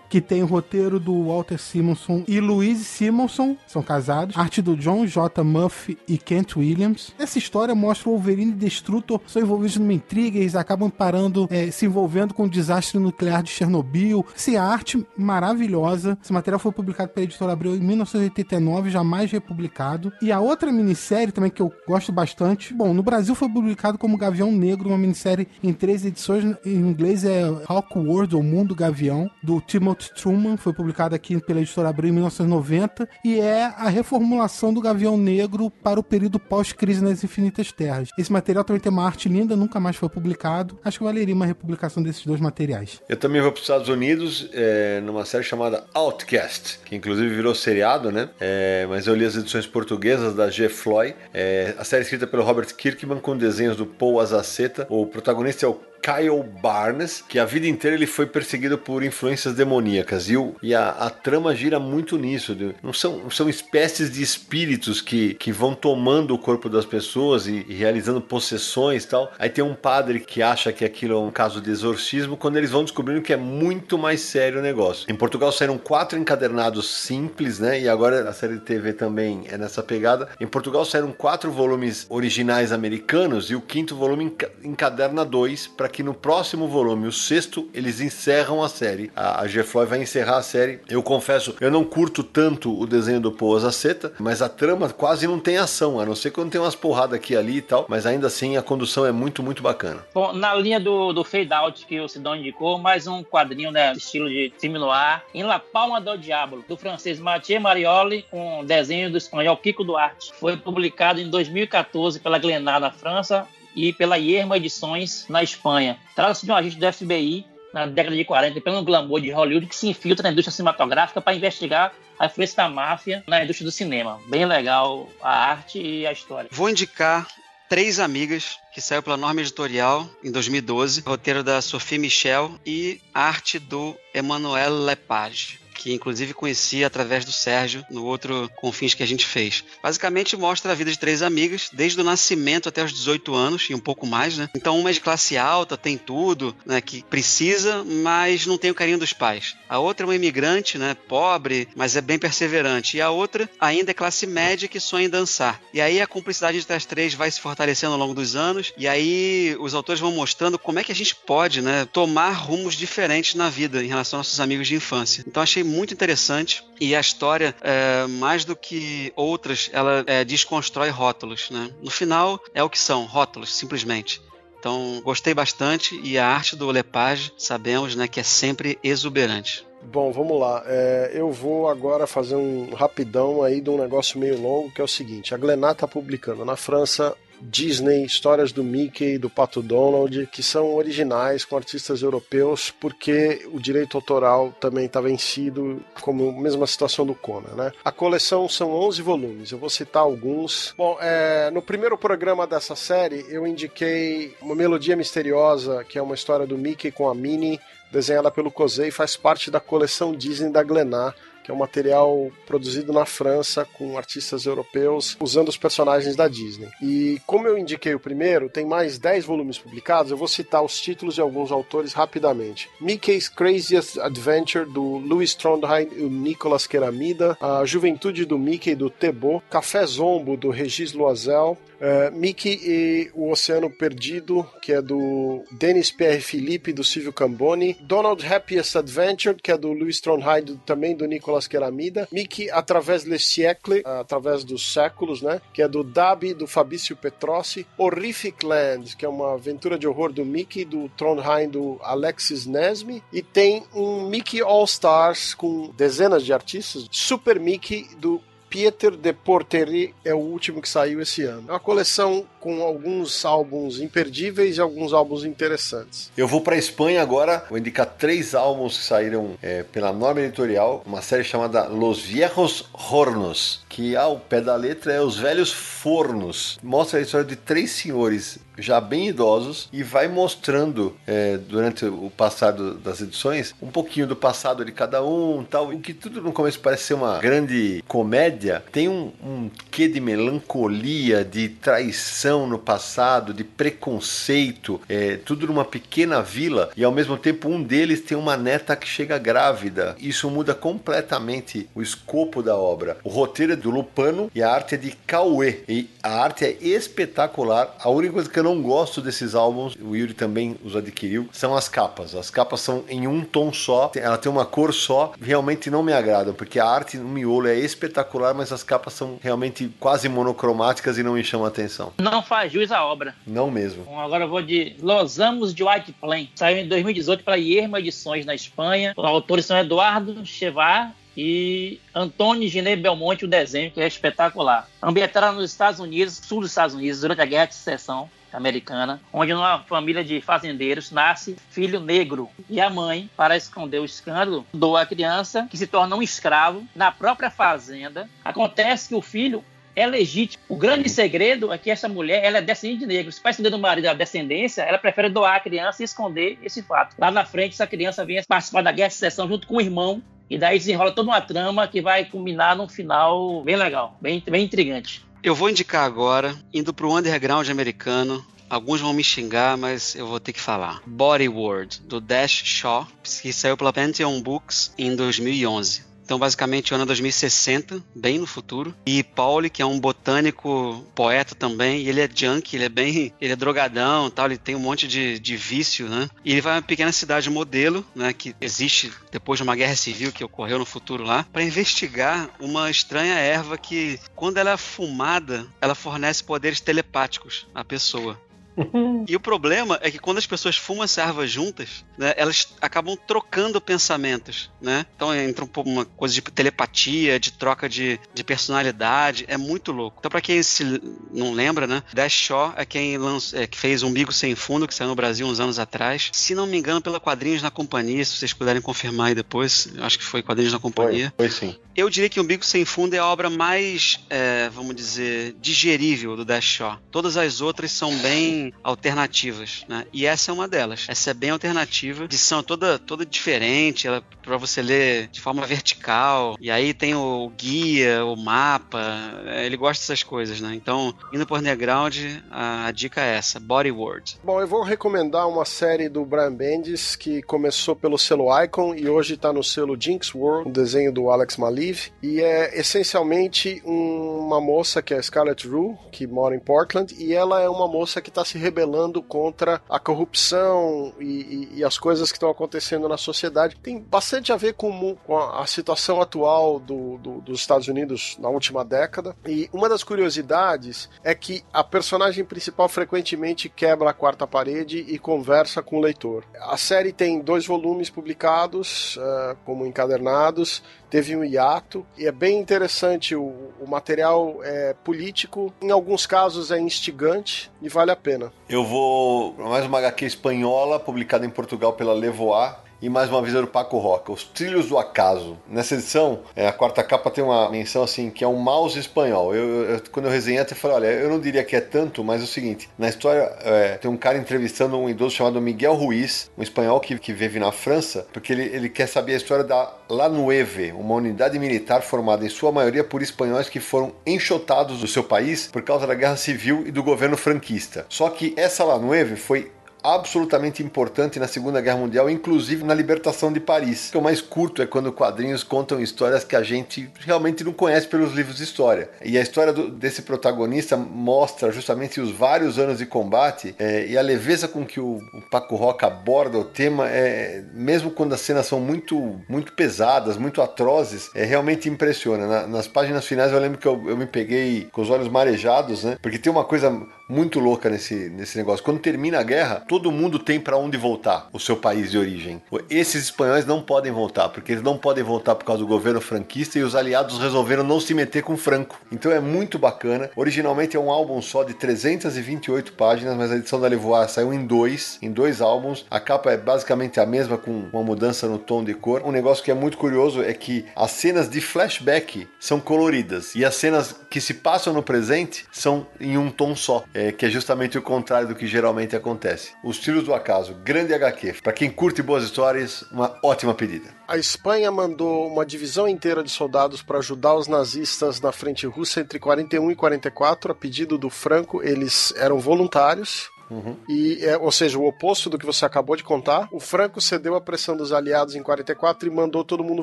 B: que tem o roteiro do Walter Simonson e Louise Simonson, são casados. Arte do John J. Murphy e Kent Williams. Essa história mostra o Wolverine e Destrutor são envolvidos numa intriga e eles acabam parando, é, se envolvendo com o desastre nuclear de Chernobyl. Essa arte maravilhosa. Esse material foi publicado pela editora Abril em 1989, jamais republicado. E a outra minissérie também que eu gosto bastante, bom, no Brasil foi publicado como Gavião Negro, uma minissérie em três edições, em inglês é Hawk World, ou Mundo Gavião, do Timothy Truman, foi publicado aqui pela editora Abril em 1990, e é a reformulação do Gavião Negro para o período pós-crise nas Infinitas Terras. Esse material também tem uma arte linda, nunca mais foi publicado. Acho que valeria uma republicação desses dois materiais.
A: Eu também vou para os Estados Unidos é, numa série chamada Outcast, que inclusive virou seriado, né? É, mas eu li as edições portuguesas da G. Floyd. É, a série é escrita pelo Robert Kirkman com desenhos do Paul Azaceta. O protagonista é o Kyle Barnes, que a vida inteira ele foi perseguido por influências demoníacas. E, o, e a, a trama gira muito nisso. de- não são, são espécies de espíritos que, que vão tomando o corpo das pessoas e, e realizando possessões e tal. Aí tem um padre que acha que aquilo é um caso de exorcismo, quando eles vão descobrindo que é muito mais sério o negócio. Em Portugal saíram quatro encadernados simples, né? E agora a série de TV também é nessa pegada. Em Portugal saíram quatro volumes originais americanos e o quinto volume enca- encaderna dois para que no próximo volume, o sexto, eles encerram a série. A, a G-Floyd vai encerrar a série. Eu confesso, eu não curto tanto o desenho do Paul Azaceta, mas a trama quase não tem ação, a não ser quando tem umas porradas aqui e ali e tal, mas ainda assim a condução é muito, muito bacana.
D: Bom, na linha do, do Fade Out que o Sidão indicou, mais um quadrinho né, estilo de filme no ar, em La Palma do Diablo, do francês Mathieu Marioli, com desenho do espanhol Kiko Duarte. Foi publicado em 2014 pela Glenat na França e pela Yerma Edições na Espanha. Trata-se de um agente do FBI na década de 40, pelo glamour de Hollywood, que se infiltra na indústria cinematográfica para investigar a influência da máfia na indústria do cinema. Bem legal a arte e a história.
E: Vou indicar Três Amigas, que saiu pela Norma Editorial em 2012, roteiro da Sophie Michel e arte do Emmanuel Lepage. Que inclusive conheci através do Sérgio no outro Confins que a gente fez. Basicamente mostra a vida de três amigas, desde o nascimento até os 18 anos e um pouco mais, né? Então uma é de classe alta, tem tudo, né? Que precisa, mas não tem o carinho dos pais. A outra é uma imigrante, né? Pobre, mas é bem perseverante. E a outra ainda é classe média que sonha em dançar. E aí a cumplicidade entre as três vai se fortalecendo ao longo dos anos. E aí os autores vão mostrando como é que a gente pode, né? Tomar rumos diferentes na vida em relação aos nossos amigos de infância. Então achei muito interessante e a história, é, mais do que outras, ela é, desconstrói rótulos, né? No final é o que são rótulos, simplesmente. Então gostei bastante e a arte do Lepage sabemos, né, que é sempre exuberante.
C: Bom, vamos lá. É, eu vou agora fazer um rapidão aí de um negócio meio longo, que é o seguinte: a Glenat está publicando na França Disney, histórias do Mickey, do Pato Donald, que são originais com artistas europeus, porque o direito autoral também está vencido, como a mesma situação do Conan, né? A coleção são 11 volumes, eu vou citar alguns. Bom, é, no primeiro programa dessa série, eu indiquei uma melodia misteriosa, que é uma história do Mickey com a Minnie, desenhada pelo Cosey, faz parte da coleção Disney da Glenat, que é um material produzido na França com artistas europeus usando os personagens da Disney. E como eu indiquei o primeiro, tem mais 10 volumes publicados, eu vou citar os títulos de alguns autores rapidamente. Mickey's Craziest Adventure, do Louis Trondheim e o Nicolas Keramida, A Juventude do Mickey, do Tebo, Café Zombo, do Regis Loisel, Uh, Mickey e o Oceano Perdido, que é do Denis Pierre Philippe, do Silvio Camboni. Donald Happiest Adventure, que é do Louis Trondheim, também do Nicolas Keramida. Mickey Através le Siècle, através dos séculos, né? Que é do Dabi, do Fabrício Petrossi. Horrific Land, que é uma aventura de horror do Mickey, do Trondheim, do Alexis Nesme. E tem um Mickey All Stars com dezenas de artistas. Super Mickey, do Pieter de Portery é o último que saiu esse ano. É uma coleção com alguns álbuns imperdíveis e alguns álbuns interessantes.
A: Eu vou para Espanha agora, vou indicar três álbuns que saíram é, pela norma editorial, uma série chamada Los Viejos Hornos, que ao pé da letra é Os Velhos Fornos. Mostra a história de três senhores já bem idosos e vai mostrando é, durante o passado das edições um pouquinho do passado de cada um tal. O que tudo no começo parece ser uma grande comédia, tem um, um quê de melancolia, de traição no passado, de preconceito, é, tudo numa pequena vila e ao mesmo tempo um deles tem uma neta que chega grávida. Isso muda completamente o escopo da obra. O roteiro é do Lupano e a arte é de Cauê. E a arte é espetacular. A única coisa que eu não gosto desses álbuns, o Yuri também os adquiriu, são as capas. As capas são em um tom só, ela tem uma cor só, realmente não me agradam, porque a arte no miolo é espetacular, mas as capas são realmente quase monocromáticas e não me chamam a atenção.
D: Não faz jus à obra.
A: Não mesmo.
D: Bom, agora eu vou de Los Amos de White Plain. Saiu em 2018 pela Ierma Edições na Espanha. Os autores são Eduardo Chevar e Antônio Ginê Belmonte, o desenho, que é espetacular. Ambientada nos Estados Unidos, sul dos Estados Unidos, durante a Guerra de Secessão americana, onde numa família de fazendeiros nasce filho negro e a mãe, para esconder o escândalo, doa a criança que se torna um escravo na própria fazenda. Acontece que o filho é legítimo. O grande segredo é que essa mulher ela é descendente de negros. Para esconder do marido a descendência, ela prefere doar a criança e esconder esse fato. Lá na frente, essa criança vem participar da guerra de secessão junto com o irmão e daí desenrola toda uma trama que vai culminar num final bem legal, bem, bem intrigante.
E: Eu vou indicar agora, indo pro underground americano. Alguns vão me xingar, mas eu vou ter que falar. Body World, do Dash Shaw, que saiu pela Pantheon Books em 2011. Então, basicamente, o ano 2060, bem no futuro. E Pauli, que é um botânico poeta também, ele é junk, ele é bem. Ele é drogadão tal, ele tem um monte de, de vício, né? E ele vai a uma pequena cidade modelo, né? Que existe depois de uma guerra civil que ocorreu no futuro lá, para investigar uma estranha erva que, quando ela é fumada, ela fornece poderes telepáticos à pessoa. e o problema é que quando as pessoas fumam essa erva juntas, né, elas acabam trocando pensamentos, né? Então entra um pouco uma coisa de telepatia, de troca de, de personalidade, é muito louco. Então para quem se não lembra, né, Dash Shaw é quem lança, é, que fez Umbigo Sem Fundo, que saiu no Brasil uns anos atrás. Se não me engano, pela Quadrinhos na Companhia, se vocês puderem confirmar aí depois, acho que foi Quadrinhos na Companhia.
A: Foi, foi sim.
E: Eu diria que Umbigo Sem Fundo é a obra mais, é, vamos dizer, digerível do Dash Shaw. Todas as outras são bem alternativas, né? E essa é uma delas. Essa é bem alternativa, edição toda toda diferente, ela para você ler de forma vertical. E aí tem o guia, o mapa. É, ele gosta dessas coisas, né? Então, indo por underground, a, a dica é essa, Body World.
C: Bom, eu vou recomendar uma série do Brian Bendis que começou pelo selo Icon e hoje está no selo Jinx World, um desenho do Alex Maliv, e é essencialmente uma moça que é Scarlett Rue, que mora em Portland, e ela é uma moça que está se rebelando contra a corrupção e, e, e as coisas que estão acontecendo na sociedade. Tem bastante a ver com, com a, a, situação atual do, do, dos Estados Unidos na última década. E uma das curiosidades é que a personagem principal frequentemente quebra a quarta parede e conversa com o leitor. A série tem dois volumes publicados uh, como encadernados teve um hiato e é bem interessante o, o material é político, em alguns casos é instigante e vale a pena.
A: Eu vou mais uma HQ espanhola publicada em Portugal pela Levoar e mais uma vez era o Paco Roca, Os Trilhos do Acaso. Nessa edição, é, a quarta capa tem uma menção assim, que é um mouse espanhol. Eu, eu, quando eu resenhei até falei, olha, eu não diria que é tanto, mas é o seguinte, na história é, tem um cara entrevistando um idoso chamado Miguel Ruiz, um espanhol que, que vive na França, porque ele, ele quer saber a história da La Nueve, uma unidade militar formada em sua maioria por espanhóis que foram enxotados do seu país por causa da guerra civil e do governo franquista. Só que essa La Nueve foi absolutamente importante na Segunda Guerra Mundial, inclusive na libertação de Paris. O mais curto é quando quadrinhos contam histórias que a gente realmente não conhece pelos livros de história. E a história do, desse protagonista mostra justamente os vários anos de combate é, e a leveza com que o, o Paco Roca aborda o tema, é, mesmo quando as cenas são muito, muito pesadas, muito atrozes, é, realmente impressiona. Na, nas páginas finais eu lembro que eu, eu me peguei com os olhos marejados, né? Porque tem uma coisa muito louca nesse, nesse negócio. Quando termina a guerra, todo mundo tem para onde voltar, o seu país de origem. Esses espanhóis não podem voltar, porque eles não podem voltar por causa do governo franquista e os aliados resolveram não se meter com Franco. Então é muito bacana. Originalmente é um álbum só de 328 páginas, mas a edição da Levoar saiu em dois, em dois álbuns. A capa é basicamente a mesma com uma mudança no tom de cor. Um negócio que é muito curioso é que as cenas de flashback são coloridas e as cenas que se passam no presente são em um tom só que é justamente o contrário do que geralmente acontece. Os Tiros do Acaso, grande HQ. Para quem curte boas histórias, uma ótima pedida.
C: A Espanha mandou uma divisão inteira de soldados para ajudar os nazistas na frente russa entre 41 e 44. A pedido do Franco, eles eram voluntários. Uhum. E, é, ou seja, o oposto do que você acabou de contar, o Franco cedeu à pressão dos aliados em 44 e mandou todo mundo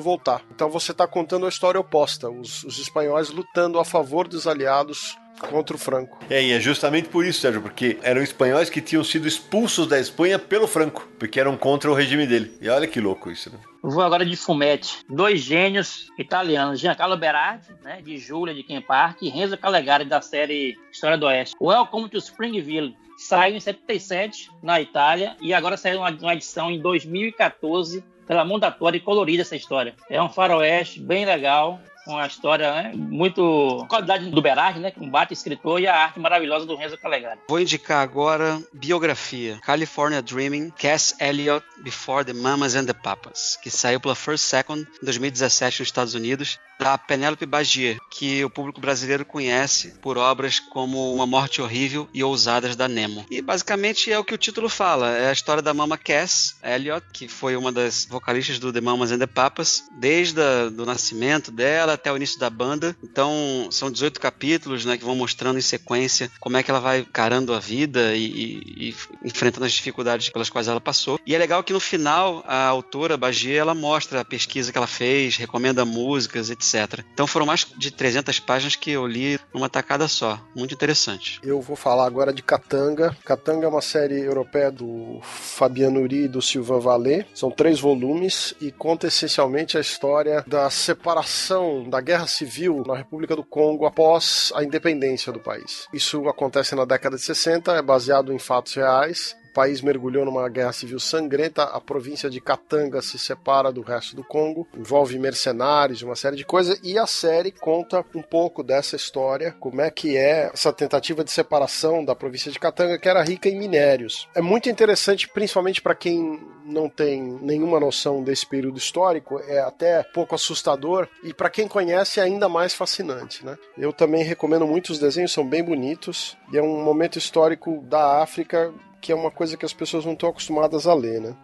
C: voltar. Então você está contando a história oposta, os, os espanhóis lutando a favor dos aliados contra o Franco.
A: É, e é justamente por isso, Sérgio, porque eram espanhóis que tinham sido expulsos da Espanha pelo Franco, porque eram contra o regime dele. E olha que louco isso, né?
D: Vou agora de Fumete. Dois gênios italianos, Giancarlo Berardi, né, de Júlia de Ken Park, e Renzo Calegari, da série História do Oeste. Welcome to Springville. Saiu em 77 na Itália e agora saiu uma, uma edição em 2014 pela Mondatória e colorida essa história. É um faroeste bem legal, uma história né, muito. qualidade do Berardi, né? Um bate escritor e a arte maravilhosa do Renzo Calegari.
E: Vou indicar agora biografia: California Dreaming, Cass Elliot Before the Mamas and the Papas, que saiu pela First Second em 2017 nos Estados Unidos da Penélope Bagier, que o público brasileiro conhece por obras como Uma Morte Horrível e Ousadas da Nemo. E basicamente é o que o título fala, é a história da Mama Cass Elliot, que foi uma das vocalistas do The Mamas and the Papas, desde o nascimento dela até o início da banda. Então são 18 capítulos né, que vão mostrando em sequência como é que ela vai carando a vida e, e, e enfrentando as dificuldades pelas quais ela passou. E é legal que no final a autora Bagier ela mostra a pesquisa que ela fez, recomenda músicas, etc. Então foram mais de 300 páginas que eu li numa tacada só. Muito interessante.
C: Eu vou falar agora de Katanga. Katanga é uma série europeia do Fabiano Uri e do Sylvain Vallée. São três volumes e conta essencialmente a história da separação da guerra civil na República do Congo após a independência do país. Isso acontece na década de 60, é baseado em fatos reais país mergulhou numa guerra civil sangrenta, a província de Katanga se separa do resto do Congo, envolve mercenários, uma série de coisas, e a série conta um pouco dessa história, como é que é essa tentativa de separação da província de Katanga, que era rica em minérios. É muito interessante, principalmente para quem não tem nenhuma noção desse período histórico, é até pouco assustador, e para quem conhece é ainda mais fascinante. Né? Eu também recomendo muito os desenhos, são bem bonitos, e é um momento histórico da África que é uma coisa que as pessoas não estão acostumadas a ler, né?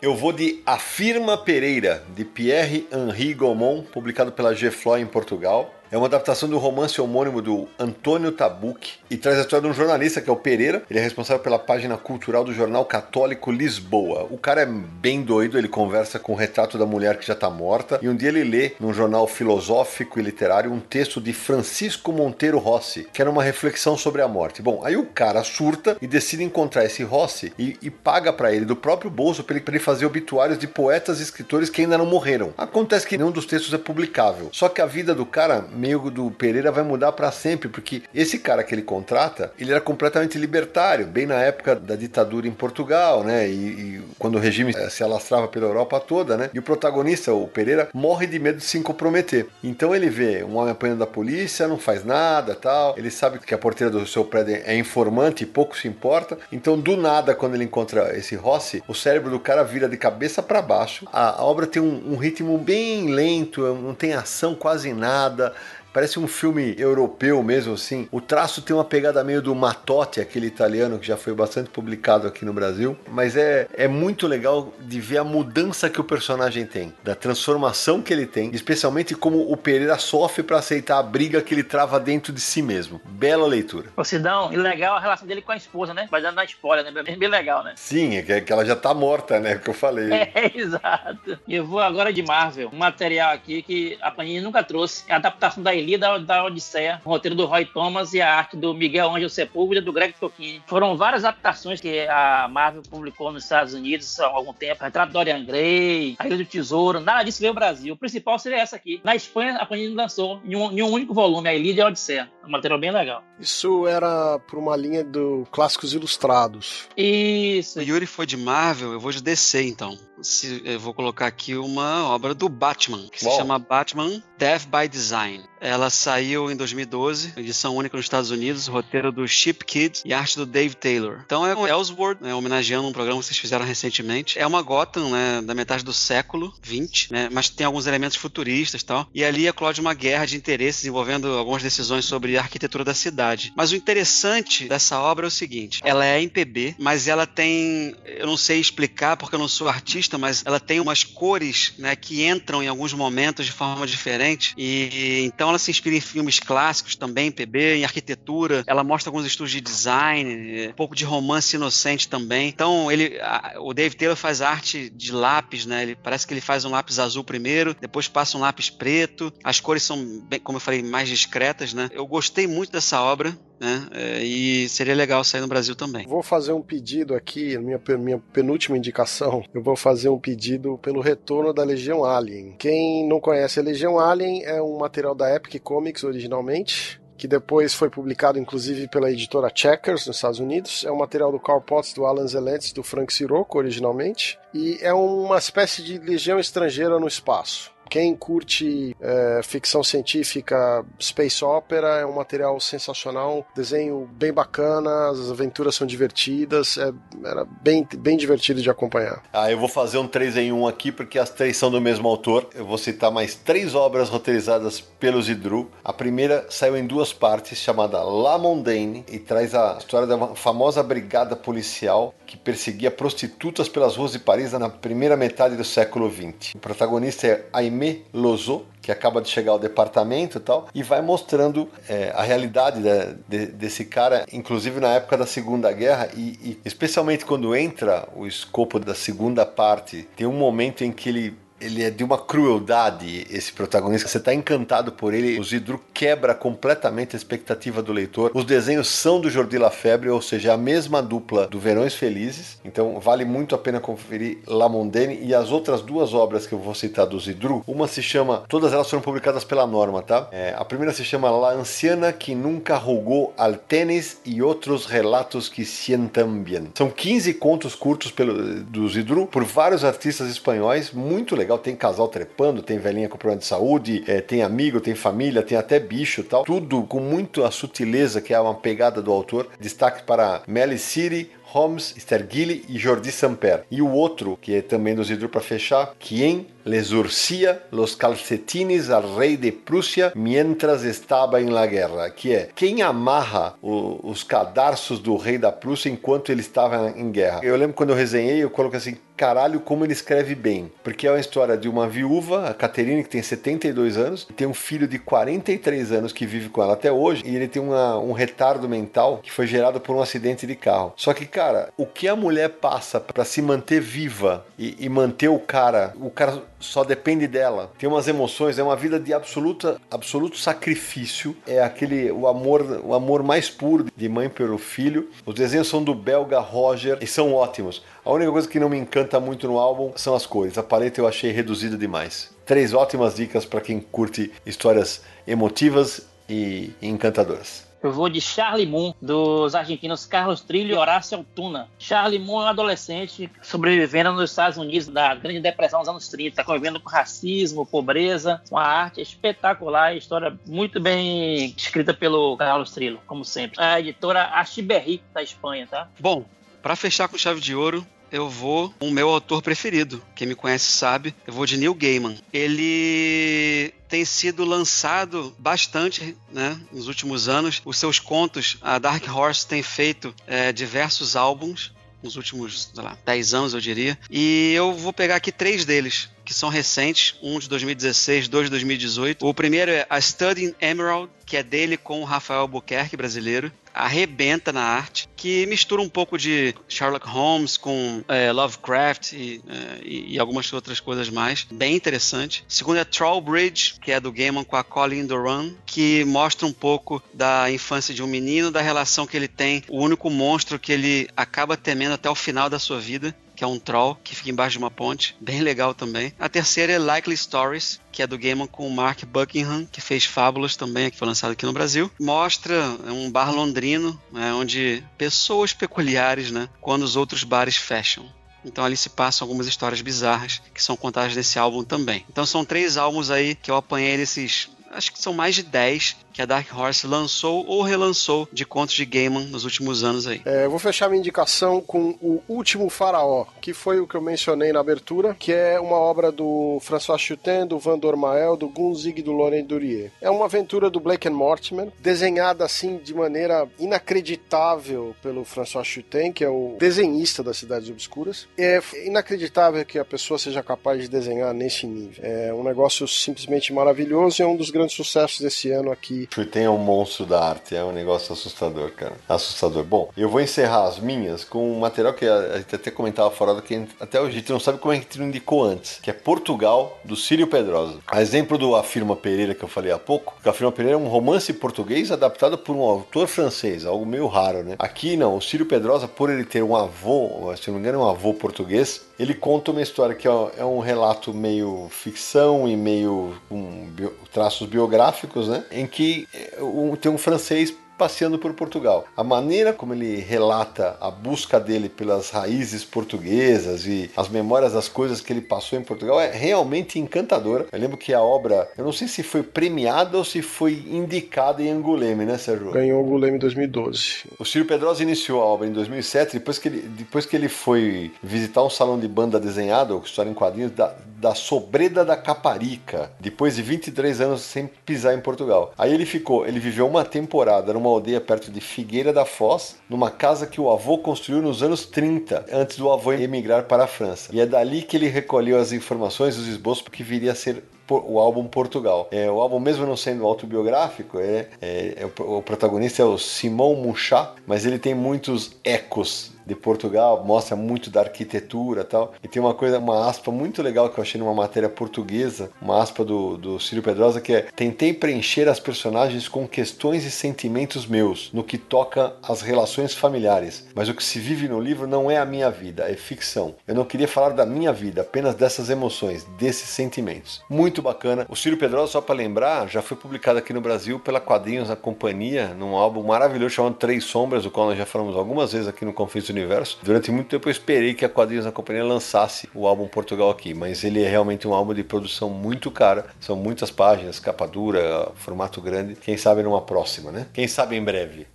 A: Eu vou de Afirma Pereira, de Pierre Henri Gaumont, publicado pela Gefloy em Portugal. É uma adaptação do romance homônimo do Antônio Tabucchi e traz a história de um jornalista que é o Pereira. Ele é responsável pela página cultural do jornal católico Lisboa. O cara é bem doido, ele conversa com o retrato da mulher que já está morta e um dia ele lê num jornal filosófico e literário um texto de Francisco Monteiro Rossi, que era uma reflexão sobre a morte. Bom, aí o cara surta e decide encontrar esse Rossi e, e paga para ele do próprio bolso para ele, ele fazer obituários de poetas e escritores que ainda não morreram. Acontece que nenhum dos textos é publicável. Só que a vida do cara meio do Pereira vai mudar para sempre, porque esse cara que ele contrata, ele era completamente libertário, bem na época da ditadura em Portugal, né? E, e quando o regime eh, se alastrava pela Europa toda, né? E o protagonista, o Pereira, morre de medo de se comprometer. Então ele vê um homem apanhando da polícia, não faz nada, tal. Ele sabe que a porteira do seu prédio é informante e pouco se importa. Então, do nada, quando ele encontra esse Rossi, o cérebro do cara vira de cabeça para baixo. A, a obra tem um, um ritmo bem lento, não tem ação quase nada. Parece um filme europeu mesmo, assim. O traço tem uma pegada meio do Matotti, aquele italiano que já foi bastante publicado aqui no Brasil. Mas é, é muito legal de ver a mudança que o personagem tem, da transformação que ele tem, especialmente como o Pereira sofre para aceitar a briga que ele trava dentro de si mesmo. Bela leitura.
D: Ô Sidão, e legal a relação dele com a esposa, né? Vai dando na spoiler, né? Bem, bem legal, né?
A: Sim, é que ela já tá morta, né? Que eu falei.
D: É, exato. E eu vou agora de Marvel. Um material aqui que a Panini nunca trouxe. É a adaptação da Eli da, da Odisseia, o roteiro do Roy Thomas e a arte do Miguel Ângelo Sepúlveda do Greg Tolkien. Foram várias adaptações que a Marvel publicou nos Estados Unidos há algum tempo. Retrato Dorian Gray, A Ilha do Tesouro, nada disso veio ao Brasil. O principal seria essa aqui. Na Espanha, a Panini lançou em um, em um único volume, a Ilha e a Odisseia. Um material bem legal.
C: Isso era por uma linha do Clássicos Ilustrados.
D: Isso.
E: O Yuri foi de Marvel, eu vou de DC então. Se, eu vou colocar aqui uma obra do Batman, que
A: Uau.
E: se chama Batman Death by Design. Ela saiu em 2012, edição única nos Estados Unidos, roteiro do Chip Kid e arte do Dave Taylor. Então é um Ellsworth, né, homenageando um programa que vocês fizeram recentemente. É uma Gotham, né, da metade do século 20, né, mas tem alguns elementos futuristas e tal. E ali eclode uma guerra de interesses envolvendo algumas decisões sobre a arquitetura da cidade. Mas o interessante dessa obra é o seguinte: ela é em PB, mas ela tem, eu não sei explicar porque eu não sou artista, mas ela tem umas cores, né, que entram em alguns momentos de forma diferente. E então ela se inspira em filmes clássicos também, PB, em arquitetura. Ela mostra alguns estudos de design, um pouco de romance inocente também. Então ele, a- o Dave Taylor faz arte de lápis, né? Ele parece que ele faz um lápis azul primeiro, depois passa um lápis preto. As cores são, bem, como eu falei, mais discretas, né? Eu gostei muito dessa obra. Né? É, e seria legal sair no Brasil também.
C: Vou fazer um pedido aqui, minha, minha penúltima indicação. Eu vou fazer um pedido pelo retorno da Legião Alien. Quem não conhece a Legião Alien é um material da Epic Comics originalmente. Que depois foi publicado, inclusive, pela editora Checkers, nos Estados Unidos. É um material do Carl Potts, do Alan Zelentes, do Frank Sirocco, originalmente. E é uma espécie de legião estrangeira no espaço. Quem curte é, ficção científica, space opera, é um material sensacional, desenho bem bacana, as aventuras são divertidas, é, era bem, bem divertido de acompanhar.
A: Ah, eu vou fazer um 3 em 1 aqui porque as três são do mesmo autor. Eu vou citar mais três obras roteirizadas pelo Zidru. A primeira saiu em duas partes, chamada La Mondaine, e traz a história da famosa brigada policial que perseguia prostitutas pelas ruas de Paris na primeira metade do século XX. O protagonista é Aimé Lozo, que acaba de chegar ao departamento e tal, e vai mostrando é, a realidade da- de- desse cara, inclusive na época da Segunda Guerra, e, e especialmente quando entra o escopo da segunda parte, tem um momento em que ele. Ele é de uma crueldade, esse protagonista. Você está encantado por ele. O Zidru quebra completamente a expectativa do leitor. Os desenhos são do Jordi Lafebre, ou seja, a mesma dupla do Verões Felizes. Então vale muito a pena conferir La Mondaine e as outras duas obras que eu vou citar do Zidru. Uma se chama, todas elas foram publicadas pela Norma, tá? É, a primeira se chama La Anciana que nunca jogou al tênis e outros relatos que sientam bien. São 15 contos curtos pelo, do Zidru por vários artistas espanhóis, muito legal. Tem casal trepando, tem velhinha com problema de saúde, é, tem amigo, tem família, tem até bicho tal. Tudo com muito a sutileza que é uma pegada do autor. Destaque para Melly City, Holmes, Stergili e Jordi Samper. E o outro, que é também do Zidru para fechar, Quien les urcia los calcetines al rei de Prússia mientras estava em la guerra, que é quem amarra o- os cadarços do rei da Prússia enquanto ele estava em guerra. Eu lembro quando eu resenhei, eu coloquei assim, caralho, como ele escreve bem. Porque é uma história de uma viúva, a Caterine, que tem 72 anos, tem um filho de 43 anos que vive com ela até hoje, e ele tem uma- um retardo mental que foi gerado por um acidente de carro. Só que cara, o que a mulher passa pra se manter viva e, e manter o cara, o cara só depende dela. Tem umas emoções, é uma vida de absoluta, absoluto sacrifício. É aquele o amor, o amor mais puro de mãe pelo filho. Os desenhos são do belga Roger e são ótimos. A única coisa que não me encanta muito no álbum são as cores. A paleta eu achei reduzida demais. Três ótimas dicas para quem curte histórias emotivas e encantadoras.
D: Eu vou de Charlie Moon, dos argentinos Carlos Trillo e Horácio Altuna. Charlie Moon é um adolescente sobrevivendo nos Estados Unidos da Grande Depressão dos anos 30, convivendo com racismo, pobreza, uma arte espetacular, história muito bem escrita pelo Carlos Trillo, como sempre. A editora Achiberri, da Espanha, tá?
E: Bom, para fechar com chave de ouro, eu vou com o meu autor preferido. Quem me conhece sabe, eu vou de Neil Gaiman. Ele tem sido lançado bastante né, nos últimos anos. Os seus contos, a Dark Horse tem feito é, diversos álbuns nos últimos, sei lá, 10 anos, eu diria. E eu vou pegar aqui três deles, que são recentes, um de 2016, dois de 2018. O primeiro é A Study in Emerald, que é dele com o Rafael Albuquerque, brasileiro arrebenta na arte, que mistura um pouco de Sherlock Holmes com é, Lovecraft e, é, e, algumas outras coisas mais. Bem interessante. Segundo é Trollbridge, que é do Gaiman com a Colin Doran, que mostra um pouco da infância de um menino, da relação que ele tem, o único monstro que ele acaba temendo até o final da sua vida, que é um troll que fica embaixo de uma ponte, bem legal também. A terceira é Likely Stories, que é do Gaiman com o Mark Buckingham, que fez Fábulas também, que foi lançado aqui no Brasil. Mostra um bar londrino, né, onde pessoas peculiares, né, quando os outros bares fecham. Então ali se passam algumas histórias bizarras que são contadas nesse álbum também. Então são três álbuns aí que eu apanhei desses acho que são mais de 10 que a Dark Horse lançou ou relançou de contos de Gaiman nos últimos anos aí.
C: É, eu vou fechar minha indicação com O Último Faraó, que foi o que eu mencionei na abertura, que é uma obra do François Chutin, do Van Dormael, do Gunzig e do Laurent Durier. É uma aventura do Blake Mortimer, desenhada assim de maneira inacreditável pelo François Chutin, que é o desenhista das Cidades Obscuras. É inacreditável que a pessoa seja capaz de desenhar nesse nível. É um negócio simplesmente maravilhoso e é um dos grandes sucessos desse ano aqui
A: Chutem é um monstro da arte, é um negócio assustador, cara. Assustador. Bom, eu vou encerrar as minhas com um material que a gente até comentava fora do que até hoje a gente não sabe como é que a gente não indicou antes, que é Portugal, do Círio Pedrosa. A exemplo do Afirma Pereira que eu falei há pouco, que Afirma Pereira é um romance português adaptado por um autor francês, algo meio raro, né? Aqui não, o Círio Pedrosa, por ele ter um avô, se não me engano, é um avô português, ele conta uma história que é um relato meio ficção e meio com traços biográficos, né? Em que eh, tem um francês passeando por Portugal. A maneira como ele relata a busca dele pelas raízes portuguesas e as memórias das coisas que ele passou em Portugal é realmente encantadora. Eu lembro que a obra, eu não sei se foi premiada ou se foi indicada em Anguleme, né, Sérgio?
C: Ganhou Anguleme em 2012.
A: O Ciro Pedrosa iniciou a obra em 2007, depois que ele, depois que ele foi visitar um salão de banda desenhado, história em quadrinhos, da, da Sobreda da Caparica, depois de 23 anos sem pisar em Portugal. Aí ele ficou, ele viveu uma temporada numa aldeia perto de Figueira da Foz, numa casa que o avô construiu nos anos 30, antes do avô emigrar para a França. E é dali que ele recolheu as informações, os esboços, porque viria a ser o álbum Portugal. É, o álbum, mesmo não sendo autobiográfico, é, é, é o, o, protagonista é o Simão Munchat, mas ele tem muitos ecos de Portugal, mostra muito da arquitetura tal. E tem uma coisa, uma aspa muito legal que eu achei numa matéria portuguesa, uma aspa do, do Círio Pedrosa, que é Tentei preencher as personagens com questões e sentimentos meus, no que toca às relações familiares. Mas o que se vive no livro não é a minha vida, é ficção. Eu não queria falar da minha vida, apenas dessas emoções, desses sentimentos. Muito bacana. O Círio Pedrosa, só para lembrar, já foi publicado aqui no Brasil pela Quadrinhos da Companhia, num álbum maravilhoso chamado Três Sombras, do qual nós já falamos algumas vezes aqui no Confins Universo. Durante muito tempo eu esperei que a Quadrinhos da Companhia lançasse o álbum Portugal aqui, mas ele é realmente um álbum de produção muito cara, são muitas páginas, capa dura, formato grande. Quem sabe numa próxima, né? Quem sabe em breve.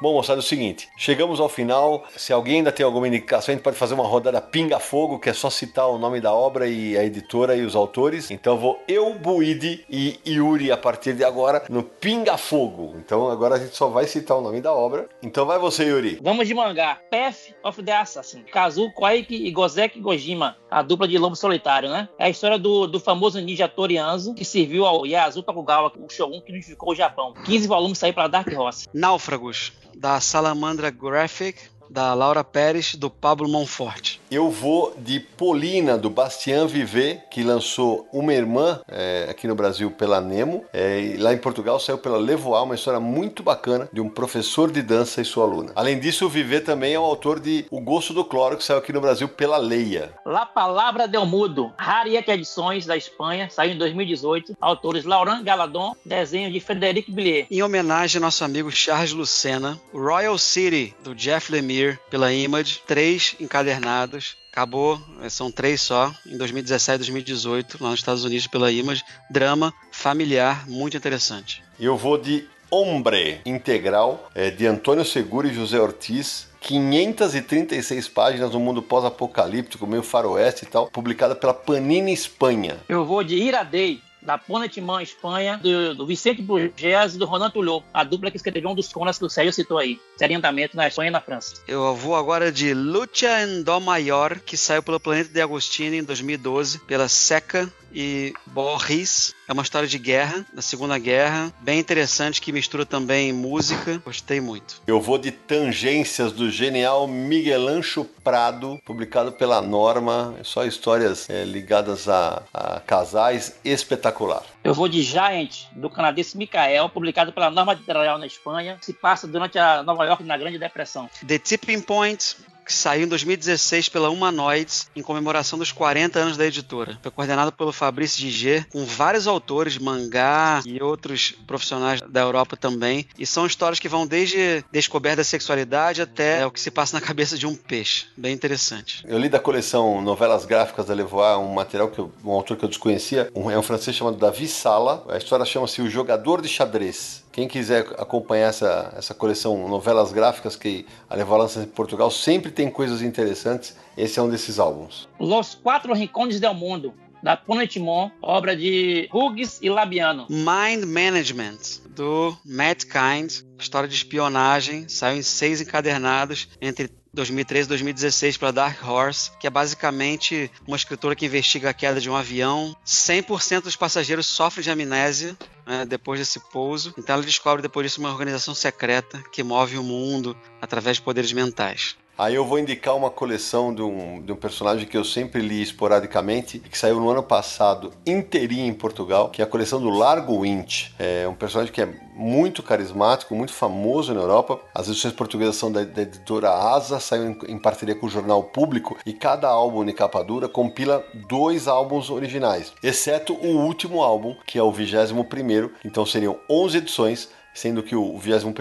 A: Bom, moçada, é o seguinte: chegamos ao final. Se alguém ainda tem alguma indicação, a gente pode fazer uma rodada pinga-fogo, que é só citar o nome da obra e a editora e os autores. Então vou eu, Buide e Yuri a partir de agora no pinga-fogo. Então agora a gente só vai citar o nome da obra. Então vai você, Yuri.
D: Vamos de mangá. Path of the Assassin. Kazu Koike e Gozeki Gojima. A dupla de lobo solitário, né? É a história do, do famoso ninja Torianzo, que serviu ao Yasu Tokugawa, o shogun que unificou o Japão. 15 volumes saíram para Dark Horse.
E: Náufragos, da Salamandra Graphic, da Laura Pérez, do Pablo Monforte.
A: Eu vou de Polina, do Bastien Viver, que lançou Uma Irmã é, aqui no Brasil pela Nemo. É, e lá em Portugal saiu pela Levoar, uma história muito bacana de um professor de dança e sua aluna. Além disso, o Viver também é o autor de O Gosto do Cloro, que saiu aqui no Brasil pela Leia.
D: La Palavra del Mudo, Rariette Edições da Espanha, saiu em 2018. Autores Laurent Galadon, desenho de Frederic Billier.
E: Em homenagem ao nosso amigo Charles Lucena, Royal City, do Jeff Lemire, pela Image, três encadernados. Acabou, são três só, em 2017 e 2018, lá nos Estados Unidos pela Image. Drama familiar, muito interessante.
A: Eu vou de Hombre Integral, é, de Antônio Seguro e José Ortiz. 536 páginas no mundo pós-apocalíptico, meio faroeste e tal, publicada pela Panini Espanha.
D: Eu vou de Iradei, da Ponetman Espanha, do, do Vicente Burgess e do Ronan Tulliot, a dupla que escreveu um dos conas que o Sérgio citou aí, Série Andamento na Espanha e na França.
E: Eu vou agora de Lucha en Dó Maior, que saiu pelo Planeta de Agostini em 2012, pela Seca e Borris. É uma história de guerra, da Segunda Guerra, bem interessante, que mistura também música. Gostei muito.
A: Eu vou de Tangências, do genial Miguel Ancho Prado, publicado pela Norma. Só histórias é, ligadas a, a casais espetacular.
D: Eu vou de Giant, do canadense Michael, publicado pela Norma Editorial na Espanha. Se passa durante a Nova York na Grande Depressão.
E: The Tipping Point, que saiu em 2016 pela Humanoids, em comemoração dos 40 anos da editora. Foi coordenado pelo Fabrício Diger, com vários autores, mangá e outros profissionais da Europa também. E são histórias que vão desde descoberta da sexualidade até o que se passa na cabeça de um peixe. Bem interessante.
A: Eu li da coleção Novelas Gráficas da Levoar um material que eu, um autor que eu desconhecia, um, é um francês chamado Davi Sala. A história chama-se O Jogador de Xadrez. Quem quiser acompanhar essa, essa coleção Novelas Gráficas que a lança em Portugal, sempre tem coisas interessantes. Esse é um desses álbuns.
D: Los Quatro Rincones del Mundo, da Ponetmon, obra de Hughes e Labiano.
E: Mind Management, do Matt Kind, história de espionagem, saiu em seis encadernados entre 2013 e 2016 para Dark Horse, que é basicamente uma escritora que investiga a queda de um avião. 100% dos passageiros sofrem de amnésia né, depois desse pouso. Então ela descobre depois disso uma organização secreta que move o mundo através de poderes mentais.
A: Aí eu vou indicar uma coleção de um, de um personagem que eu sempre li esporadicamente, que saiu no ano passado inteirinho em Portugal, que é a coleção do Largo Winch. É um personagem que é muito carismático, muito famoso na Europa. As edições portuguesas são da, da editora Asa, saiu em, em, parceria com o Jornal Público, e cada álbum de capa dura compila dois álbuns originais, exceto o último álbum, que é o 21 primeiro, então seriam 11 edições sendo que o 21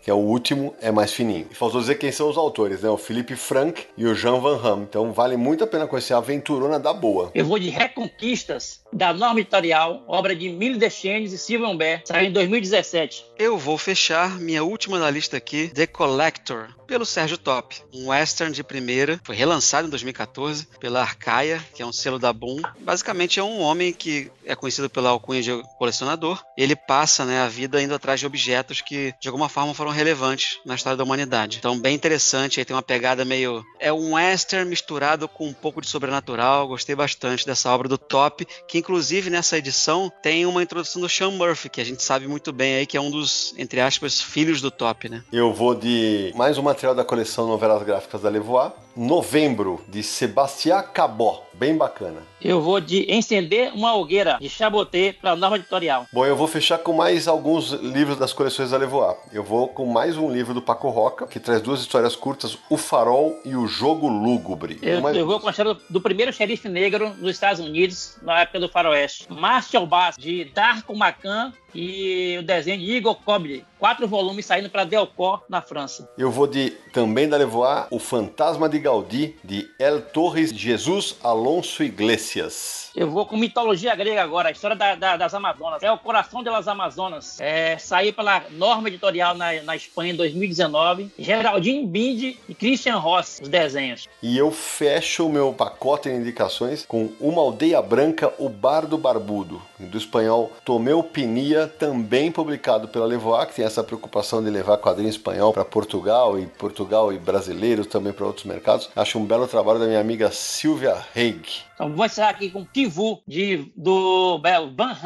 A: que é o último, é mais fininho. E faltou dizer quem são os autores, né? O Felipe Frank e o Jean Van Ham. Então vale muito a pena conhecer a aventurona da boa.
D: Eu vou de Reconquistas, da Norma Editorial, obra de Mille Deschenes e Silvio Humbert, saiu em 2017.
E: Eu vou fechar minha última da lista aqui, The Collector, pelo Sérgio Top. Um western de primeira, foi relançado em 2014 pela Arcaia, que é um selo da Boom. Basicamente é um homem que é conhecido pela alcunha de colecionador. Ele passa né, a vida indo atrás de objetos que de alguma forma foram relevantes na história da humanidade. Então, bem interessante, aí tem uma pegada meio. É um western misturado com um pouco de sobrenatural. Gostei bastante dessa obra do Top, que inclusive nessa edição tem uma introdução do Sean Murphy, que a gente sabe muito bem aí que é um dos, entre aspas, filhos do Top, né?
A: Eu vou de mais um material da coleção Novelas Gráficas da Levoar. Novembro, de Sebastião Cabot. Bem bacana.
D: Eu vou de Encender uma Hogueira, de Chaboté, para a Nova Editorial.
A: Bom, eu vou fechar com mais alguns livros das coleções da Levoar. Eu vou com mais um livro do Paco Roca, que traz duas histórias curtas, O Farol e O Jogo Lúgubre.
D: Eu,
A: Uma-
D: eu vou com a história do, do primeiro xerife negro nos Estados Unidos, na época do faroeste. Marshall Bass, de Darko Macan e o desenho de Igor Coble. Quatro volumes saindo para Delcor, na França.
A: Eu vou de também da Levoar, O Fantasma de Gaudí, de El Torres Jesus Alonso Iglesias.
D: Eu vou com mitologia grega agora, a história da, da, das Amazonas. É o coração delas Amazonas. É, saiu pela Norma Editorial na, na Espanha em 2019. Geraldine Bindi e Christian Ross, os desenhos.
A: E eu fecho o meu pacote de indicações com Uma Aldeia Branca, O Bardo Barbudo, do espanhol Tomeu Pinia, também publicado pela Levoa, que tem essa preocupação de levar quadrinho espanhol para Portugal e Portugal e brasileiros também para outros mercados. Acho um belo trabalho da minha amiga Silvia Haig.
D: Então vou encerrar aqui com Kivu, de, do Bel Van.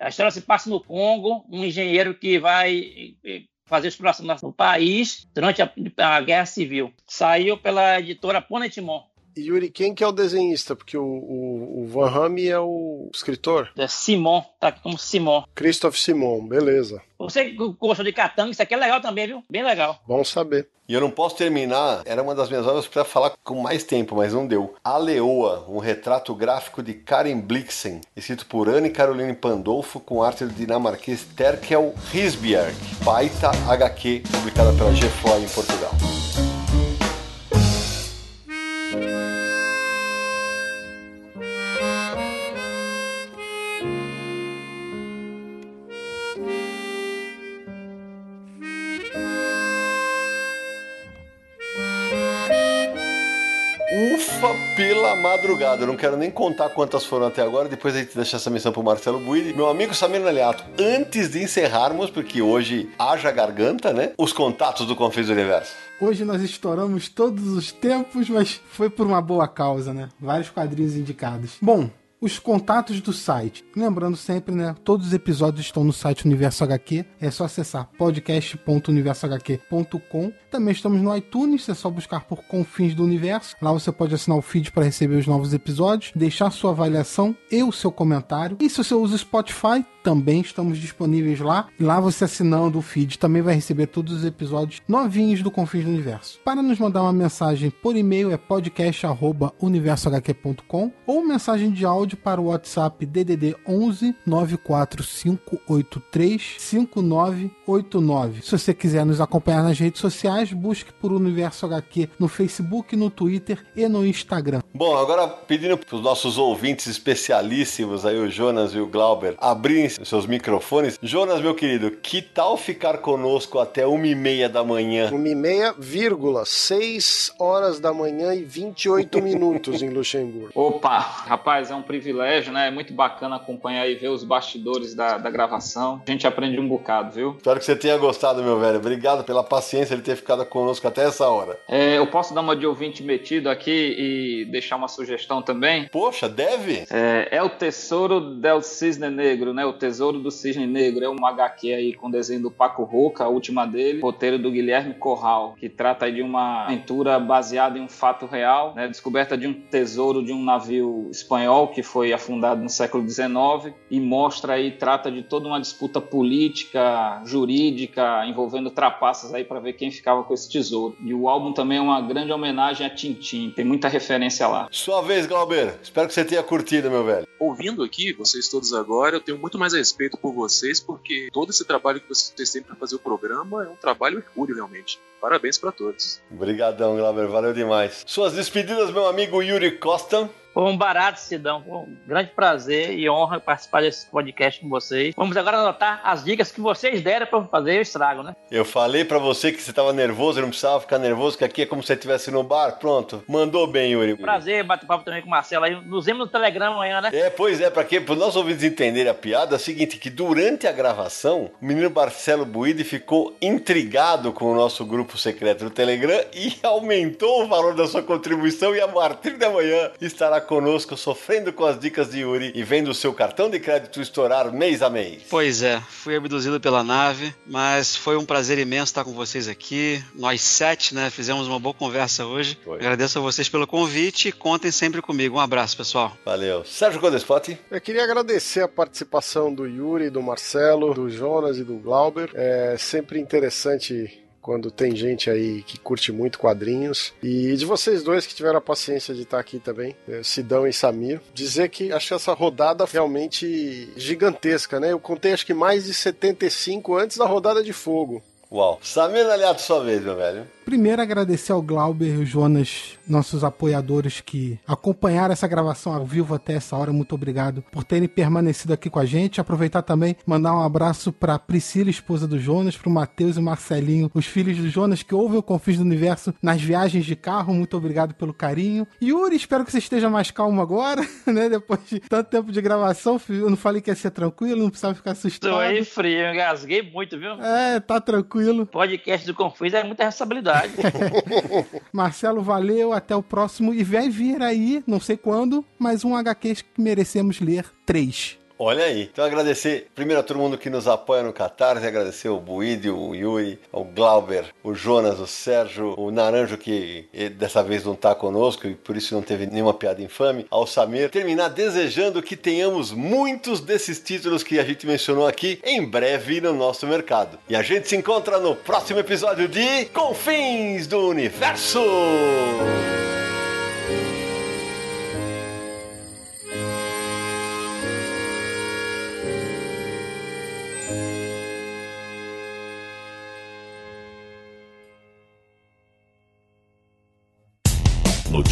D: A história se passa no Congo, um engenheiro que vai eh, fazer exploração no país durante a, a Guerra Civil. Saiu pela editora Ponetimon.
C: Yuri, quem que é o desenhista? Porque o, o, o Van Hamme é o escritor.
D: É Simon, tá aqui como Simon.
C: Christoph Simon, beleza.
D: Você que gostou de Katanga, isso aqui é legal também, viu? Bem legal.
C: Bom saber.
A: E eu não posso terminar, era uma das minhas obras para falar com mais tempo, mas não deu. A Leoa, um retrato gráfico de Karen Blixen, escrito por Anne Caroline Pandolfo, com arte do dinamarquês Terkel Risbjerg. Baita HQ, publicada pela G4 em Portugal. Pela madrugada. Eu não quero nem contar quantas foram até agora. Depois a gente deixa essa missão pro Marcelo Buide. Meu amigo Samir Naliato, antes de encerrarmos, porque hoje haja garganta, né? Os contatos do Confis do Universo.
B: Hoje nós estouramos todos os tempos, mas foi por uma boa causa, né? Vários quadrinhos indicados. Bom, os contatos do site. Lembrando sempre, né? Todos os episódios estão no site Universo HQ. É só acessar podcast.universohq.com. Também estamos no iTunes, é só buscar por Confins do Universo. Lá você pode assinar o feed para receber os novos episódios, deixar sua avaliação e o seu comentário. E se você usa Spotify, também estamos disponíveis lá. E lá você assinando o feed também vai receber todos os episódios novinhos do Confins do Universo. Para nos mandar uma mensagem por e-mail é podcast@universohq.com ou mensagem de áudio para o WhatsApp DDD 11 94583 5989. Se você quiser nos acompanhar nas redes sociais, busque por Universo HQ no Facebook, no Twitter e no Instagram.
A: Bom, agora pedindo para os nossos ouvintes especialíssimos aí, o Jonas e o Glauber, abrirem seus microfones. Jonas, meu querido, que tal ficar conosco até uma e meia da manhã?
C: Uma e meia, vírgula, 6 horas da manhã e 28 minutos em Luxemburgo.
G: Opa, rapaz, é um privilégio, né? É muito bacana acompanhar e ver os bastidores da, da gravação. A gente aprende um bocado, viu?
A: Espero que você tenha gostado, meu velho. Obrigado pela paciência de ter ficado conosco até essa hora.
G: É, eu posso dar uma de ouvinte metido aqui e deixar uma sugestão também?
A: Poxa, deve?
G: É, é o Tesouro del Cisne Negro, né? O Tesouro do Cisne Negro. É um HQ aí com desenho do Paco Roca, a última dele, roteiro do Guilherme Corral, que trata de uma aventura baseada em um fato real, né? Descoberta de um tesouro de um navio espanhol que foi afundado no século XIX e mostra aí, trata de toda uma disputa política, jurídica, envolvendo trapaças aí para ver quem ficava com esse tesouro. E o álbum também é uma grande homenagem a Tintin, tem muita referência lá.
A: Sua vez, Glauber. Espero que você tenha curtido, meu velho.
F: Ouvindo aqui vocês todos agora, eu tenho muito mais respeito por vocês, porque todo esse trabalho que vocês têm para fazer o programa é um trabalho hercúleo, realmente. Parabéns para todos.
A: Obrigadão, Glauber. Valeu demais. Suas despedidas, meu amigo Yuri Costa.
D: Foi um barato, Sidão. Foi um grande prazer e honra participar desse podcast com vocês. Vamos agora anotar as dicas que vocês deram para fazer o estrago, né?
A: Eu falei para você que você tava nervoso, não precisava ficar nervoso, que aqui é como se você estivesse no bar. Pronto. Mandou bem, Yuri.
D: Prazer, bater papo também com o Marcelo aí. Nos vemos no Telegram amanhã, né?
A: É, pois é, para quê? Para os nossos ouvintes entenderem a piada, é o seguinte, que durante a gravação, o menino Marcelo Buide ficou intrigado com o nosso grupo secreto no Telegram e aumentou o valor da sua contribuição e a partir de amanhã estará conosco sofrendo com as dicas de Yuri e vendo o seu cartão de crédito estourar mês a mês.
E: Pois é, fui abduzido pela nave, mas foi um prazer imenso estar com vocês aqui. Nós sete, né, fizemos uma boa conversa hoje.
A: Foi.
E: Agradeço a vocês pelo convite e contem sempre comigo. Um abraço, pessoal.
A: Valeu. Sérgio Codespot.
C: Eu queria agradecer a participação do Yuri, do Marcelo, do Jonas e do Glauber. É sempre interessante quando tem gente aí que curte muito quadrinhos. E de vocês dois que tiveram a paciência de estar aqui também, eh, Sidão e Samir, dizer que acho essa rodada realmente gigantesca, né? Eu contei acho que mais de 75 antes da rodada de fogo.
A: Uau. Samir Aliato, sua vez, meu velho.
B: Primeiro, agradecer ao Glauber e ao Jonas nossos apoiadores que acompanharam essa gravação ao vivo até essa hora. Muito obrigado por terem permanecido aqui com a gente. Aproveitar também mandar um abraço para Priscila, esposa do Jonas, para o Matheus e Marcelinho, os filhos do Jonas que ouvem o Confins do Universo nas viagens de carro. Muito obrigado pelo carinho. Yuri, espero que você esteja mais calmo agora, né? Depois de tanto tempo de gravação, eu não falei que ia ser tranquilo, não precisava ficar assustado.
D: Tô aí frio, engasguei muito, viu?
B: É, tá tranquilo.
D: Podcast do Confins é muita responsabilidade.
B: Marcelo, valeu, até o próximo. E vai vir aí, não sei quando, mas um HQ que merecemos ler três.
A: Olha aí. Então agradecer primeiro a todo mundo que nos apoia no Catarse, agradecer o Buídio, o Yuri, o Glauber, o Jonas, o Sérgio, o Naranjo que dessa vez não está conosco e por isso não teve nenhuma piada infame, ao Samir. Terminar desejando que tenhamos muitos desses títulos que a gente mencionou aqui em breve no nosso mercado. E a gente se encontra no próximo episódio de Confins do Universo.